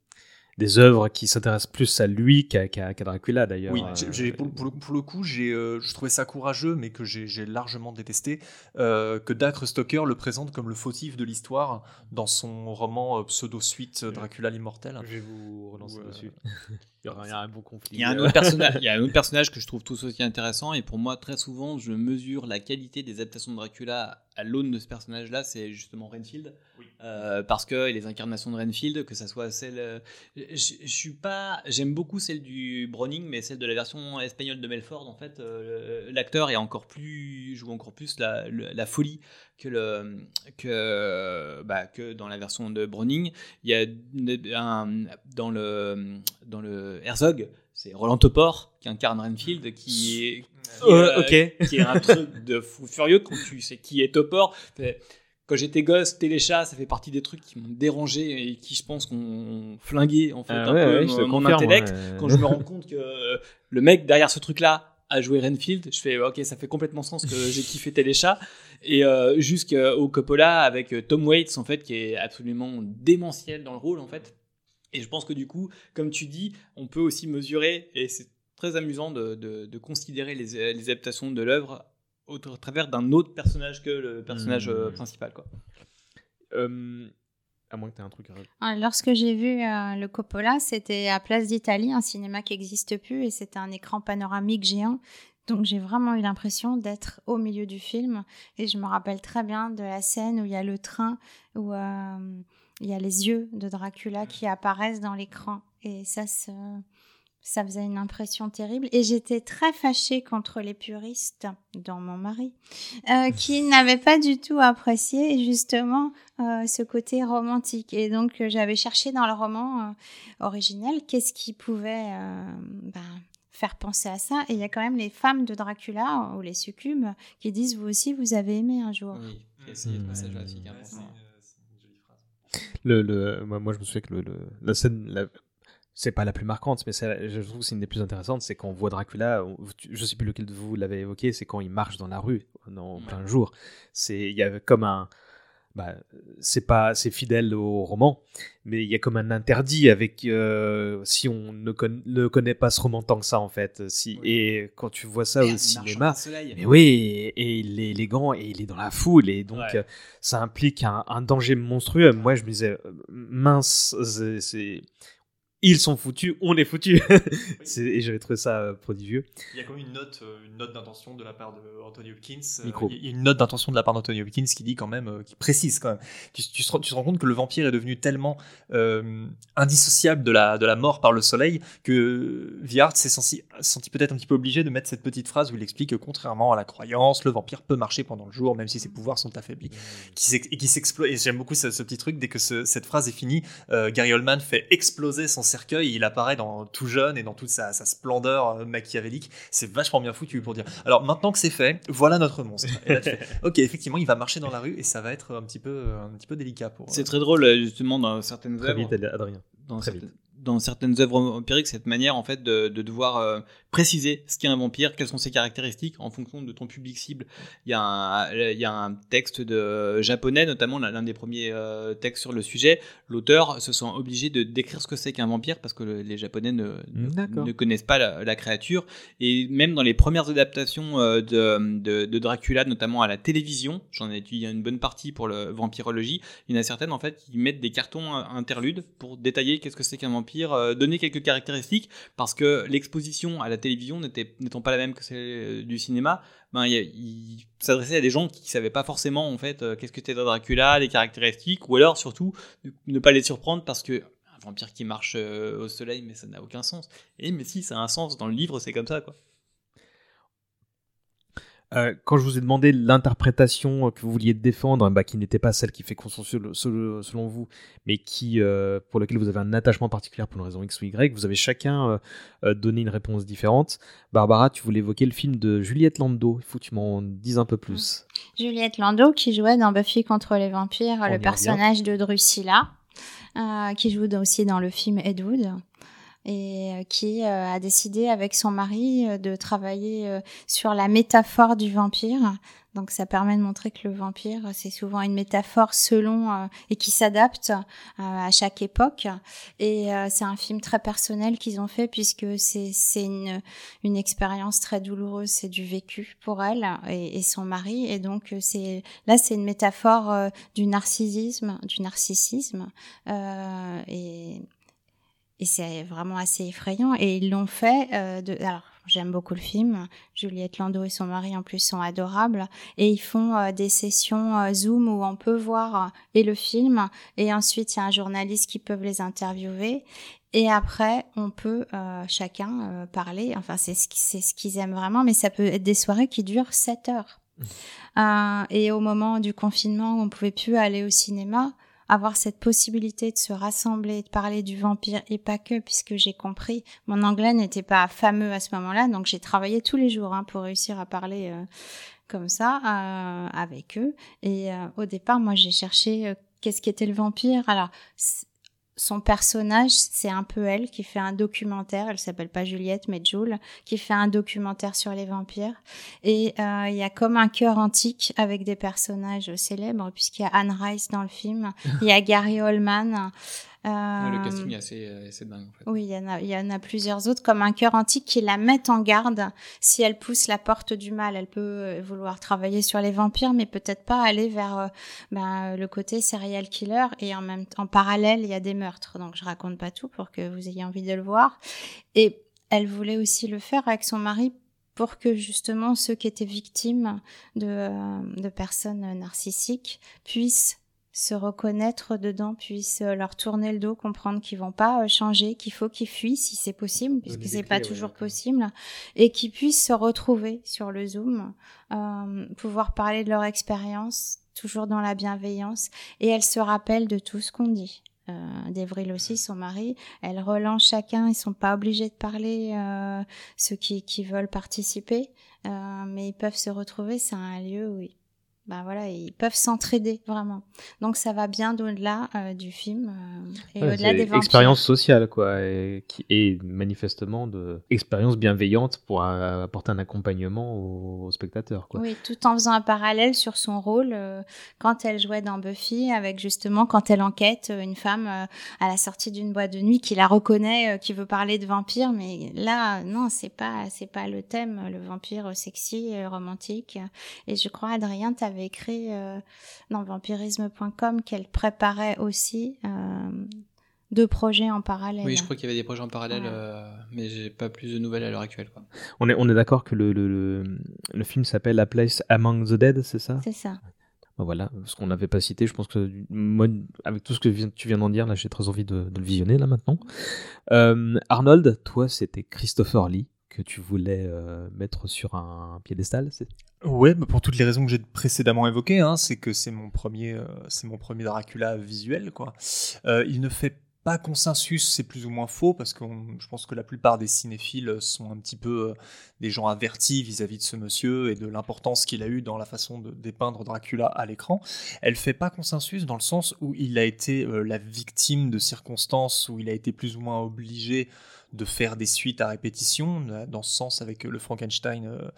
des œuvres qui s'intéressent plus à lui qu'à Dracula d'ailleurs. Oui, euh, pour, pour, le, pour, le, coup, j'ai euh, je trouvais ça courageux, mais que j'ai largement détesté, euh, que Dacre Stoker le présente comme le fautif de l'histoire dans son roman pseudo-suite Dracula l'immortel. Je vais vous relancer dessus. il, y aura, un bon conflit. Il y a un, autre personnage, il y a un autre personnage que je trouve tout aussi intéressant, et pour moi, très souvent, je mesure la qualité des adaptations de Dracula à l'aune de ce personnage-là, c'est justement Renfield. Euh, parce que les incarnations de Renfield, que ça soit celle. Euh, je, suis pas. J'aime beaucoup celle du Browning, mais celle de la version espagnole de Melford, en fait, euh, l'acteur est encore plus. joue encore plus la, la folie que, le, que, bah, que dans la version de Browning. Il y a un, dans, le, dans le Herzog, c'est Roland Topor qui incarne Renfield, qui est, qui, qui est un truc de fou furieux quand tu sais qui est Topor quand j'étais gosse, Téléchat, ça fait partie des trucs qui m'ont dérangé et qui, je pense, ont flingué en fait ah un peu mon, intellect. Quand je me rends compte que euh, le mec derrière ce truc-là a joué Renfield, je fais ok, ça fait complètement sens que j'ai kiffé Téléchat. Et euh, jusqu'au Coppola avec euh, Tom Waits en fait, qui est absolument démentiel dans le rôle en fait. Et je pense que du coup, comme tu dis, on peut aussi mesurer et c'est très amusant de, de, considérer les, les adaptations de l'œuvre au travers d'un autre personnage que le personnage euh, hmm. principal. Quoi. Euh, à moins que tu aies un truc à ah, Lorsque j'ai vu euh, le Coppola, c'était à Place d'Italie, un cinéma qui n'existe plus, et c'était un écran panoramique géant. Donc j'ai vraiment eu l'impression d'être au milieu du film. Et je me rappelle très bien de la scène où il y a le train, où il y a les yeux de Dracula qui apparaissent dans l'écran. Et ça, ça faisait une impression terrible. Et j'étais très fâchée contre les puristes, dont mon mari, euh, qui n'avaient pas du tout apprécié justement euh, ce côté romantique. Et donc euh, j'avais cherché dans le roman originel qu'est-ce qui pouvait ben, faire penser à ça. Et il y a quand même les femmes de Dracula ou les succubes qui disent vous aussi vous avez aimé un jour. Oui, c'est le, le, moi, moi, je me souviens que le, la scène, la, c'est pas la plus marquante, mais je trouve que c'est une des plus intéressantes, c'est quand on voit Dracula, je sais plus lequel de vous l'avez évoqué, c'est quand il marche dans la rue en plein jour. C'est il y a comme un bah, c'est pas c'est fidèle au roman, mais il y a comme un interdit avec euh, si on ne, ne, connaît pas ce roman tant que ça en fait. Si et quand tu vois ça au cinéma, mais oui, et, il est élégant et il est dans la foule et donc euh, ça implique un, un, danger monstrueux. Moi je me disais euh, mince, c'est ils sont foutus, on est foutus. et j'avais trouvé ça euh, prodigieux. Il y a quand même une note, euh, une note d'intention de la part d'Anthony Hopkins. Euh, il y a une note d'intention de la part d'Anthony Hopkins qui dit quand même, qui précise quand même. Tu, tu, te, tu, te, rends compte que le vampire est devenu tellement indissociable de la, de la mort par le soleil que Viard s'est senti, senti peut-être un petit peu obligé de mettre cette petite phrase où il explique que contrairement à la croyance, le vampire peut marcher pendant le jour, même si ses pouvoirs sont affaiblis. Qui et qui s'explose. Et j'aime beaucoup ce, ce, petit truc, dès que cette phrase est finie, Gary Oldman fait exploser son cercueil, il apparaît dans tout jeune et dans toute sa, splendeur euh, machiavélique. C'est vachement bien foutu pour dire. Alors maintenant que c'est fait, voilà notre monstre. ok, effectivement, il va marcher dans la rue et ça va être un petit peu, un petit peu délicat pour. C'est très drôle justement dans certaines œuvres. Adrien. Dans Très vite dans certaines œuvres empiriques cette manière en fait de, devoir euh, préciser ce qu'est un vampire, quelles sont ses caractéristiques en fonction de ton public cible. Il y a un, il y a un texte de japonais notamment l'un des premiers euh, textes sur le sujet. L'auteur se sent obligé de décrire ce que c'est qu'un vampire parce que les japonais ne, ne, connaissent pas la, créature et même dans les premières adaptations euh, de, de, Dracula notamment à la télévision, j'en ai étudié une bonne partie pour le vampirologie. Il y en a certaines en fait qui mettent des cartons interludes pour détailler qu'est-ce que c'est qu'un vampire euh, donner quelques caractéristiques, parce que l'exposition à la télévision n'étant pas la même que celle euh, du cinéma, ben, il, s'adressait à des gens qui ne savaient pas forcément en fait euh, qu'est-ce que c'était Dracula, les caractéristiques, ou alors surtout ne pas les surprendre parce que un vampire qui marche au soleil, mais ça n'a aucun sens. Et mais si, ça a un sens dans le livre, c'est comme ça quoi. Euh, quand je vous ai demandé l'interprétation que vous vouliez défendre, bah, qui n'était pas celle qui fait consensus selon vous, mais qui, euh, pour laquelle vous avez un attachement particulier pour une raison X ou Y, vous avez chacun euh, donné une réponse différente. Barbara, tu voulais évoquer le film de Juliette Lando. Il faut que tu m'en dises un peu plus. Juliette Lando, qui jouait dans Buffy contre les vampires, le personnage de Drusilla, qui joue aussi dans le film Ed Wood et euh, qui euh, a décidé avec son mari euh, de travailler sur la métaphore du vampire. Donc ça permet de montrer que le vampire, c'est souvent une métaphore selon et qui s'adapte à chaque époque. Et c'est un film très personnel qu'ils ont fait puisque c'est une expérience très douloureuse, c'est du vécu pour elle et, son mari. Et donc là c'est une métaphore du narcissisme, du narcissisme et c'est vraiment assez effrayant. Et ils l'ont fait. Euh, de... Alors, j'aime beaucoup le film. Juliette Landau et son mari en plus sont adorables. Et ils font euh, des sessions euh, Zoom où on peut voir et le film. Et ensuite, il y a un journaliste qui peut les interviewer. Et après, on peut chacun parler. Enfin, c'est ce, c'est ce qu'ils aiment vraiment. Mais ça peut être des soirées qui durent 7 heures. Mmh. et au moment du confinement où on pouvait plus aller au cinéma, avoir cette possibilité de se rassembler, de parler du vampire et pas que, puisque j'ai compris, mon anglais n'était pas fameux à ce moment-là, donc j'ai travaillé tous les jours hein, pour réussir à parler euh, comme ça euh, avec eux. Et euh, au départ, moi, j'ai cherché qu'est-ce qu'était le vampire. Alors, son personnage, c'est un peu elle qui fait un documentaire. Elle s'appelle pas Juliette, mais Jules, qui fait un documentaire sur les vampires. Et euh, il y a comme un cœur antique avec des personnages célèbres, puisqu'il y a Anne Rice dans le film, il y a Gary Oldman, le casting est assez, euh, assez dingue. En fait. Oui, il y, en a, il y en a plusieurs autres, comme un cœur antique qui la met en garde. Si elle pousse la porte du mal, elle peut euh, vouloir travailler sur les vampires, mais peut-être pas aller vers euh, ben, le côté serial killer. Et en même en parallèle, il y a des meurtres. Donc je raconte pas tout pour que vous ayez envie de le voir. Et elle voulait aussi le faire avec son mari pour que justement ceux qui étaient victimes de, de personnes narcissiques puissent se reconnaître dedans, puissent euh, leur tourner le dos, comprendre qu'ils vont pas euh, changer, qu'il faut qu'ils fuient si c'est possible, puisque c'est pas toujours possible, et qu'ils puissent se retrouver sur le Zoom, euh, pouvoir parler de leur expérience, toujours dans la bienveillance, et elles se rappellent de tout ce qu'on dit. Euh, D'Evril aussi, son mari, elle relance chacun, ils sont pas obligés de parler, euh, ceux qui, qui veulent participer, mais ils peuvent se retrouver, c'est un lieu où bah voilà, ils peuvent s'entraider vraiment. Donc ça va bien au-delà euh, du film euh, et au-delà des vampires. Expérience sociale quoi, et, qui est manifestement de expérience bienveillante pour apporter un accompagnement aux, spectateurs quoi. Oui, tout en faisant un parallèle sur son rôle quand elle jouait dans Buffy, avec justement quand elle enquête une femme à la sortie d'une boîte de nuit qui la reconnaît, qui veut parler de vampire, mais là non, c'est pas c'est pas le thème, le vampire sexy, romantique. Et je crois Adrien, t'avais écrit euh, dans vampirisme.com qu'elle préparait aussi euh, deux projets en parallèle. Oui, je crois qu'il y avait des projets en parallèle, euh, mais j'ai pas plus de nouvelles à l'heure actuelle. Quoi. On est, on est d'accord que le, le, le, film s'appelle A Place Among the Dead, c'est ça? C'est ça. Ben voilà, ce qu'on n'avait pas cité, je pense que moi, avec tout ce que tu viens d'en dire, là, j'ai très envie de, le visionner là maintenant. Arnold, toi, c'était Christopher Lee que tu voulais mettre sur un piédestal, c'est? Ouais, pour toutes les raisons que j'ai précédemment évoquées, hein, c'est que c'est mon premier, euh, c'est mon premier Dracula visuel, quoi. Euh, il ne fait pas consensus, c'est plus ou moins faux, parce que je pense que la plupart des cinéphiles sont un petit peu euh, des gens avertis vis-à-vis de ce monsieur et de l'importance qu'il a eu dans la façon de dépeindre Dracula à l'écran. Elle fait pas consensus dans le sens où il a été la victime de circonstances, où il a été plus ou moins obligé de faire des suites à répétition. Dans ce sens, avec le Frankenstein euh,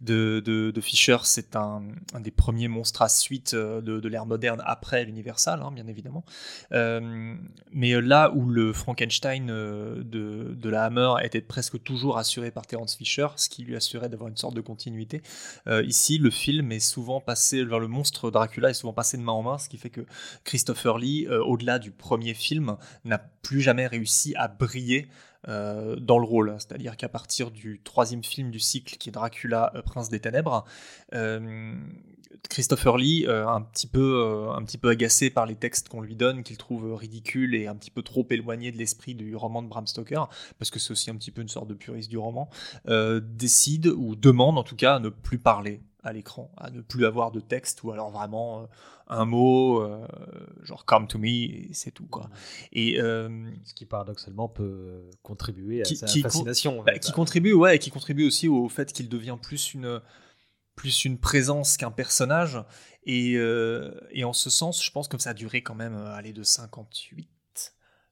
de, de, Fischer, c'est un, des premiers monstres à suite euh, de, l'ère moderne après l'Universal, hein, bien évidemment. Euh, mais là où le Frankenstein de, de, la Hammer était presque toujours assuré par Terence Fisher, ce qui lui assurait d'avoir une sorte de continuité, ici, le film est souvent passé vers le monstre Dracula est souvent passé de main en main, ce qui fait que Christopher Lee, au-delà du premier film, n'a plus jamais réussi à briller euh, dans le rôle. C'est-à-dire qu'à partir du troisième film du cycle, qui est Dracula, euh, Prince des Ténèbres, euh, Christopher Lee, un, petit peu, un petit peu agacé par les textes qu'on lui donne, qu'il trouve ridicules et un petit peu trop éloignés de l'esprit du roman de Bram Stoker, parce que c'est aussi un petit peu une sorte de puriste du roman, décide ou demande en tout cas à ne plus parler à l'écran, à ne plus avoir de texte ou alors vraiment un mot, euh, genre come to me, et c'est tout. Quoi. Et, euh, Ce qui paradoxalement peut contribuer à sa fascination. Bah, qui contribue, ouais, et qui contribue aussi au fait qu'il devient plus une, plus une présence qu'un personnage. Et, euh, et, en ce sens, je pense que ça a duré quand même, aller de 58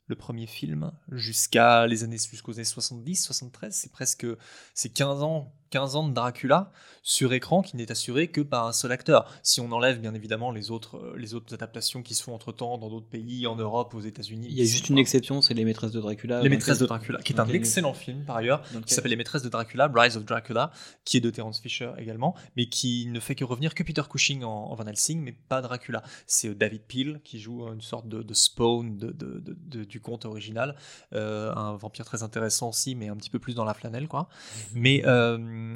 le premier film jusqu'à les années jusqu'aux années 70 73 c'est presque c'est 15 ans 15 ans de Dracula sur écran qui n'est assuré que par un seul acteur. Si on enlève bien évidemment les autres, euh, les autres adaptations qui se font entre temps dans d'autres pays, en Europe, aux États-Unis. Il y a juste une exception, c'est Les Maîtresses de Dracula. Les Maîtresses de Dracula, qui est un excellent film par ailleurs, qui s'appelle Les Maîtresses de Dracula, Rise of Dracula, qui est de Terence Fisher également, mais qui ne fait que revenir que Peter Cushing en, Van Helsing, mais pas Dracula. C'est euh, David Peel qui joue une sorte de, spawn de, du conte original, euh, un vampire très intéressant aussi, mais un petit peu plus dans la flanelle, quoi. Mhm. Mais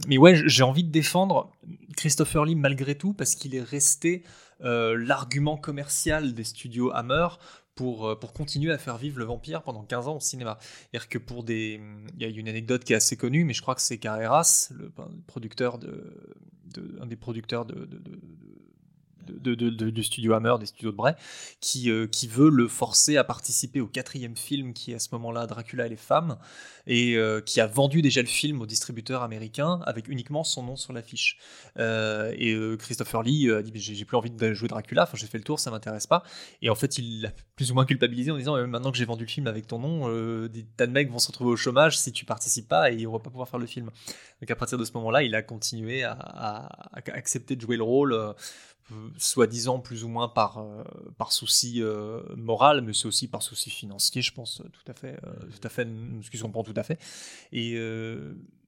mais ouais, j'ai envie de défendre Christopher Lee malgré tout parce qu'il est resté euh, l'argument commercial des studios Hammer pour, euh, pour continuer à faire vivre le vampire pendant 15 ans au cinéma. C'est-à-dire que pour des. Il y a une anecdote qui est assez connue, mais je crois que c'est Carreras, le producteur de, un des producteurs de de, du studio Hammer, des studios de Bray, qui, euh, qui veut le forcer à participer au quatrième film qui est à ce moment-là Dracula et les femmes, et euh, qui a vendu déjà le film au distributeur américain avec uniquement son nom sur l'affiche. Euh, et Christopher Lee a dit j'ai plus envie de jouer Dracula, enfin j'ai fait le tour, ça m'intéresse pas. Et en fait il l'a plus ou moins culpabilisé en disant maintenant que j'ai vendu le film avec ton nom, des tas de mecs vont se retrouver au chômage si tu participes pas et on va pas pouvoir faire le film. Donc à partir de ce moment-là, il a continué à, à accepter de jouer le rôle soi-disant plus ou moins par, euh, par souci euh, moral, mais c'est aussi par souci financier, je pense, tout à fait, euh, tout à fait, ce tout à fait. Et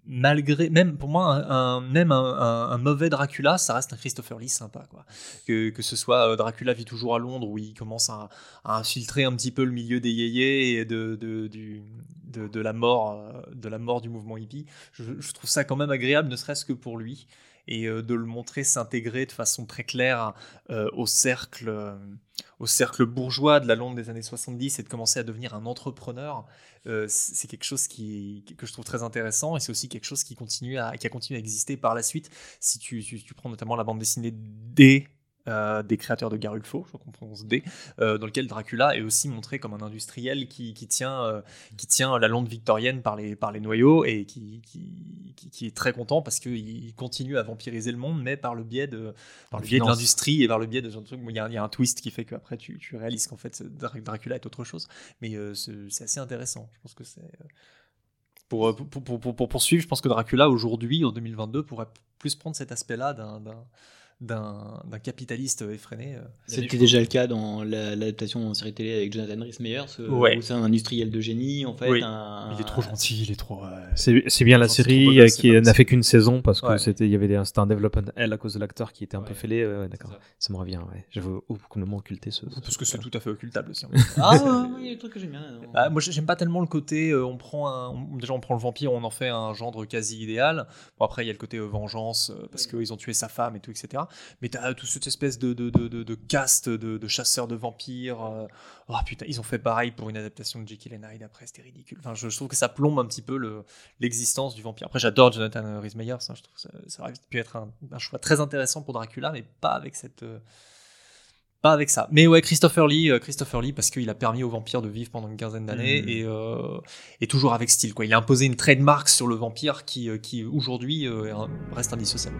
malgré, même pour moi, un, même un, mauvais Dracula, ça reste un Christopher Lee sympa, quoi. Que, que ce soit Dracula vit toujours à Londres, où il commence à, infiltrer un petit peu le milieu des yéyés et de, de, du, de, la mort, de la mort du mouvement hippie. Je trouve ça quand même agréable, ne serait-ce que pour lui et euh, de le montrer s'intégrer de façon très claire euh, au cercle euh, au cercle bourgeois de la Londres des années 70 et de commencer à devenir un entrepreneur, c'est quelque chose que je trouve très intéressant et c'est aussi quelque chose qui, continue à, qui a continué à exister par la suite. Si tu, tu, prends notamment la bande dessinée des euh, des créateurs de Garulfo, je comprends on D, euh, dans lequel Dracula est aussi montré comme un industriel qui, qui tient, euh, qui tient la lande victorienne par les, par les noyaux et qui, qui, qui est très content parce qu'il continue à vampiriser le monde, mais par le biais de, par le biais de l'industrie et par le biais de ce truc. Il y, a, il y a un twist qui fait qu'après tu, tu réalises qu'en fait Dracula est autre chose, mais c'est assez intéressant. Je pense que c'est. Pour, pour, pour, pour, poursuivre, je pense que Dracula aujourd'hui, en 2022, pourrait plus prendre cet aspect-là d'un d'un capitaliste effréné. Euh. C'était déjà le cas dans l'adaptation en série télé avec Jonathan Rhys Meyers, où c'est un industriel de génie en fait. Il est trop gentil, il est trop. C'est bien la série euh, qui n'a fait qu'une saison parce que c'était il y avait des, un développement L à cause de l'acteur qui était un peu fêlé. D'accord, ça. me revient. Ouais. J'avais complètement occulté ce. Parce que c'est tout à fait occultable aussi. ah il y a des trucs que j'aime bien. Bah, moi j'aime pas tellement le côté euh, on prend un, déjà on prend le vampire, on en fait un gendre quasi idéal. Bon après il y a le côté vengeance parce qu'ils ont tué sa femme et tout etc mais t'as toute cette espèce de, de, de, de caste de, chasseurs de vampires. oh putain, ils ont fait pareil pour une adaptation de Jekyll and Hyde après, c'était ridicule. Enfin, je, trouve que ça plombe un petit peu l'existence du vampire. Après, j'adore Jonathan Rhys Meyers, hein, je trouve que ça, ça aurait pu être un, choix très intéressant pour Dracula, mais pas avec cette. Euh, pas avec ça. Mais ouais, Christopher Lee, euh, Christopher Lee parce qu'il a permis aux vampires de vivre pendant une quinzaine d'années mm. et, euh, et toujours avec style. Quoi. Il a imposé une trademark sur le vampire qui, qui aujourd'hui reste indissociable.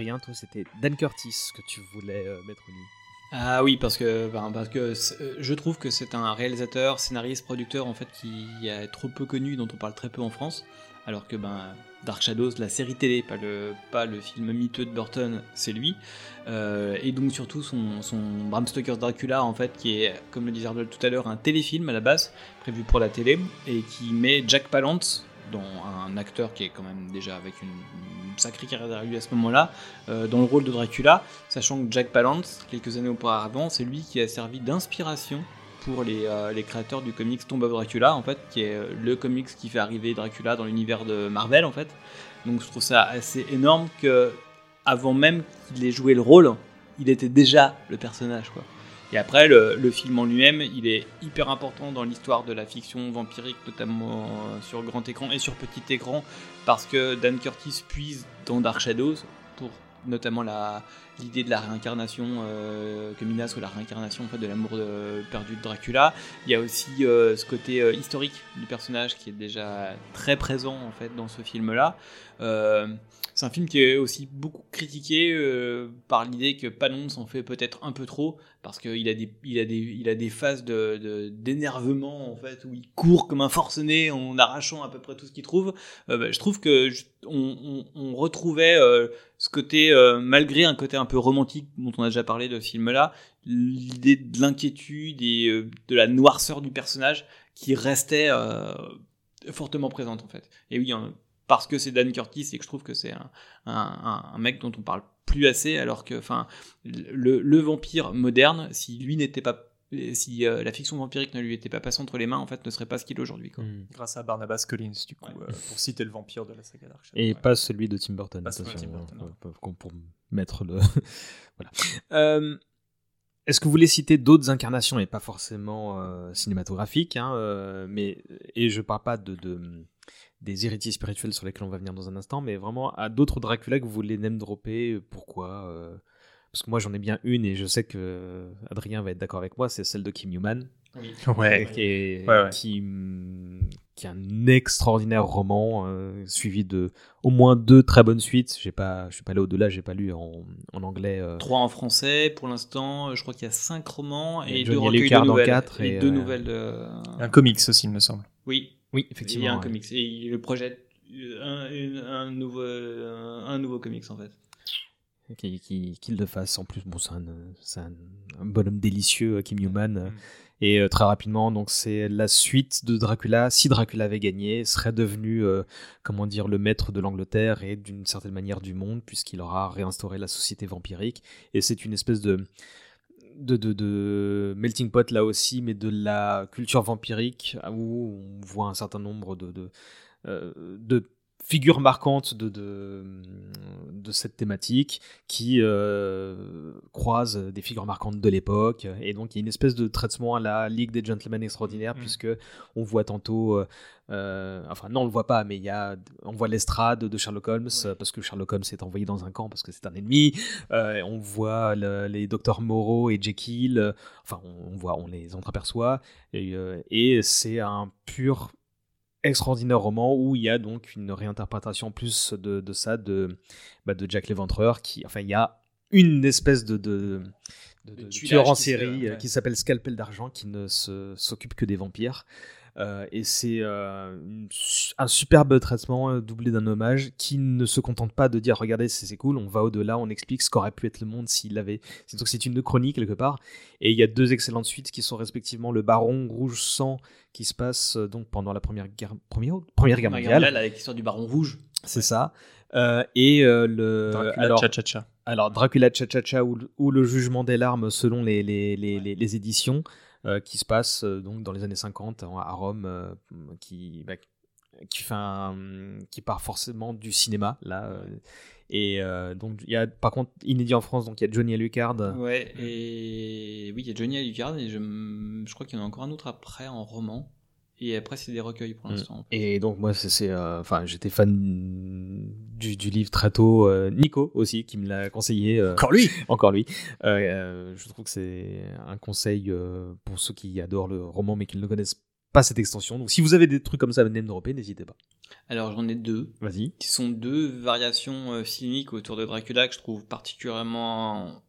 Toi, c'était Dan Curtis que tu voulais euh, mettre au nu. Ah oui, parce que, ben, parce que euh, je trouve que c'est un réalisateur, scénariste, producteur en fait qui est trop peu connu, dont on parle très peu en France. Alors que ben, Dark Shadows, la série télé, pas le, pas le film miteux de Burton, c'est lui. Euh, et donc surtout son, son, Bram Stoker's Dracula, en fait, qui est, comme le disait Arnold tout à l'heure, un téléfilm à la base, prévu pour la télé, et qui met Jack Palance, dont un acteur qui est quand même déjà avec une sacré carrière derrière lui à ce moment-là, euh, dans le rôle de Dracula, sachant que Jack Palance, quelques années auparavant, c'est lui qui a servi d'inspiration pour les, euh, créateurs du comics Tomb of Dracula, en fait, qui est euh, le comics qui fait arriver Dracula dans l'univers de Marvel, en fait. Donc je trouve ça assez énorme que, avant même qu'il ait joué le rôle, il était déjà le personnage. Et après, le, film en lui-même, il est hyper important dans l'histoire de la fiction vampirique, notamment sur grand écran et sur petit écran, parce que Dan Curtis puise dans Dark Shadows pour notamment l'idée de la réincarnation euh, que Minas ou la réincarnation de l'amour perdu de Dracula. Il y a aussi euh, ce côté euh, historique du personnage qui est déjà très présent en fait dans ce film-là. C'est un film qui est aussi beaucoup critiqué par l'idée que Panon s'en fait peut-être un peu trop parce qu'il a des a a des phases d'énervement en fait où il court comme un forcené en arrachant à peu près tout ce qu'il trouve. Bah, je trouve que on, retrouvait ce côté, euh, malgré un côté un peu romantique dont on a déjà parlé de ce film-là, l'idée de l'inquiétude et euh, de la noirceur du personnage qui restait euh, fortement présente en fait. Et oui, parce que c'est Dan Curtis et que je trouve que c'est un, un, mec dont on parle plus assez, alors que enfin le, le vampire moderne, si lui n'était pas si euh, la fiction vampirique ne lui était pas passée entre les mains, en fait, ne serait pas ce qu'il est aujourd'hui. Hmm. Grâce à Barnabas Collins, du coup, euh, pour citer le vampire de la saga Dark Et pas celui de Tim Burton. Pas celui de Tim Burton. pour mettre le. voilà. Euh, est-ce que vous voulez citer d'autres incarnations, et pas forcément cinématographiques, hein, mais, et je parle pas de, de, des héritiers spirituels sur lesquels on va venir dans un instant, mais vraiment à d'autres Dracula que vous voulez name dropper, pourquoi parce que moi j'en ai bien une et je sais que Adrien va être d'accord avec moi, c'est celle de Kim Newman. Oui. Ouais. Qui, est, Qui, qui, est un extraordinaire roman euh, suivi de au moins deux très bonnes suites. J'ai pas, je suis pas allé au-delà, j'ai pas lu en, en anglais. Euh. Trois en français pour l'instant. Je crois qu'il y a cinq romans et, deux recueils de nouvelles. Quatre et, deux euh, nouvelles. Un comics aussi, il me semble. Oui, Oui, Il y effectivement. a un ouais. comics et il le projette un, une- un nouveau, un, un nouveau comics en fait. Qui- qui- Qu'il le fasse. En plus, bon, c'est un, un, un bonhomme délicieux, euh, Kim Newman. euh, Mm. Et euh, très rapidement, donc c'est la suite de Dracula. Si Dracula avait gagné, serait devenu, euh, comment dire, le maître de l'Angleterre et d'une certaine manière du monde, puisqu'il aura réinstauré la société vampirique. Et c'est une espèce de, de, melting pot là aussi, mais de la culture vampirique, où on voit un certain nombre de, de, euh, de figures marquantes de, de, de cette thématique qui euh, croisent des figures marquantes de l'époque. Et donc il y a une espèce de traitement à la Ligue des Gentlemen Extraordinaires, Mhm. puisque on voit tantôt... euh, euh, enfin non, on le voit pas, mais il y a, on voit l'estrade de Sherlock Holmes parce que Sherlock Holmes est envoyé dans un camp parce que c'est un ennemi. Euh, on voit le- les docteurs Moreau et Jekyll. enfin, on, on voit, on les entreaperçoit et, et c'est un pur extraordinaire roman où il y a donc une réinterprétation plus de, de ça de, bah, de Jack l'Éventreur qui, enfin, il y a une espèce de, de, de- tueur en série euh, qui s'appelle Scalpel d'argent qui ne se- s'occupe que des vampires. Euh, et c'est euh, un superbe traitement euh, doublé d'un hommage qui ne se contente pas de dire regardez c'est cool on va au-delà on explique ce qu'aurait pu être le monde s'il avait c'est donc c'est une chronique quelque part. Et il y a deux excellentes suites qui sont respectivement le Baron Rouge Sang qui se passe euh, donc pendant la première guerre première première guerre mondiale. avec l'histoire du Baron Rouge. c'est ça. Euh, et euh, le Dracula, alors Cha-Cha-Cha. alors Dracula Cha-Cha-Cha ou, le- ou le jugement des larmes selon les, les, les, les- les éditions qui se passe euh, donc dans les années 50 en- à Rome euh, qui, bah, qui, fait qui part forcément du cinéma là euh, et euh, donc il y a par contre inédit en France donc il y a Johnny Alucard Ouais, et oui, il y a Johnny Alucard et je, je crois qu'il y en a encore un autre après en roman. Et après, c'est des recueils pour Mm. l'instant. Et donc moi c'est, euh, enfin j'étais fan du, du livre très tôt. euh, Nico aussi qui me l'a conseillé. euh, Encore lui encore lui. Euh, euh, je trouve que c'est un conseil euh, pour ceux qui adorent le roman mais qui ne connaissent pas cette extension. Donc si vous avez des trucs comme ça à name dropper, n'hésitez pas. Alors, j'en ai deux. Vas-y. qui sont deux variations euh, filmiques autour de Dracula que je trouve particulièrement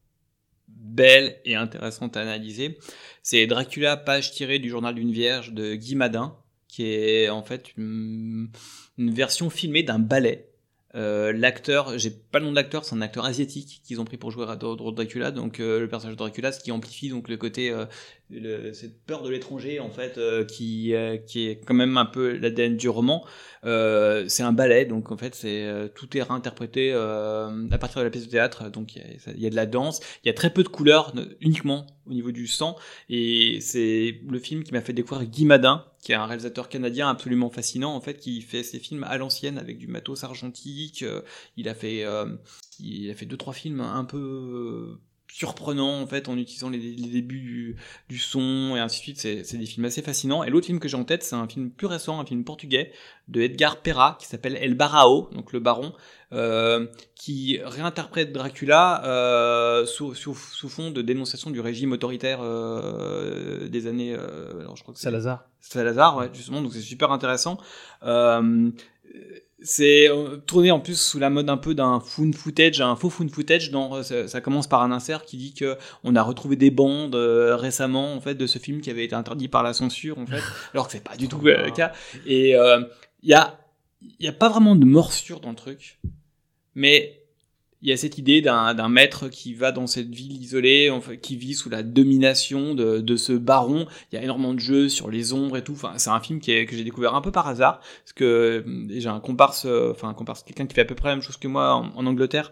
belles et intéressantes à analyser. C'est Dracula, page tirée du journal d'une vierge de Guy Madin, qui est en fait une, version filmée d'un ballet. Euh, l'acteur, j'ai pas le nom de l'acteur, c'est un acteur asiatique qu'ils ont pris pour jouer à Dr- Dracula, donc euh, le personnage de Dracula, ce qui amplifie donc le côté, euh, cette peur de l'étranger en fait, euh, qui, euh, qui est quand même un peu l'ADN du roman. Euh, c'est un ballet, donc en fait, c'est tout est réinterprété à partir de la pièce de théâtre. Donc il y, y a de la danse, il y a très peu de couleurs, uniquement au niveau du sang. Et c'est le film qui m'a fait découvrir Guy Madin, qui est un réalisateur canadien absolument fascinant, en fait, qui fait ses films à l'ancienne avec du matos argentique. Il a fait, il a fait deux trois films un peu surprenants en fait en utilisant les, les débuts du, du son et ainsi de suite. C'est des films assez fascinants. Et l'autre film que j'ai en tête, c'est un film plus récent, un film portugais de Edgar Pera qui s'appelle El Barao, donc le baron, euh, qui réinterprète Dracula euh, sous, sous, sous fond de dénonciation du régime autoritaire euh, des années. alors je crois que c'est Salazar. Salazar, ouais, justement, donc c'est super intéressant. Euh, c'est euh, tourné en plus sous la mode un peu d'un found footage, un faux found footage. Dans, euh, ça, commence par un insert qui dit que on a retrouvé des bandes euh, récemment en fait de ce film qui avait été interdit par la censure en fait, alors que c'est pas du tout euh, le cas. Et il y a il y a pas vraiment de morsure dans le truc, mais il y a cette idée d'un maître qui va dans cette ville isolée, qui vit sous la domination de, de ce baron. Il y a énormément de jeux sur les ombres et tout. Enfin, c'est un film qui que j'ai découvert un peu par hasard, parce que euh, j'ai un comparse, euh, enfin un comparse, quelqu'un qui fait à peu près la même chose que moi en Angleterre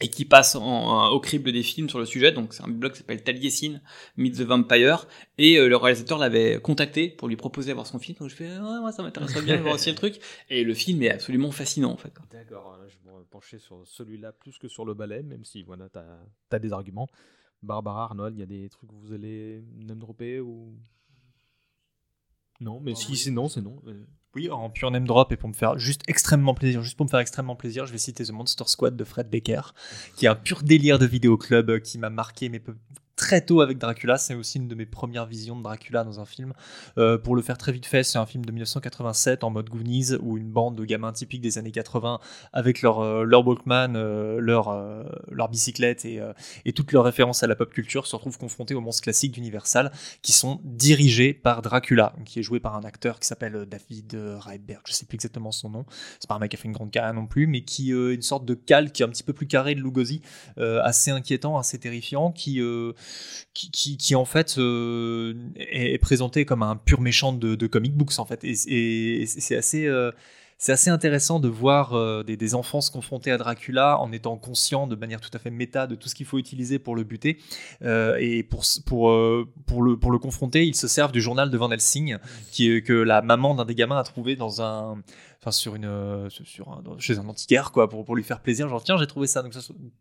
et qui passe en, au crible des films sur le sujet. Donc c'est un blog qui s'appelle Taliesin Meet the Vampire. Et euh, le réalisateur l'avait contacté pour lui proposer d'avoir son film. Donc je fais ouais moi ça m'intéresserait bien de voir aussi le truc. Et le film est absolument fascinant en fait. D'accord, je vais me pencher sur celui-là plus que sur le ballet, même si voilà, tu as, des arguments. Barbara, Arnold, il y a des trucs que vous allez name dropper ou? Non, mais si c'est non, c'est non. Oui, en pure name drop et pour me faire juste extrêmement plaisir, juste pour me faire extrêmement plaisir, je vais citer The Monster Squad de Fred Becker, qui est un pur délire de vidéoclub euh, qui m'a marqué mais très tôt avec Dracula. C'est aussi une de mes premières visions de Dracula dans un film. Euh, pour le faire très vite fait, c'est un film de 1987 en mode Goonies où une bande de gamins typiques des années 80 avec leur, euh, leur Walkman, euh, leur, leur bicyclette et, et toutes leurs références à la pop culture se retrouvent confrontés aux monstres classiques d'Universal qui sont dirigés par Dracula, qui est joué par un acteur qui s'appelle David Reitberg. Je sais plus exactement son nom. C'est pas un mec qui a fait une grande carrière non plus, mais qui est une sorte de calque un petit peu plus carré de Lugosi, assez inquiétant, assez terrifiant, qui, qui, en fait est, présenté comme un pur méchant de, de comic books en fait. Et, c'est assez, euh, c'est assez intéressant de voir euh, des, enfants se confronter à Dracula en étant conscients de manière tout à fait méta de tout ce qu'il faut utiliser pour le buter. Euh, et pour, pour, pour, le, pour le confronter, ils se servent du journal de Van Helsing, qui, que la maman d'un des gamins a trouvé dans un enfin sur une euh, sur un, chez un antiquaire quoi pour, pour lui faire plaisir. Genre tiens j'ai trouvé ça. Donc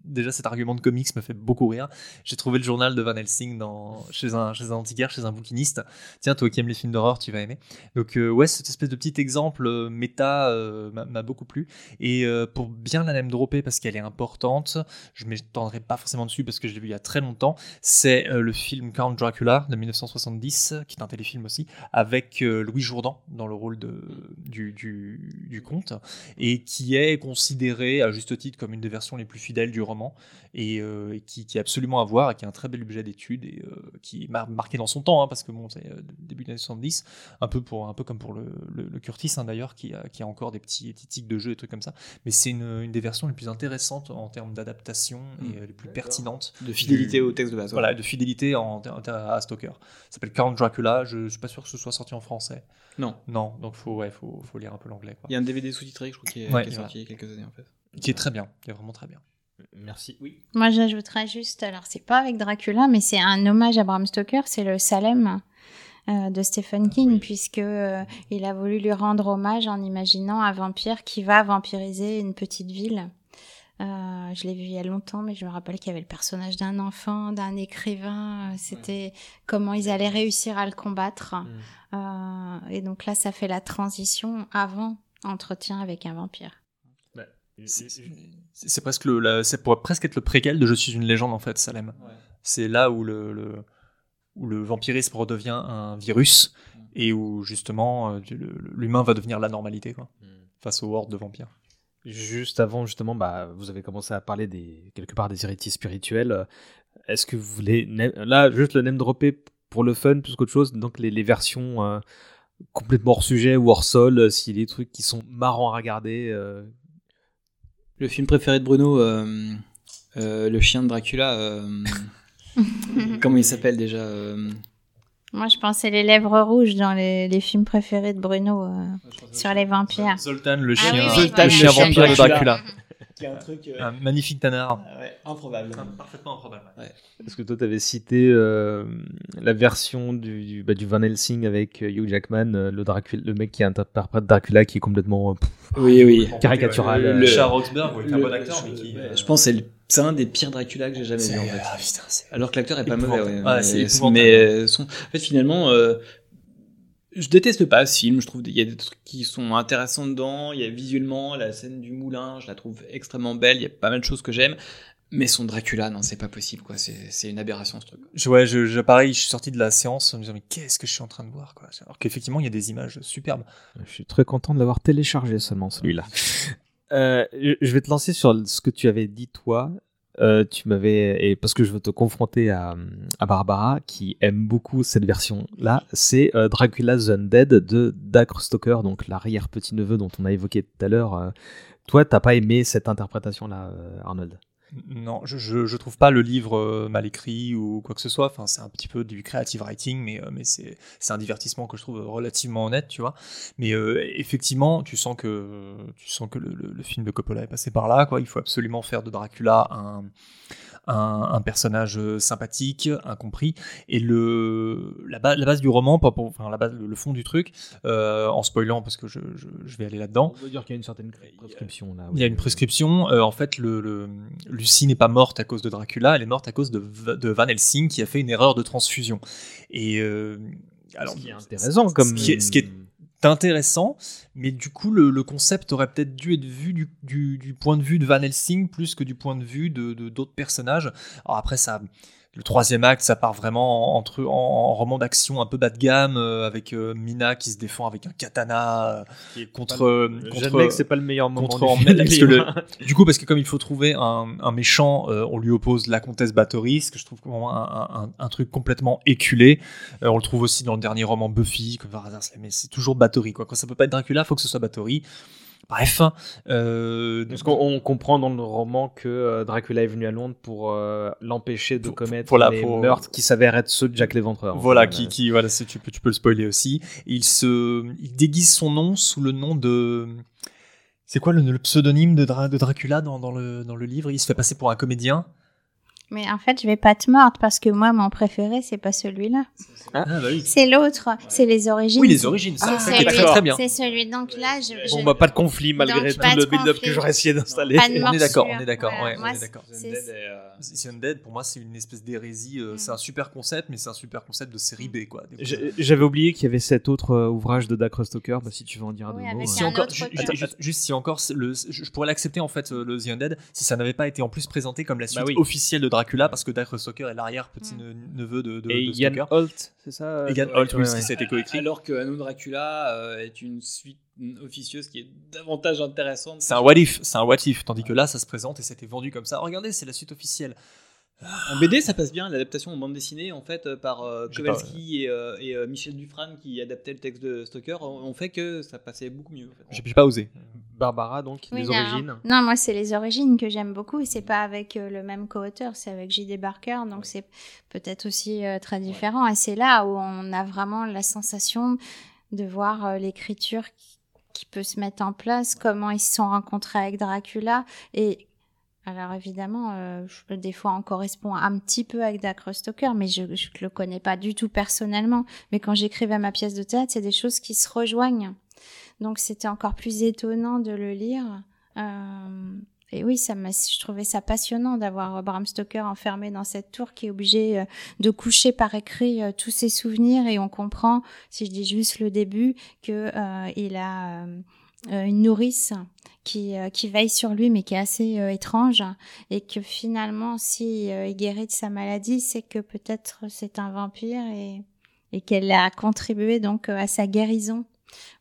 déjà cet argument de comics me fait beaucoup rire. J'ai trouvé le journal de Van Helsing dans chez un chez un antiquaire chez un bouquiniste. Tiens toi qui aimes les films d'horreur tu vas aimer. Donc euh, ouais cette espèce de petit exemple euh, méta m'a beaucoup plu. Et pour bien la même dropper parce qu'elle est importante je m'étendrai pas forcément dessus parce que je l'ai vu il y a très longtemps c'est le film Count Dracula de 1970 qui est un téléfilm aussi avec Louis Jourdan dans le rôle de du du, conte, et qui est considéré à juste titre comme une des versions les plus fidèles du roman, et, euh, qui, est absolument à voir, et qui est un très bel objet d'étude, et euh, qui est marqué dans son temps, hein, parce que bon, c'est euh, début des années 70, un peu, pour, un peu comme pour le, Curtis hein, d'ailleurs, qui a, qui a encore des petits, tics de jeu et trucs comme ça, mais c'est une, des versions les plus intéressantes en termes d'adaptation et mmh. les plus pertinentes. De fidélité au texte de base. Voilà, de fidélité en, à Stoker. Ça s'appelle Count Dracula, je, ne suis pas sûr que ce soit sorti en français. Non. Non, donc faut, ouais, faut, faut lire un peu l'anglais. Il y a un DVD sous-titré, je crois, qui est, sorti il y a quelques années en fait. Qui est très bien, qui est vraiment très bien. Merci. Oui. Moi, j'ajouterais juste, alors c'est pas avec Dracula, mais c'est un hommage à Bram Stoker, c'est le Salem euh, de Stephen King, puisque euh, il a voulu lui rendre hommage en imaginant un vampire qui va vampiriser une petite ville. Euh, je l'ai vu il y a longtemps, mais je me rappelle qu'il y avait le personnage d'un enfant, d'un écrivain. C'était comment ils allaient réussir à le combattre. Mm. Euh, et donc là, ça fait la transition avant entretien avec un vampire. Bah, c'est presque le, ça pourrait presque être le préquel de Je suis une légende en fait, Salem. C'est là où le, où le vampirisme redevient un virus mm. et où justement euh, l'humain va devenir la normalité quoi, mm. face aux hordes de vampires. Juste avant, justement, bah, vous avez commencé à parler des, quelque part des héritiers spirituels. Est-ce que vous voulez, là, juste le name dropper pour le fun plus qu'autre chose, donc les, les versions euh, complètement hors sujet ou hors sol, euh, s'il y a des trucs qui sont marrants à regarder. Euh. Le film préféré de Bruno, Le chien de Dracula, comment il s'appelle déjà moi, je pensais les lèvres rouges dans les, les films préférés de Bruno euh, sur les vampires. Zoltan, le ah chien, Zoltan, le chien vampire de Dracula. un truc. Euh, un magnifique tanard. Ah ouais, improbable. parfaitement improbable. Ouais. Parce que toi, tu avais cité euh, la version du, du, bah, du, Van Helsing avec Hugh Jackman, le, Dracula, le mec qui interprète Dracula qui est complètement oui, oui. caricatural. Le, Charles Roxburgh, est un bon acteur, mais qui. Je pense que c'est le c'est un des pires Dracula que j'ai jamais vu en fait. Ah, putain, Alors que l'acteur est pas mauvais. Ouais. Ah, mais euh, son... en fait finalement, euh, je déteste pas ce film. Je trouve qu'il y a des trucs qui sont intéressants dedans. Il y a visuellement la scène du moulin, je la trouve extrêmement belle. Il y a pas mal de choses que j'aime. Mais son Dracula, non, c'est pas possible, quoi. C'est une aberration, ce truc. Je, ouais, je, je, pareil, je suis sorti de la séance en me disant, mais qu'est-ce que je suis en train de voir, quoi. Alors qu'effectivement, il y a des images superbes. Je suis très content de l'avoir téléchargé seulement, celui-là. Euh, je vais te lancer sur ce que tu avais dit toi. Euh, tu m'avais et parce que je veux te confronter à, à Barbara qui aime beaucoup cette version là, c'est euh, Dracula's Undead de Dacre Stoker, donc l'arrière petit neveu dont on a évoqué tout à l'heure. Euh. toi, t'as pas aimé cette interprétation là, Arnold? Non, je, je, trouve pas le livre euh, mal écrit ou quoi que ce soit. Enfin, c'est un petit peu du creative writing, mais, euh, mais c'est, un divertissement que je trouve relativement honnête, tu vois. Mais euh, effectivement, tu sens que, tu sens que le, le, film de Coppola est passé par là, quoi. Il faut absolument faire de Dracula un, un, personnage euh, sympathique, incompris. Et le, la, la base du roman, pas pour, enfin, la base, le, fond du truc, euh, en spoilant parce que je, je, vais aller là-dedans. On veut dire qu'il y a une certaine prescription là. Il y a une prescription. Euh, en fait, le, le Lucie n'est pas morte à cause de Dracula, elle est morte à cause de, de Van Helsing qui a fait une erreur de transfusion. Et alors, ce qui est intéressant comme. ce qui est intéressant, mais du coup, le, concept aurait peut-être dû être vu du, point de vue de Van Helsing plus que du point de vue de d'autres personnages. Alors après, ça, le troisième acte, ça part vraiment en, entre, en, roman d'action un peu bas de gamme, euh, avec euh, Mina qui se défend avec un katana euh, contre. contre que c'est pas le meilleur moment. Contre du, parce que le, du coup, parce que comme il faut trouver un, un méchant, on lui oppose la comtesse Bathory, ce que je trouve vraiment un, un, un truc complètement éculé. on le trouve aussi dans le dernier roman Buffy, comme par hasard, mais c'est toujours Bathory. Quoi. Quand ça peut pas être Dracula, faut que ce soit Bathory. Bref. Euh, Parce qu'on comprend dans le roman que euh, Dracula est venu à Londres pour euh, l'empêcher de commettre pour, les meurtres qui s'avèrent être ceux de Jack l'Éventreur. Voilà, qui, qui, voilà, tu peux, tu peux le spoiler aussi. Il se, il déguise son nom sous le nom de. C'est quoi le, pseudonyme de, de Dracula dans, dans, le, dans le livre? Il se fait passer pour un comédien. Mais en fait, je vais pas te mordre parce que moi, mon préféré, c'est pas celui-là. Ah, bah oui. C'est l'autre, c'est les origines. Oui, les origines, ça, c'est très, très bien. C'est celui. Donc là, je. Bon, bah, pas de conflit malgré tout le build-up que j'aurais essayé d'installer. On est d'accord, on est d'accord. Ouais, est d'accord. C'est Undead, pour moi, c'est une espèce d'hérésie. Euh, mm. C'est un super concept, mais c'est un super concept de série B, quoi. J'avais oublié qu'il y avait cet autre euh, ouvrage de Dak Stoker. Bah, si tu veux en dire deux mots. Si encore, juste si encore, je pourrais l'accepter en fait, le The Undead, si ça n'avait pas été en plus présenté comme la bah suite officielle de Dracula, parce que Dak Stoker est l'arrière-petit-neveu de, de, Et Ian Holt, c'est ça Ian Holt, oui, ça a été coécrit. Alors que Anno Dracula euh, est une suite officieuse qui est davantage intéressante. C'est un what if, c'est un what if, tandis que là, ça se présente et c'était vendu comme ça. regardez, c'est la suite officielle. En BD, ça passe bien. L'adaptation en bande dessinée, en fait, par euh, Kowalski et, euh, et Michel Dufran qui adaptaient le texte de Stoker, ont fait que ça passait beaucoup mieux. En fait. J'ai pas osé. Barbara, donc, les origines Non, moi, c'est les origines que j'aime beaucoup et c'est pas avec euh, le même co-auteur, c'est avec J.D. Barker, donc c'est peut-être aussi euh, très différent. Et c'est là où on a vraiment la sensation de voir euh, l'écriture qui, peut se mettre en place, comment ils se sont rencontrés avec Dracula et alors évidemment, des fois on correspond un petit peu avec Dacre Stoker, mais je ne le connais pas du tout personnellement. Mais quand j'écrivais ma pièce de théâtre, c'est des choses qui se rejoignent. Donc c'était encore plus étonnant de le lire. Euh, et oui, ça je trouvais ça passionnant d'avoir Bram Stoker enfermé dans cette tour qui est obligé euh, de coucher par écrit euh, tous ses souvenirs et on comprend, si je dis juste le début, que il a une nourrice qui, qui veille sur lui mais qui est assez étrange et que finalement si il guérit de sa maladie c'est que peut-être c'est un vampire et, et qu'elle a contribué donc à sa guérison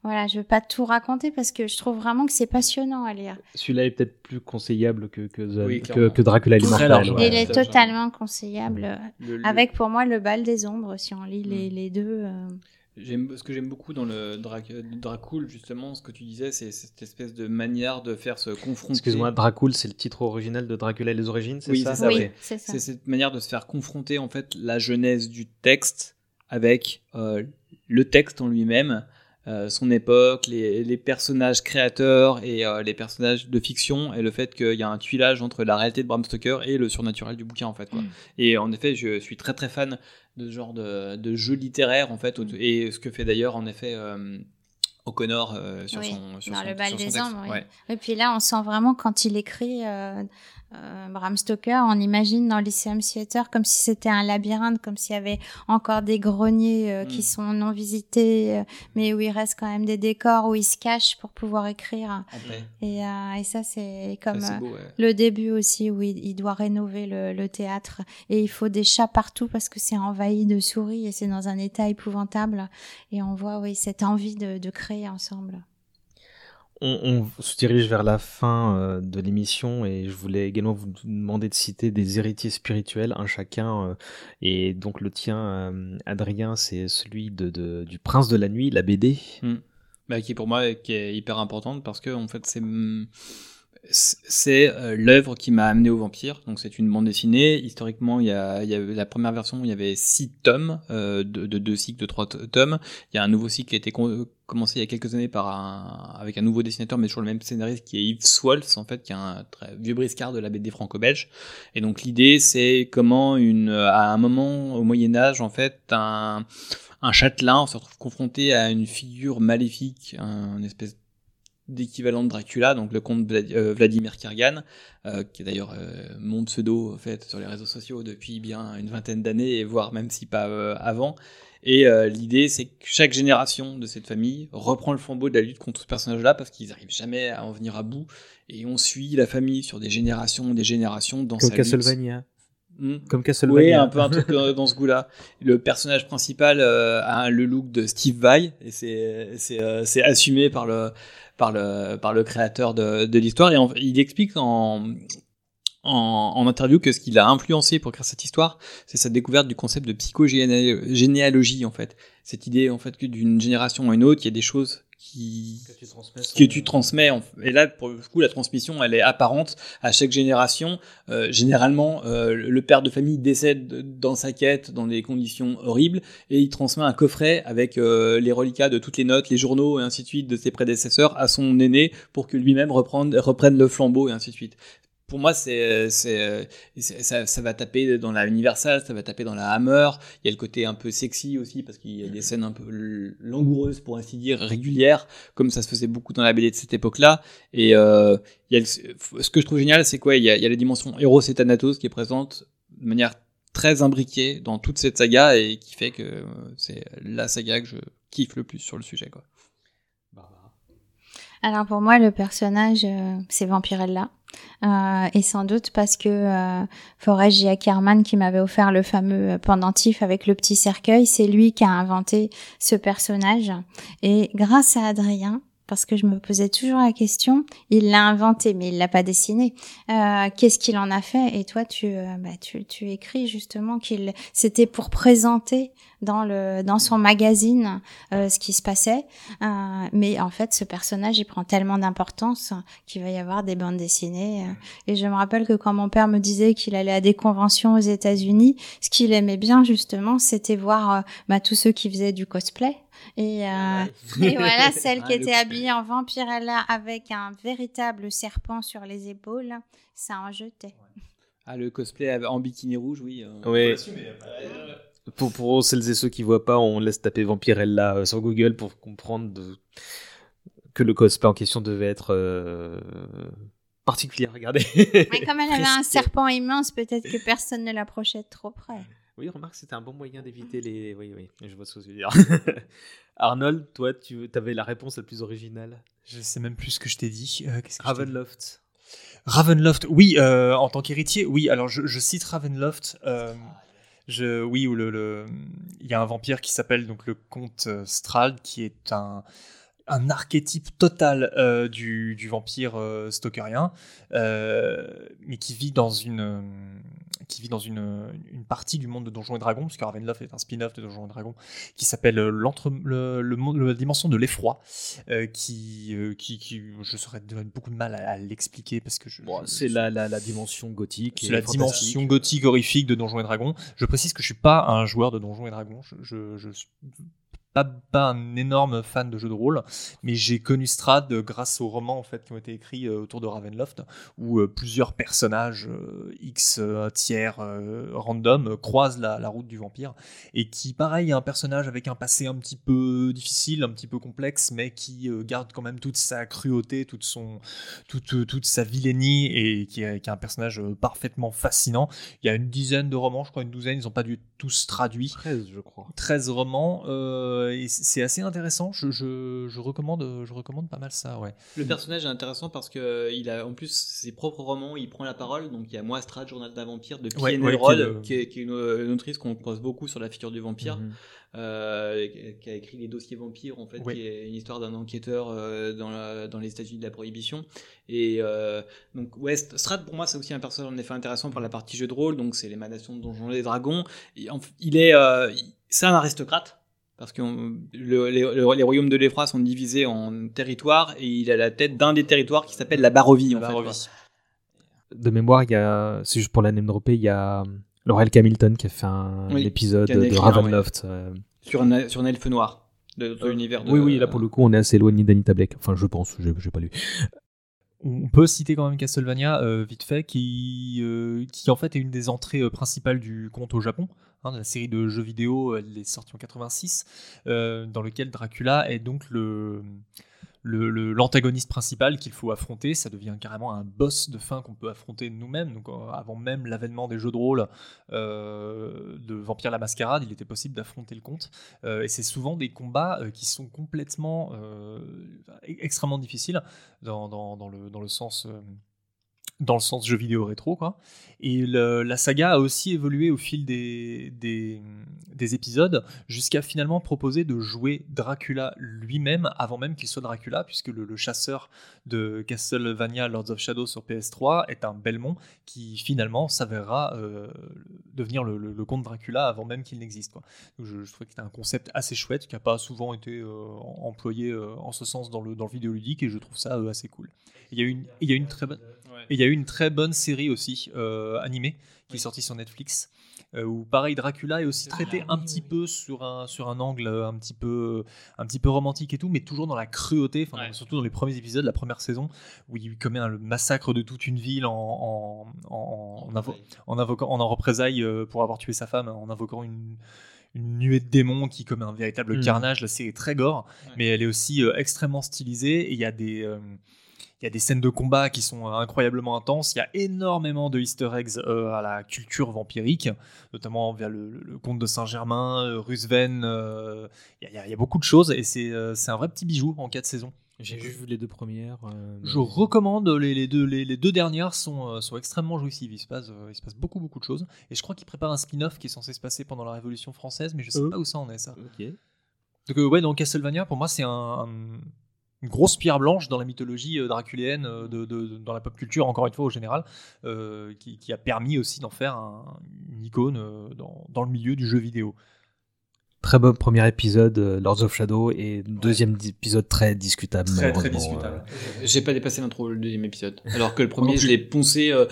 voilà, je ne veux pas tout raconter parce que je trouve vraiment que c'est passionnant à lire. Celui-là est peut-être plus conseillable que, que, que, Dracula l'immortel. Il est totalement conseillable. avec pour moi le bal des ombres, si on lit les, mm. les, deux. Euh. Ce que j'aime beaucoup dans le Dracul, justement, ce que tu disais, c'est cette espèce de manière de faire se confronter. Excuse-moi, Dracul, c'est le titre original de Dracula et les origines, c'est oui, ça, ça Oui, c'est ça. C'est cette manière de se faire confronter, en fait, la genèse du texte avec euh, le texte en lui-même euh, son époque, les, personnages créateurs et euh, les personnages de fiction, et le fait qu'il y a un tuilage entre la réalité de Bram Stoker et le surnaturel du bouquin en fait. Quoi. Mm. Et en effet, je suis très très fan de ce genre de, de jeu littéraire en fait, mm. et ce que fait d'ailleurs en effet euh, O'Connor sur son sur dans son, le bal des hommes. Oui. Et puis là, on sent vraiment quand il écrit euh, Bram Stoker, on imagine dans Lyceum Theater comme si c'était un labyrinthe, comme s'il y avait encore des greniers euh, qui mm. sont non visités, euh, mais où il reste quand même des décors, où il se cache pour pouvoir écrire. Et, et, ça, c'est comme le début aussi, où il, doit rénover le, théâtre. Et il faut des chats partout parce que c'est envahi de souris et c'est dans un état épouvantable. Et on voit, oui, cette envie de, de créer ensemble. On, se dirige vers la fin euh, de l'émission et je voulais également vous demander de citer des héritiers spirituels, un chacun. Euh, et donc le tien, euh, Adrien, c'est celui de, du Prince de la Nuit, la BD. Hmm. Bah, qui pour moi qui est hyper importante parce que en fait c'est c'est euh, l'œuvre qui m'a amené au vampire. Donc c'est une bande dessinée. Historiquement, il y a, il y a la première version, il y avait six tomes euh, de, de, deux cycles de trois tomes. Il y a un nouveau cycle qui a été commencé il y a quelques années par un, avec un nouveau dessinateur, mais toujours le même scénariste qui est Yves Swolf, en fait, qui est un très vieux briscard de la BD franco-belge. Et donc l'idée, c'est comment une, à un moment au Moyen Âge, en fait, un, un châtelain se retrouve confronté à une figure maléfique, un espèce d'équivalent de Dracula, donc le comte euh, Vladimir Kirgan, euh, qui est d'ailleurs euh, mon pseudo en fait sur les réseaux sociaux depuis bien une vingtaine d'années, voire même si pas avant. Et l'idée, c'est que chaque génération de cette famille reprend le flambeau de la lutte contre ce personnage-là parce qu'ils n'arrivent jamais à en venir à bout. Et on suit la famille sur des générations, des générations dans Comme Castlevania. Hmm. Comme Castlevania. Oui, un peu un truc dans, dans ce goût-là. Le personnage principal euh, a le look de Steve Vai et c'est c'est euh, c'est assumé par le par le par le créateur de, de l'histoire et en- il explique en en, interview que ce qui l'a influencé pour créer cette histoire, c'est sa découverte du concept de psychogénéalogie en fait. Cette idée en fait que d'une génération à une autre, il y a des choses qui que tu transmets. en- Et là, pour le coup, la transmission, elle est apparente à chaque génération. Euh, généralement, euh, le père de famille décède dans sa quête dans des conditions horribles et il transmet un coffret avec euh, les reliquats de toutes les notes, les journaux et ainsi de suite de ses prédécesseurs à son aîné pour que lui-même reprenne, reprenne le flambeau et ainsi de suite. Pour moi, c'est, c'est, ça, ça va taper dans la Universal, ça va taper dans la Hammer. Il y a le côté un peu sexy aussi parce qu'il y a des scènes un peu langoureuses pour ainsi dire régulières, comme ça se faisait beaucoup dans la BD de cette époque-là. Et euh, il y a le- ce que je trouve génial, c'est quoi? Il y, a, il y a la dimension Eros et Thanatos qui est présente de manière très imbriquée dans toute cette saga et qui fait que euh, c'est la saga que je kiffe le plus sur le sujet. Quoi. Alors pour moi, le personnage, euh, c'est Vampirella. Euh, et sans doute parce que euh, Forrest J. Ackerman, qui m'avait offert le fameux euh, pendentif avec le petit cercueil, c'est lui qui a inventé ce personnage. Et grâce à Adrien, parce que je me posais toujours la question, il l'a inventé, mais il l'a pas dessiné. Euh, Qu'est-ce qu'il en a fait? Et toi, tu, euh, bah, tu, tu écris justement qu'il c'était pour présenter dans le dans son magazine euh, ce qui se passait. Euh, mais en fait, ce personnage, il prend tellement d'importance qu'il va y avoir des bandes dessinées. euh. Et je me rappelle que quand mon père me disait qu'il allait à des conventions aux États-Unis, ce qu'il aimait bien justement, c'était voir bah, tous ceux qui faisaient du cosplay. Et, euh, et voilà, celle qui Ah, était habillée en vampirella avec un véritable serpent sur les épaules, ça en jetait. Ah, le cosplay en bikini rouge, oui. euh, Oui. Pour, pour celles et ceux qui voient pas, on laisse taper Vampirella euh, sur Google pour comprendre de- que le cosplay en question devait être euh, particulier à regarder. Mais comme elle avait un serpent immense, peut-être que personne ne l'approchait de trop près. Oui, remarque, c'était un bon moyen d'éviter les. Oui, oui, je vois ce que tu veux dire. Arnold, toi, tu avais la réponse la plus originale. Je sais même plus ce que je t'ai dit. Euh, que Ravenloft. Ravenloft, oui, euh, en tant qu'héritier, oui. Alors je, je cite Ravenloft. euh, je, oui, où le, le- il y a un vampire qui s'appelle donc le comte Strahd, qui est un, un archétype total euh, du, du vampire euh, stalkerien, euh, mais qui vit dans une euh, qui vit dans une, une partie du monde de Donjons et Dragons, puisque Ravenloft est un spin-off de Donjons et Dragons, qui s'appelle l'entre le, le la dimension de l'effroi, euh, qui, euh, qui, qui je donner beaucoup de mal à, à l'expliquer parce que je, Bon, je- c'est la, la, la dimension gothique. c'est la dimension gothique horrifique de Donjons et Dragons. Je précise que je suis pas un joueur de Donjons et Dragons. Je, je, je suis pas, pas un énorme fan de jeux de rôle, mais j'ai connu Strad grâce aux romans en fait qui ont été écrits euh, autour de Ravenloft, où euh, plusieurs personnages euh, X euh, tiers euh, random euh, croisent la, la route du vampire et qui, pareil, est un personnage avec un passé un petit peu difficile, un petit peu complexe, mais qui euh, garde quand même toute sa cruauté, toute son, toute, euh, toute sa vilainie et qui est, qui est un personnage euh, parfaitement fascinant. Il y a une dizaine de romans, je crois une douzaine, ils n'ont pas dû tous traduits. 13, je crois. 13 romans, euh, c- c'est assez intéressant. Je, je, je recommande, je recommande pas mal ça, ouais. Le personnage est intéressant parce que euh, il a en plus ses propres romans, il prend la parole. Donc il y a Moi Strad, Journal d'un vampire de Ouais, P.N. ouais, qui le- qui, est, qui est une, une autrice qu'on croise beaucoup sur la figure du vampire, Mhm. euh, qui a écrit Les Dossiers Vampires, en fait, qui est une histoire d'un enquêteur euh, dans, la- dans les États-Unis de la Prohibition. Et euh, donc, ouais, Strad, pour moi, c'est aussi un personnage en effet intéressant pour la partie jeu de rôle. Donc, c'est l'émanation de Donjons et Dragons. Et en il est, euh, c'est un aristocrate. Parce que on- le- les, le- les royaumes de l'Effroi sont divisés en territoires et il a la tête d'un des territoires qui s'appelle la Barovie. En La fait, Barovie. quoi. De mémoire, il y a, c'est juste pour la name dropper, il y a Laurel Hamilton qui a fait un Oui, épisode de écrit Ravenloft. euh, Sur un, sur un elfe noir de, de l'univers de. Oui, oui, là pour le coup, on est assez éloigné d'Anita Blake. Enfin, je pense, j'ai j'ai pas lu. On peut citer quand même Castlevania, euh, vite fait, qui, euh, qui en fait est une des entrées euh, principales du conte au Japon. Hein, de la série de jeux vidéo, elle est sortie en 86, euh, dans lequel Dracula est donc le l'antagoniste principal qu'il faut affronter. Ça devient carrément un boss de fin qu'on peut affronter nous-mêmes. Donc, euh, avant même l'avènement des jeux de rôle euh, de Vampire la Mascarade, il était possible d'affronter le comte. Euh, et c'est souvent des combats euh, qui sont complètement euh, e- extrêmement difficiles dans, dans- le, dans le sens euh, dans le sens jeu vidéo rétro, quoi. Et la saga a aussi évolué au fil des, des, épisodes jusqu'à finalement proposer de jouer Dracula lui-même avant même qu'il soit Dracula, puisque le, chasseur de Castlevania Lords of Shadow sur PS3 est un Belmont qui finalement s'avérera euh, devenir le, le, comte Dracula avant même qu'il n'existe. Je, je trouvais que c'était un concept assez chouette qui n'a pas souvent été euh, employé euh, en ce sens dans le, dans le vidéoludique et je trouve ça assez cool. Il y a une très bonne. Et il y a eu une très bonne série aussi euh, animée qui est sortie sur Netflix. Euh, où pareil Dracula est aussi traité un petit peu sur un sur un angle un petit peu un petit peu romantique et tout mais toujours dans la cruauté surtout dans les premiers épisodes de la première saison où il commet un massacre de toute une ville en en, en, en, invoquant en, représailles euh, pour avoir tué sa femme en invoquant une une nuée de démons qui commet un véritable hmm. carnage. La série est très gore, mais elle est aussi extrêmement stylisée. Et il y a des, il y a des scènes de combat qui sont incroyablement intenses. Il y a énormément de Easter eggs euh, à la culture vampirique, notamment via le, comte de Saint-Germain, euh, Rusven. Euh, il, y a, beaucoup de choses et c'est un vrai petit bijou en quatre saisons. J'ai juste vu les deux premières. Je recommande les, deux, les, deux dernières sont, sont extrêmement jouissives. Il se, passe, il se passe beaucoup beaucoup de choses. Et je crois qu'il prépare un spin-off qui est censé se passer pendant la Révolution française, mais je sais pas où ça en est ça. Donc ouais, donc Castlevania pour moi c'est un une grosse pierre blanche dans la mythologie euh, draculéenne, euh, de, dans la pop culture, encore une fois, au général, euh, qui, a permis aussi d'en faire une icône dans, le milieu du jeu vidéo. Très bon premier épisode, euh, Lords of Shadow, et deuxième épisode très discutable. Très, très discutable. Euh. J'ai pas dépassé l'intro, le deuxième épisode. Alors que le premier, je l'ai poncé euh,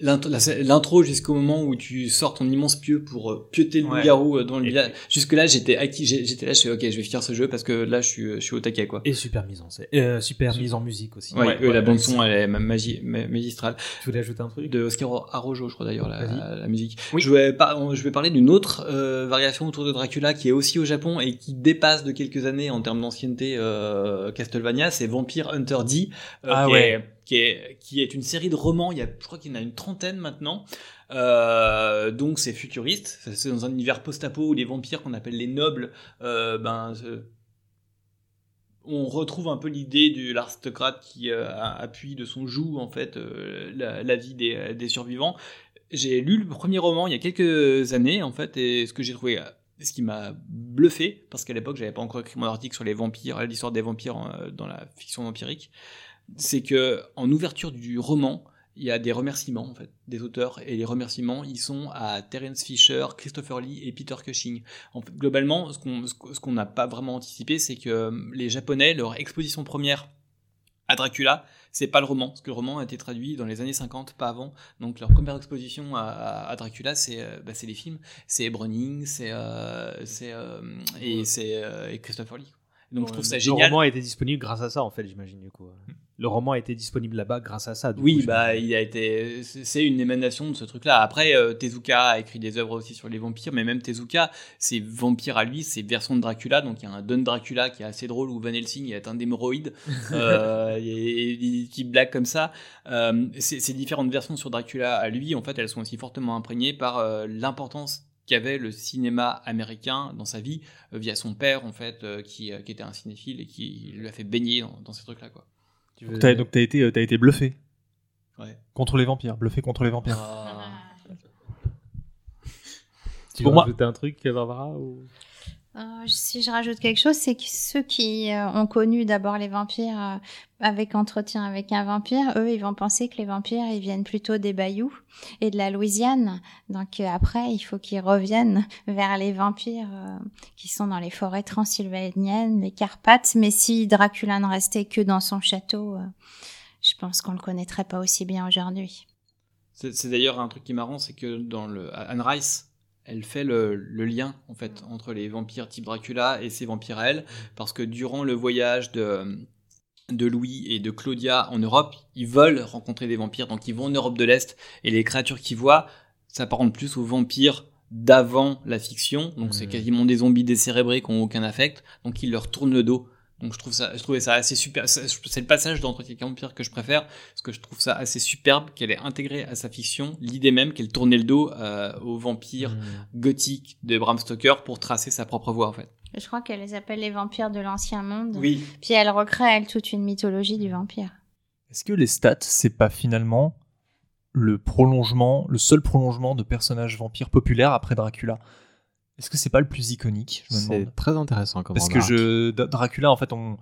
l'intro jusqu'au moment où tu sors ton immense pieu pour euh, pioter le loup-garou dans le village. Jusque là, j'étais acquis, j'étais là, je fais ok, je vais finir ce jeu parce que là, je suis, je suis au taquet quoi. Et super mise en scène, super mise en musique aussi. Ouais, la bande son, elle est magistrale. Tu voulais ajouter un truc? De Oscar Arrojo, je crois d'ailleurs la, la, musique. Oui. Je vais je vais parler d'une autre variation autour de Dracula qui est aussi au Japon et qui dépasse de quelques années en termes d'ancienneté euh, Castlevania, c'est Vampire Hunter D, euh, ah qui, est, qui, est, qui est une série de romans. Il y a, je crois qu'il y en a une trentaine maintenant. Euh, donc c'est futuriste, c'est dans un univers post-apo où les vampires qu'on appelle les nobles, ben on retrouve un peu l'idée de l'aristocrate qui euh, appuie de son joug en fait euh, la, la, vie des, des survivants. J'ai lu le premier roman il y a quelques années en fait et ce que j'ai trouvé ce qui m'a bluffé, parce qu'à l'époque, j'avais pas encore écrit mon article sur les vampires, l'histoire des vampires euh, dans la fiction vampirique, c'est que en ouverture du roman, il y a des remerciements en fait des auteurs et les remerciements ils sont à Terence Fisher, Christopher Lee et Peter Cushing. En fait, globalement, ce qu'on n'a pas vraiment anticipé, c'est que les Japonais leur exposition première à Dracula, c'est pas le roman, parce que le roman a été traduit dans les années 50, pas avant. Donc leur première exposition à, Dracula, c'est euh, bah, les films, c'est Browning, c'est euh, euh, et c'est Christopher Lee. Donc je trouve ça génial. Le roman a été disponible grâce à ça, en fait, j'imagine du coup. Le roman a été disponible là-bas grâce à ça. oui, bah il a été, c'est une émanation de ce truc-là. Après, euh, Tezuka a écrit des œuvres aussi sur les vampires, mais même Tezuka, c'est vampire à lui, c'est version de Dracula. Donc il y a un Don Dracula qui est assez drôle où Van Helsing est un hémorroïde euh, et, qui blague comme ça. Euh, ces différentes versions sur Dracula à lui, en fait, elles sont aussi fortement imprégnées par euh, l'importance qu'avait le cinéma américain dans sa vie euh, via son père en fait euh, qui, euh, qui, était un cinéphile et qui lui a fait baigner dans, ces trucs là quoi. Donc t'as, donc t'as été as été bluffé. Ouais. Contre les vampires, bluffé contre les vampires. Ah. tu veux un truc Barbara ou... Euh, si je rajoute quelque chose, c'est que ceux qui euh, ont connu d'abord les vampires euh, avec entretien avec un vampire, eux, ils vont penser que les vampires, ils viennent plutôt des bayous et de la Louisiane. Donc après, il faut qu'ils reviennent vers les vampires qui sont dans les forêts transylvaniennes, les Carpates. Mais si Dracula ne restait que dans son château, je pense qu'on le connaîtrait pas aussi bien aujourd'hui. C'est d'ailleurs un truc qui est marrant, c'est que dans le Anne Rice, elle fait le, lien en fait entre les vampires type Dracula et ces vampires à elle, parce que durant le voyage de, de Louis et de Claudia en Europe, ils veulent rencontrer des vampires, donc ils vont en Europe de l'Est, et les créatures qu'ils voient s'apparentent plus aux vampires d'avant la fiction, donc c'est mmh. quasiment des zombies décérébrés qui n'ont aucun affect, donc ils leur tournent le dos. Donc je trouve ça, je trouvais ça assez super. C'est le passage d'Entretien Vampire que je préfère, parce que je trouve ça assez superbe qu'elle ait intégré à sa fiction l'idée même qu'elle tournait le dos euh, aux vampires mmh. gothiques de Bram Stoker pour tracer sa propre voie en fait. Je crois qu'elle les appelle les vampires de l'ancien monde. Oui. Puis elle recrée elle toute une mythologie du vampire. Est-ce que les stats, c'est pas finalement le prolongement, le seul prolongement de personnage vampire populaire après Dracula? Est-ce que c'est pas le plus iconique C'est très intéressant comme Parce que je, Dracula, en fait, on,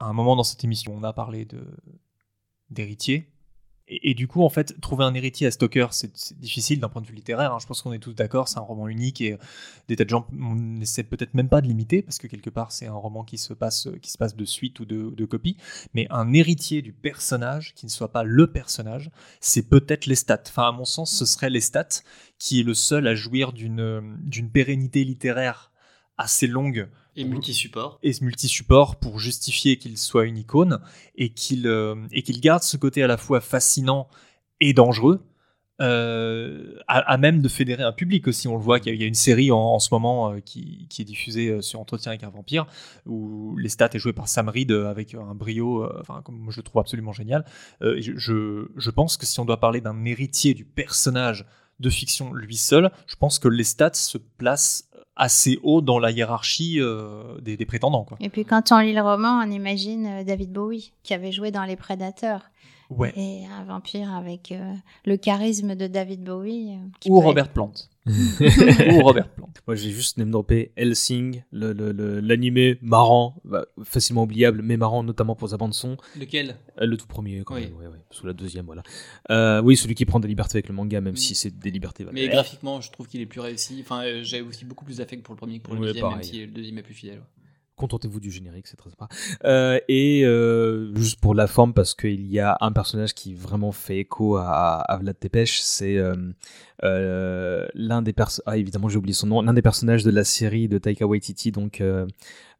à un moment dans cette émission, on a parlé de d'héritier. Et, du coup, en fait, trouver un héritier à Stoker, c'est difficile d'un point de vue littéraire. Hein. Je pense qu'on est tous d'accord, c'est un roman unique et des tas de gens n'essaient peut-être même pas de l'imiter parce que quelque part, c'est un roman qui se passe, qui se passe de suite ou de, de copie. Mais un héritier du personnage qui ne soit pas le personnage, c'est peut-être Lestat. Enfin, à mon sens, ce serait Lestat qui est le seul à jouir d'une pérennité littéraire assez longue et multi-support. Et multi-support pour justifier qu'il soit une icône et qu'il euh, qu'il garde ce côté à la fois fascinant et dangereux. Euh, à, même de fédérer un public aussi. On le voit qu'il y a une série en, ce moment euh, qui, qui, est diffusée sur Entretien avec un vampire, où les stats est joué par Sam Reed avec un brio, enfin, comme je le trouve absolument génial. je, je, pense que si on doit parler d'un héritier du personnage de fiction lui seul, je pense que les stats se placent assez haut dans la hiérarchie euh, des, prétendants. Et puis quand on lit le roman, on imagine euh, David Bowie, qui avait joué dans Les Prédateurs. Ouais. Et un vampire avec euh, le charisme de David Bowie. Ou Robert Plant. Ou Robert Plant. Moi, j'ai juste name droppé Helsing, l'animé le, marrant, bah, facilement oubliable, mais marrant, notamment pour sa bande-son. Lequel? Le tout premier, quand même, sous la deuxième, voilà. Euh, oui, celui qui prend des libertés avec le manga, même si c'est des libertés. Mais graphiquement, je trouve qu'il est plus réussi. Enfin, euh, j'ai aussi beaucoup plus d'affect pour le premier que pour le deuxième, même si le deuxième est plus fidèle. Contentez-vous du générique, c'est très sympa. Euh, et euh, juste pour la forme, parce qu'il y a un personnage qui vraiment fait écho à, à Vlad Tepes, c'est euh, euh, l'un des personnages, ah évidemment j'ai oublié son nom, l'un des personnages de la série de Taika Waititi, donc euh,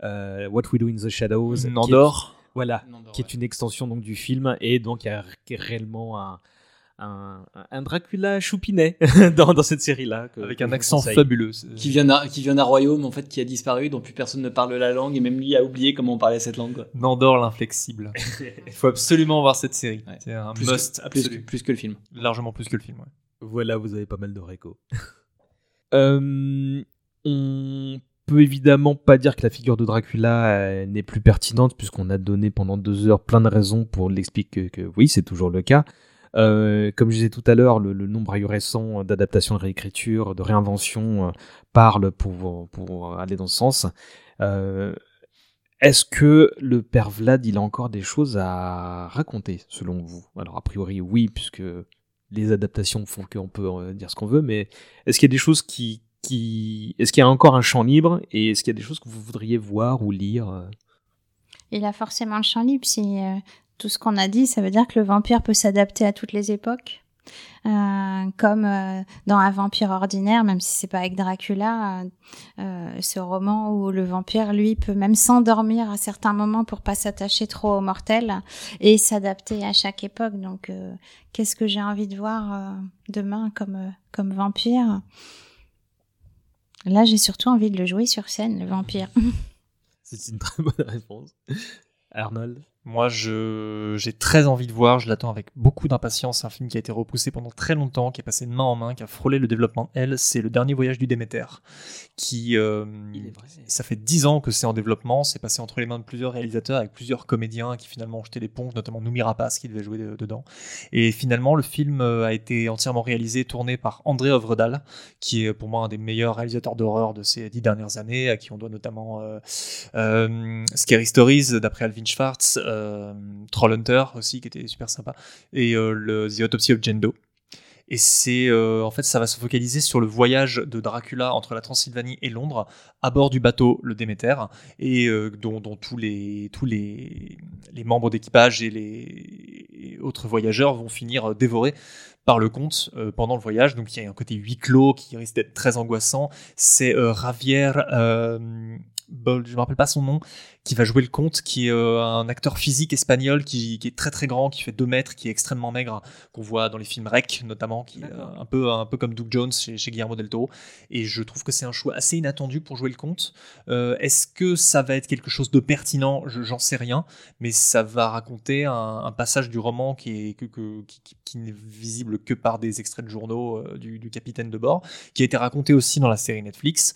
euh, What We Do in the Shadows. Nandor. voilà, qui est une extension donc du film et donc il y a réellement un un, un, Dracula choupinet dans, dans, cette série-là. Avec un accent fabuleux. Qui vient, qui vient d'un royaume en fait qui a disparu, dont plus personne ne parle la langue, et même lui a oublié comment on parlait cette langue. Nandor l'inflexible. Il faut absolument voir cette série. C'est un plus must que, plus, plus, que le film. Largement plus que le film, ouais. Voilà, vous avez pas mal de réco. euh, on peut évidemment pas dire que la figure de Dracula euh, n'est plus pertinente, puisqu'on a donné pendant deux heures plein de raisons pour l'expliquer que, que oui, c'est toujours le cas. Euh, comme je disais tout à l'heure, le, nombre ahurissant d'adaptations, de réécriture, de réinvention euh, parle pour, pour aller dans ce sens. Euh, est-ce que le père Vlad, il a encore des choses à raconter, selon vous? Alors, a priori, oui, puisque les adaptations font qu'on peut dire ce qu'on veut, mais est-ce qu'il y a des choses qui... qui... Est-ce qu'il y a encore un champ libre Et est-ce qu'il y a des choses que vous voudriez voir ou lire? Il a forcément le champ libre. Si tout ce qu'on a dit, ça veut dire que le vampire peut s'adapter à toutes les époques. Euh, comme euh, dans un vampire ordinaire, même si c'est pas avec Dracula, euh, ce roman où le vampire, lui, peut même s'endormir à certains moments pour pas s'attacher trop aux mortels et s'adapter à chaque époque. Donc, qu'est-ce que j'ai envie de voir demain comme comme vampire? Là, j'ai surtout envie de le jouer sur scène, le vampire. C'est une très bonne réponse. Arnold? Moi, j'ai très envie de voir, je l'attends avec beaucoup d'impatience, un film qui a été repoussé pendant très longtemps, qui est passé de main en main, qui a frôlé le développement elle, c'est Le Dernier Voyage du Déméter, qui, euh, ça fait dix ans que c'est en développement, c'est passé entre les mains de plusieurs réalisateurs, avec plusieurs comédiens qui finalement ont jeté l'éponge, notamment Noumi Rapace qui devait jouer dedans. Et finalement, le film euh, a été entièrement réalisé, tourné par André Ovredal, qui est pour moi un des meilleurs réalisateurs d'horreur de ces dix dernières années, à qui on doit notamment euh, euh Scary Stories d'après Alvin Schwartz, Trollhunter aussi qui était super sympa et le The Autopsy of Jane Doe. Et c'est euh, en fait ça va se focaliser sur le voyage de Dracula entre la Transylvanie et Londres à bord du bateau le Déméter et dont, tous les tous les, les membres d'équipage et les autres voyageurs vont finir dévorés par le comte pendant le voyage. Donc il y a un côté huis clos qui risque d'être très angoissant. C'est Ravière je me rappelle pas son nom, qui va jouer le comte, qui est euh, un acteur physique espagnol qui, est très très grand, qui fait 2 mètres, qui est extrêmement maigre, qu'on voit dans les films Rec notamment, qui est un peu un peu comme Doug Jones chez, Guillermo del Toro. Et je trouve que c'est un choix assez inattendu pour jouer le comte. Euh, est-ce que ça va être quelque chose de pertinent? J'en sais rien, mais ça va raconter un, passage du roman qui est qui, n'est visible que par des extraits de journaux euh, du, capitaine de bord, qui a été raconté aussi dans la série Netflix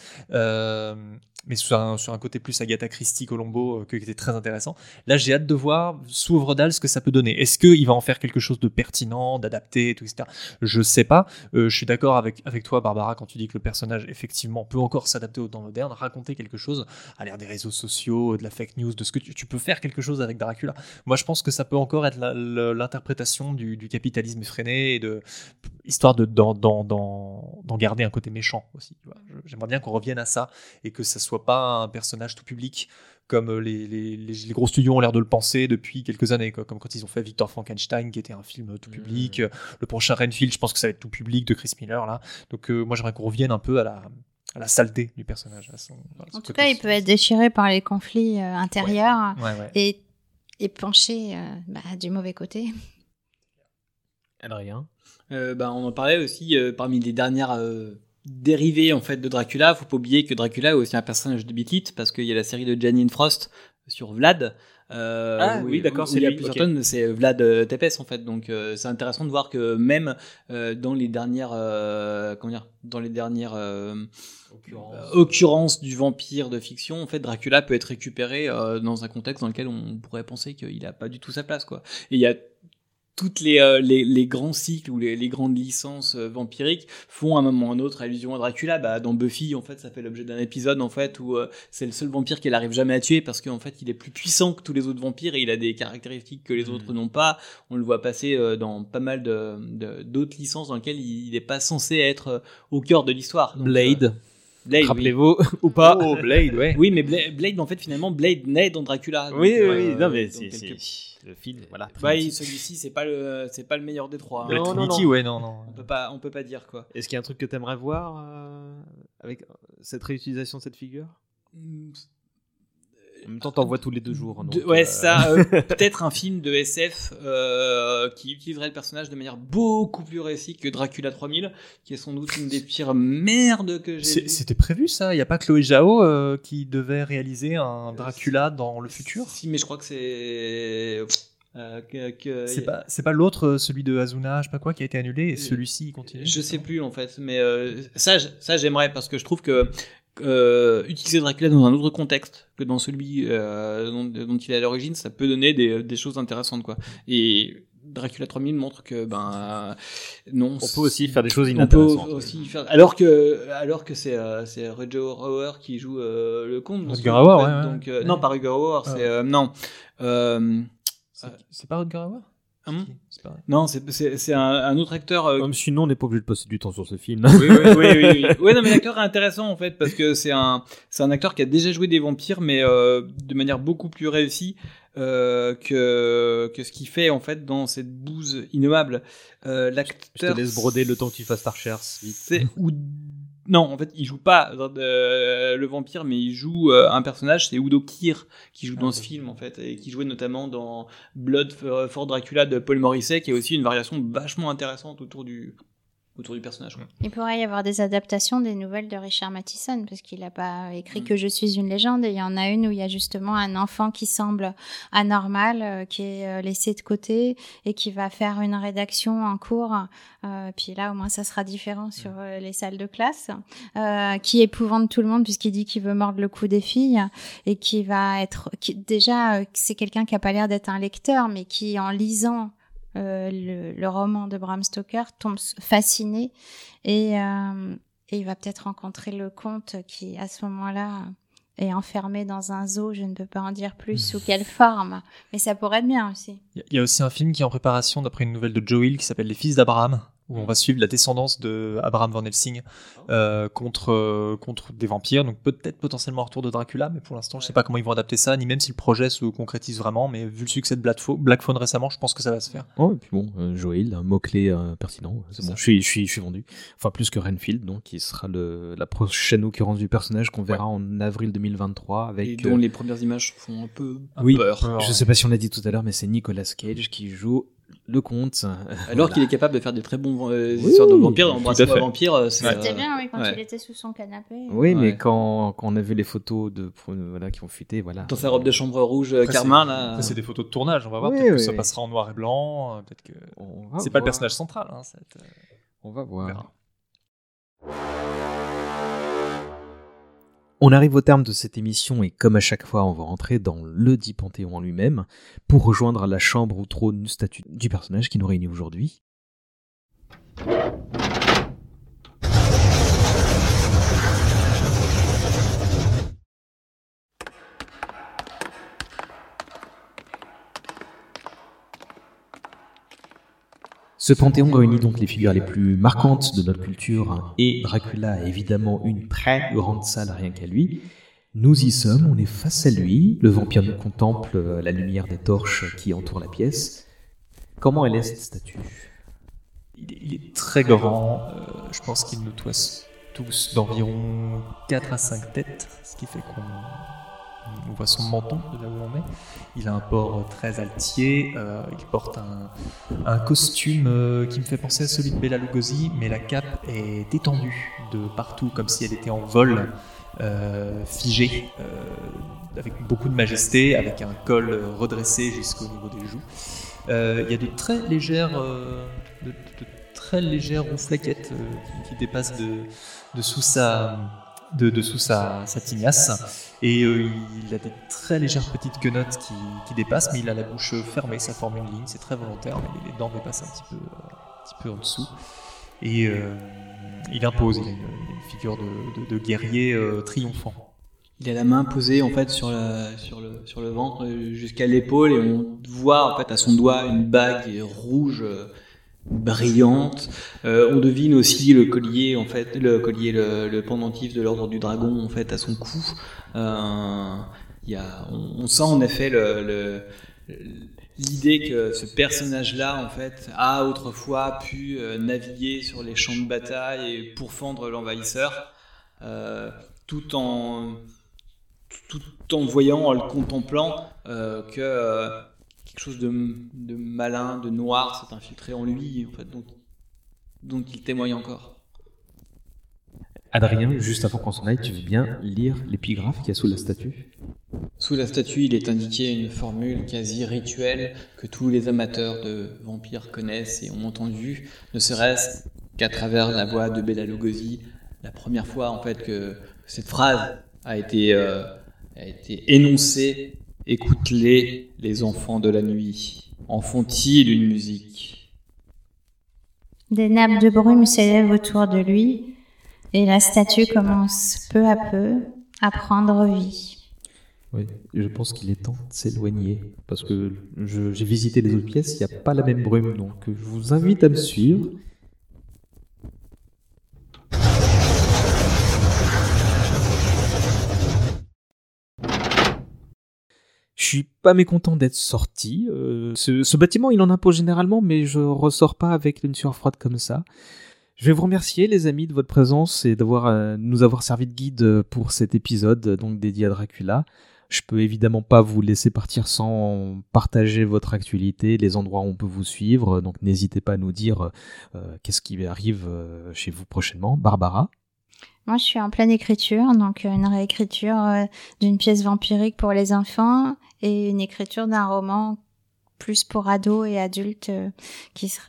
mais sur un, côté plus Agatha Christie, Colombo, euh, qui était très intéressant. Là, j'ai hâte de voir sous Ovredal ce que ça peut donner. Est-ce qu'il va en faire quelque chose de pertinent, d'adapté, etc. Je sais pas. Euh, je suis d'accord avec, avec toi, Barbara, quand tu dis que le personnage, effectivement, peut encore s'adapter au temps moderne, raconter quelque chose à l'ère des réseaux sociaux, de la fake news, de ce que tu, tu, peux faire quelque chose avec Dracula. Moi, je pense que ça peut encore être l'interprétation du, du, capitalisme effréné et de histoire de d'en garder un côté méchant aussi. J'aimerais bien qu'on revienne à ça et que ça soit pas un personnage tout public comme euh, les, les, les, gros studios ont l'air de le penser depuis quelques années, quoi. comme quand ils ont fait Victor Frankenstein, qui était un film tout public. Mmh. Le prochain Renfield, je pense que ça va être tout public de Chris Miller. là. Donc euh, moi j'aimerais qu'on revienne un peu à la, à la saleté du personnage. Son, en tout cas, il peut être déchiré par les conflits euh, intérieurs ouais. Ouais, et, et pencher euh, bah, du mauvais côté. Adrien? Euh, bah, On en parlait aussi parmi les dernières dérivé en fait de Dracula. Faut pas oublier que Dracula est aussi un personnage de Beat parce qu'il y a la série de Janine Frost sur Vlad. Euh, ah oui, d'accord, c'est lui. Okay. c'est Vlad euh, Tepes en fait. Donc euh, c'est intéressant de voir que même euh, dans les dernières, euh, comment dire, dans les dernières occurrences. occurrences du vampire de fiction, en fait, Dracula peut être récupéré dans un contexte dans lequel on pourrait penser qu'il a pas du tout sa place, quoi. Et il y a toutes les, euh, les, les, grands cycles ou les, les grandes licences euh, vampiriques font à un moment ou à un autre allusion à Dracula. Bah, dans Buffy, en fait, ça fait l'objet d'un épisode en fait où euh, c'est le seul vampire qu'elle arrive jamais à tuer parce qu'en fait, il est plus puissant que tous les autres vampires et il a des caractéristiques que les mmh. autres n'ont pas. On le voit passer dans pas mal de d'autres licences dans lesquelles il n'est pas censé être au cœur de l'histoire. Blade. Blade, Rappelez-vous oui. ou pas Oh, Blade, ouais. Oui, mais Blade, Blade, en fait, finalement, Blade naît dans Dracula. Donc, oui, oui, oui. non, mais c'est le film, voilà. Bah, celui-ci, c'est pas le, c'est pas le meilleur des trois. Hein. Non, non, non. ouais, non, non. On peut pas, on peut pas dire quoi. Est-ce qu'il y a un truc que t'aimerais voir euh, avec cette réutilisation de cette figure? Mm, en même temps, t'en vois tous les deux jours. Donc, de, ouais, euh... ça. Euh, Peut-être un film de SF euh, qui utiliserait le personnage de manière beaucoup plus réussie que Dracula 3000, qui est sans doute une des pires merdes que j'ai. C'était prévu ça? Il n'y a pas Chloé Zhao euh, qui devait réaliser un Dracula dans le futur? Si, mais je crois que c'est. Euh, c'est pas c'est pas l'autre celui de Azuna je sais pas quoi qui a été annulé et celui-ci continue? je sais plus en fait mais euh, ça ça j'aimerais parce que je trouve que euh, utiliser Dracula dans un autre contexte que dans celui euh, dont, dont, il est à l'origine, ça peut donner des, des, choses intéressantes, quoi. Et Dracula 3000 montre que ben non, on peut aussi faire des choses inintéressantes. On peut aussi faire alors que alors que c'est euh, c'est Roger Hauer qui joue euh, le comte. Rutger Hauer, ouais, donc ouais. non pas Roger Hauer, c'est euh, non. c'est pas Rutger Hauer? Hum non, c'est un, un, autre acteur. Euh... Comme sinon, on n'est pas obligé de passer du temps sur ce film. oui, oui, oui, oui, oui. ouais, non, mais l'acteur est intéressant en fait parce que c'est un, c'est un acteur qui a déjà joué des vampires, mais euh, de manière beaucoup plus réussie euh, que que ce qu'il fait en fait dans cette bouse innommable. Euh, l'acteur. Je te laisse broder le temps que tu fasses ta recherche vite. C'est ou non, en fait, il joue pas euh, le vampire, mais il joue euh, un personnage, c'est Udo Kier qui joue ah, dans ce film en fait, et qui jouait notamment dans Blood for Dracula de Paul Morisset, qui est aussi une variation vachement intéressante autour du autour du personnage. Quoi. Il pourrait y avoir des adaptations des nouvelles de Richard Matheson, parce qu'il n'a pas écrit mm. que Je suis une légende, et il y en a une où il y a justement un enfant qui semble anormal, euh, qui est euh, laissé de côté, et qui va faire une rédaction en cours, euh, puis là au moins ça sera différent sur mm. les salles de classe, qui épouvante tout le monde, puisqu'il dit qu'il veut mordre le cou des filles, et qui va être... Qui, déjà, c'est quelqu'un qui a pas l'air d'être un lecteur, mais qui en lisant euh, le, le, roman de Bram Stoker tombe fasciné et, euh, et il va peut-être rencontrer le comte qui à ce moment-là est enfermé dans un zoo, je ne peux pas en dire plus sous quelle forme, mais ça pourrait être bien aussi. Il y a aussi un film qui est en préparation d'après une nouvelle de Joe Hill qui s'appelle Les Fils d'Abraham, où on va suivre la descendance de Abraham Van Helsing euh, contre euh, contre des vampires, donc peut-être potentiellement un retour de Dracula, mais pour l'instant je sais pas comment ils vont adapter ça, ni même si le projet se concrétise vraiment, mais vu le succès de Black Phone récemment, je pense que ça va se faire. Oh, et puis bon, euh, Joel, un mot clé euh, pertinent, c'est bon, je suis je suis je suis vendu. Enfin plus que Renfield, donc qui sera le la prochaine occurrence du personnage qu'on verra ouais. en avril 2023 avec et dont les premières images font un peu oui, peur. Je sais pas si on l'a dit tout à l'heure, mais c'est Nicolas Cage qui joue le comte. Alors voilà. qu'il est capable de faire des très bons euh, oui, histoires de vampires, d'embrasser un vampire. C'était euh, bien, oui, quand ouais. il était sous son canapé. Oui, mais quand, quand on a vu les photos de, voilà, qui ont fuité, voilà. Dans sa robe de chambre rouge euh, Carmin, là. c'est des photos de tournage, on va voir. Oui, peut-être que ça passera en noir et blanc. Peut-être que. C'est pas le personnage central. Hein, cette... On va voir. On arrive au terme de cette émission et comme à chaque fois, on va rentrer dans le dit Panthéon en lui-même pour rejoindre la chambre ou trône statue du personnage qui nous réunit aujourd'hui. Ce panthéon réunit donc les figures les plus marquantes de notre culture et Dracula a évidemment une très grande salle rien qu'à lui. Nous y sommes, on est face à lui, le vampire nous contemple la lumière des torches qui entourent la pièce. Comment elle est cette statue? Il est, très grand, euh, je pense qu'il nous toise tous d'environ 4 à 5 têtes, ce qui fait qu'on on voit son menton de là où on est. Il a un port très altier. Euh, il porte un, costume euh, qui me fait penser à celui de Bela Lugosi, mais la cape est détendue de partout, comme si elle était en vol, euh, figée, avec beaucoup de majesté, avec un col redressé jusqu'au niveau des joues. Il y a de très légères, de, très légères rouflaquettes qui, dépassent de, sous sa de sa tignasse. Et euh, il a des très légères petites quenottes qui, qui, dépassent, mais il a la bouche fermée, ça forme une ligne, c'est très volontaire, mais les dents dépassent un petit peu, un petit peu en dessous. Et euh, il impose, il a une, figure de, guerrier euh, triomphant. Il a la main posée en fait sur, la, sur, le, sur le ventre jusqu'à l'épaule et on voit en fait à son doigt une bague rouge brillante. Euh, on devine aussi le collier, en fait, le collier, le, pendentif de l'ordre du dragon, en fait, à son cou. Euh, on, sent en effet l'idée que ce personnage-là, en fait, a autrefois pu euh, naviguer sur les champs de bataille et pourfendre l'envahisseur, euh, tout en tout en voyant, en le contemplant, que chose de, malin, de noir s'est infiltré en lui, en fait, donc, donc il témoigne encore. Adrien, juste avant qu'on s'en aille, tu veux bien lire l'épigraphe qu'il y a sous la statue? Sous la statue, il est indiqué une formule quasi rituelle que tous les amateurs de vampires connaissent et ont entendu, ne serait-ce qu'à travers la voix de Bela Lugosi, la première fois en fait que cette phrase a été, euh, a été énoncée Écoute-les, les enfants de la nuit. En font-ils une musique? Des nappes de brume s'élèvent autour de lui, et la statue commence peu à peu à prendre vie. Oui, je pense qu'il est temps de s'éloigner, parce que j'ai visité les autres pièces, il n'y a pas la même brume, donc je vous invite à me suivre. Je suis pas mécontent d'être sorti. Euh, ce, bâtiment, il en impose généralement, mais je ressors pas avec une sueur froide comme ça. Je vais vous remercier, les amis, de votre présence et d'avoir euh, nous avoir servi de guide pour cet épisode, donc dédié à Dracula. Je peux évidemment pas vous laisser partir sans partager votre actualité, les endroits où on peut vous suivre. Donc n'hésitez pas à nous dire euh, qu'est-ce qui arrive chez vous prochainement. Barbara? Moi, je suis en pleine écriture, donc une réécriture d'une pièce vampirique pour les enfants et une écriture d'un roman plus pour ados et adultes. Euh,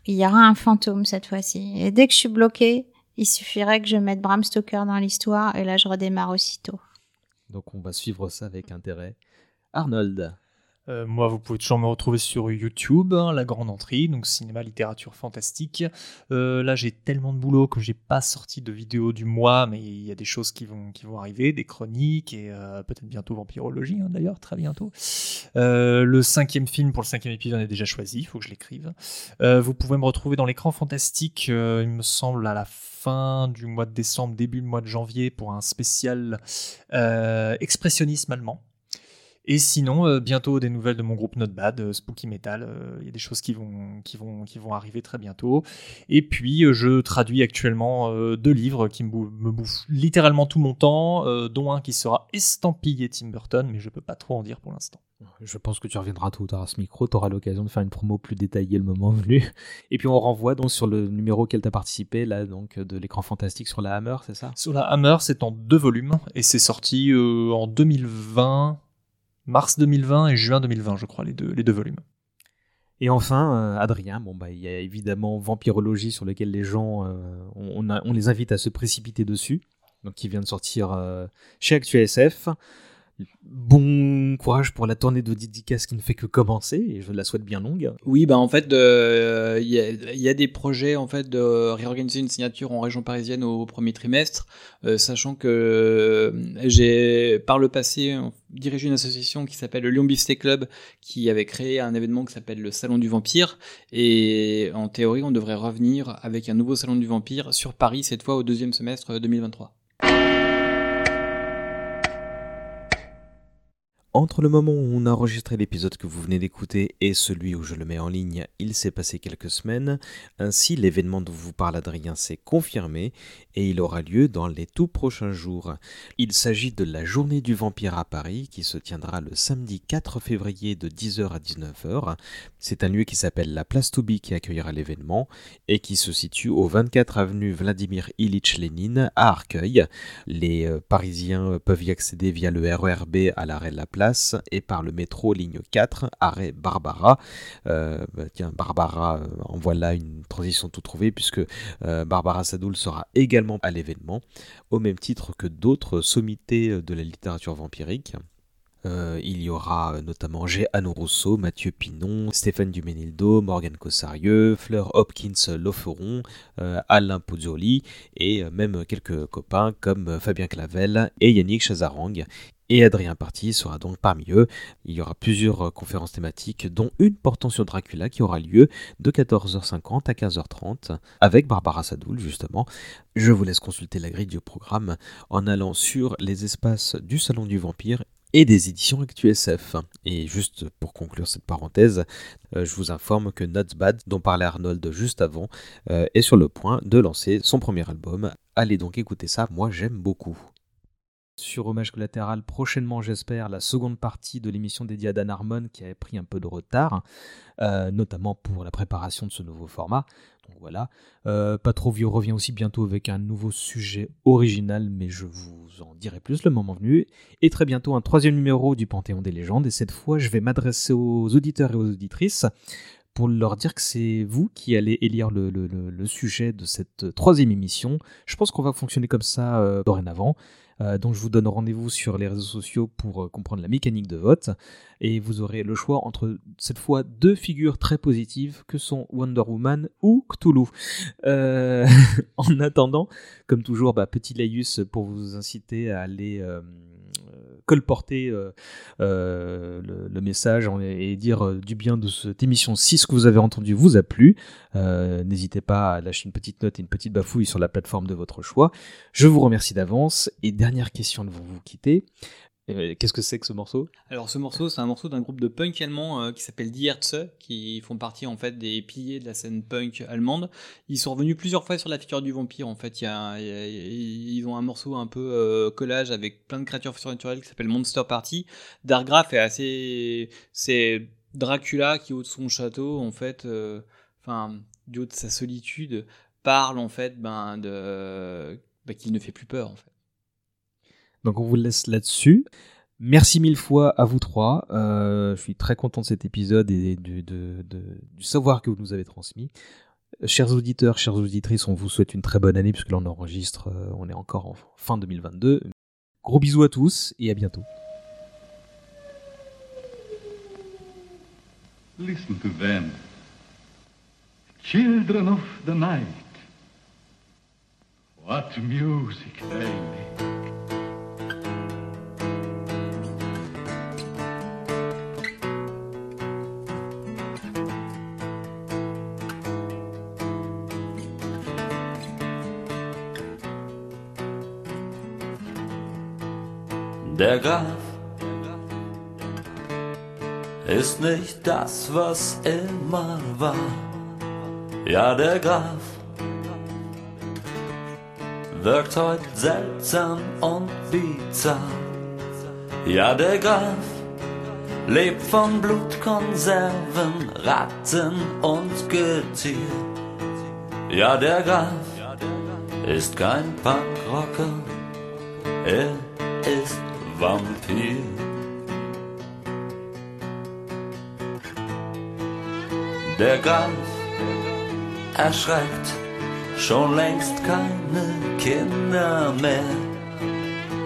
Il y aura un fantôme cette fois-ci. Et dès que je suis bloquée, il suffirait que je mette Bram Stoker dans l'histoire et là je redémarre aussitôt. Donc on va suivre ça avec intérêt. Arnold. Euh, moi, vous pouvez toujours me retrouver sur YouTube, hein, La Grande Entrée, donc cinéma, littérature fantastique. Euh, là, j'ai tellement de boulot que j'ai pas sorti de vidéo du mois, mais il y a des choses qui vont, qui vont arriver, des chroniques et euh, peut-être bientôt Vampirologie, hein, d'ailleurs, très bientôt. le cinquième film pour le cinquième épisode est déjà choisi, il faut que je l'écrive. vous pouvez me retrouver dans l'écran fantastique, il me semble, à la fin du mois de décembre, début du mois de janvier, pour un spécial expressionnisme allemand. Et sinon, euh, bientôt des nouvelles de mon groupe Not Bad, euh, Spooky Metal. Euh, il y a des choses qui vont, qui, vont, qui vont arriver très bientôt. Et puis, je traduis actuellement deux livres qui me, bouffent littéralement tout mon temps, dont un qui sera estampillé Tim Burton, mais je peux pas trop en dire pour l'instant. Je pense que tu reviendras tout à ce micro, tu auras l'occasion de faire une promo plus détaillée le moment venu. Et puis on renvoie donc sur le numéro auquel tu as participé, là, donc de l'écran fantastique sur la Hammer, c'est ça? Sur la Hammer, c'est en deux volumes et c'est sorti en 2020 mars 2020 et juin 2020, je crois, les deux, les deux volumes. Et enfin, euh, Adrien, bon, bah, il y a évidemment Vampirologie sur lequel les gens, euh, on, on, les invite à se précipiter dessus. donc qui vient de sortir chez ActuSF. Bon courage pour la tournée de dédicaces qui ne fait que commencer et je la souhaite bien longue. Oui, bah en fait, il euh, y, a des projets en fait de réorganiser une signature en région parisienne au premier trimestre, euh, sachant que euh, j'ai par le passé dirigé une association qui s'appelle le Lyon Beefsteak Club, qui avait créé un événement qui s'appelle le Salon du Vampire, et en théorie, on devrait revenir avec un nouveau Salon du Vampire sur Paris cette fois au deuxième semestre 2023. Entre le moment où on a enregistré l'épisode que vous venez d'écouter et celui où je le mets en ligne, il s'est passé quelques semaines. Ainsi, l'événement dont vous parle Adrien s'est confirmé et il aura lieu dans les tout prochains jours. Il s'agit de la Journée du Vampire à Paris qui se tiendra le samedi 4 février de 10h à 19h. C'est un lieu qui s'appelle la Place Toubi qui accueillera l'événement et qui se situe au 24 avenue Vladimir Ilitch Lénine à Arcueil. Les euh, Parisiens peuvent y accéder via le RERB à l'arrêt de la place et par le métro ligne 4, arrêt Barbara. Euh, bah, tiens, Barbara, euh, en voilà une transition tout trouvée puisque euh, Barbara Sadoul sera également à l'événement, au même titre que d'autres sommités de la littérature vampirique. il y aura notamment. Anno Rousseau, Mathieu Pinon, Stéphane Duménildo, Morgan Cossarieux, Fleur Hopkins Loferon, Alain Pozzuoli et même quelques copains comme Fabien Clavel et Yannick Chazarang et Adrien Party sera donc parmi eux. Il y aura plusieurs euh, conférences thématiques, dont une portant sur Dracula qui aura lieu de 14h50 à 15h30 avec Barbara Sadoul justement. Je vous laisse consulter la grille du programme en allant sur les espaces du Salon du Vampire et des éditions ActuSF. Et juste pour conclure cette parenthèse, euh, je vous informe que Not Bad, dont parlait Arnold juste avant, euh, est sur le point de lancer son premier album. Allez donc écouter ça, moi j'aime beaucoup sur Hommage collatéral prochainement, j'espère, la seconde partie de l'émission dédiée à Dan Harmon qui avait pris un peu de retard, euh, notamment pour la préparation de ce nouveau format. Donc voilà. Euh, Pas trop vieux revient aussi bientôt avec un nouveau sujet original, mais je vous en dirai plus le moment venu. Et très bientôt un troisième numéro du Panthéon des légendes. Et cette fois, je vais m'adresser aux auditeurs et aux auditrices pour leur dire que c'est vous qui allez élire le, sujet de cette troisième émission. Je pense qu'on va fonctionner comme ça euh, dorénavant. Euh, donc je vous donne rendez-vous sur les réseaux sociaux pour euh, comprendre la mécanique de vote. Et vous aurez le choix entre cette fois deux figures très positives que sont Wonder Woman ou Cthulhu. En attendant, comme toujours, bah, petit laïus pour vous inciter à aller colporter euh, euh, le, message et dire euh, du bien de cette émission si ce que vous avez entendu vous a plu. N'hésitez pas à lâcher une petite note et une petite bafouille sur la plateforme de votre choix. Je vous remercie d'avance. Et dernière question de vous quitter. Qu'est-ce que c'est que ce morceau? Alors ce morceau, c'est un morceau d'un groupe de punk allemand euh, qui s'appelle Die Herze, qui font partie en fait des piliers de la scène punk allemande. Ils sont revenus plusieurs fois sur la figure du vampire. En fait, ils ont un morceau un peu euh, collage avec plein de créatures surnaturelles qui s'appelle Monster Party. Dargraf est assez, c'est Dracula qui haut de son château en fait, euh, du haut de sa solitude, parle en fait ben de ben, qu'il ne fait plus peur en fait. Donc on vous laisse là-dessus. Merci mille fois à vous trois. Euh, je suis très content de cet épisode et du, savoir que vous nous avez transmis. Chers auditeurs, chères auditrices, on vous souhaite une très bonne année puisque là on enregistre, euh, on est encore en fin 2022. Gros bisous à tous et à bientôt. Listen to them. Children of the night. What music. Der Graf ist nicht das, was immer war. Ja, der Graf wirkt heute seltsam und bizarr. Ja, der Graf lebt von Blutkonserven, Ratten und Getier. Ja, der Graf ist kein Punkrocker, er Vampir. Der Graf erschreckt schon längst keine Kinder mehr.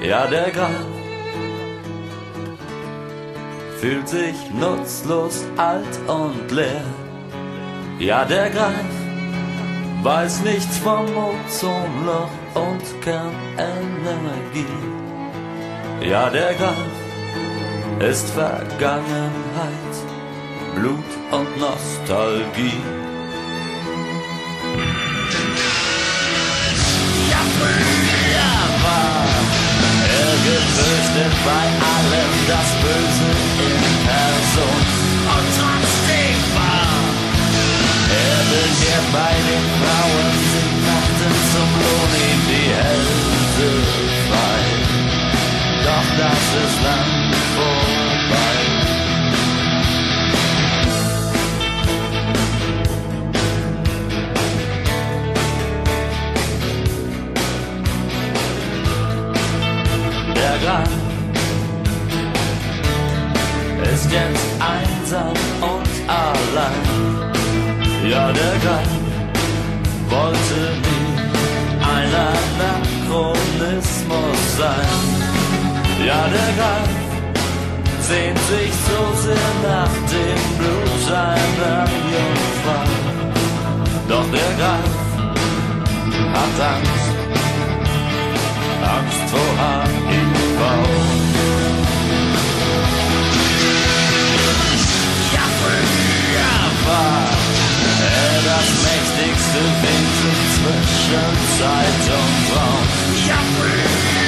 Ja, der Graf fühlt sich nutzlos, alt und leer. Ja, der Graf weiß nichts vom Ozonloch und Kernenergie. Ja, der Graf ist Vergangenheit, Blut und Nostalgie. Ja, früher war er gefürchtet bei allem das Böse in Person. Und trotzdem war er begehrt bei den Frauen, sie machten zum Lohn ihm die Hälfte frei. Doch das ist lang vorbei. Der Grab ist jetzt einsam und allein. Ja, der Grab wollte nie ein Anachronismus sein. Ja, der Grab sehnt sich so sehr nach dem Blut seiner Jungfrau. Doch der Graf hat Angst, Angst vor HIV. War er das mächtigste Wesen zwischen Zeit und Raum. Ja, früher er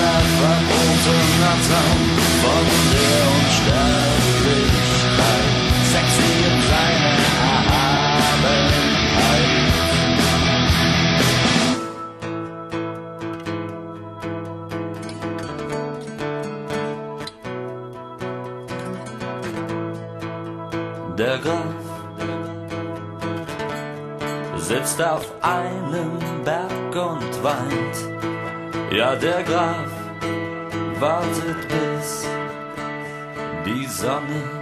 ein schöner, verbotener Traum von der Unsterblichkeit. Sexy in seiner Erhabenheit. Der Graf sitzt auf einem Berg und weint. Ja, der Graf wartet bis die Sonne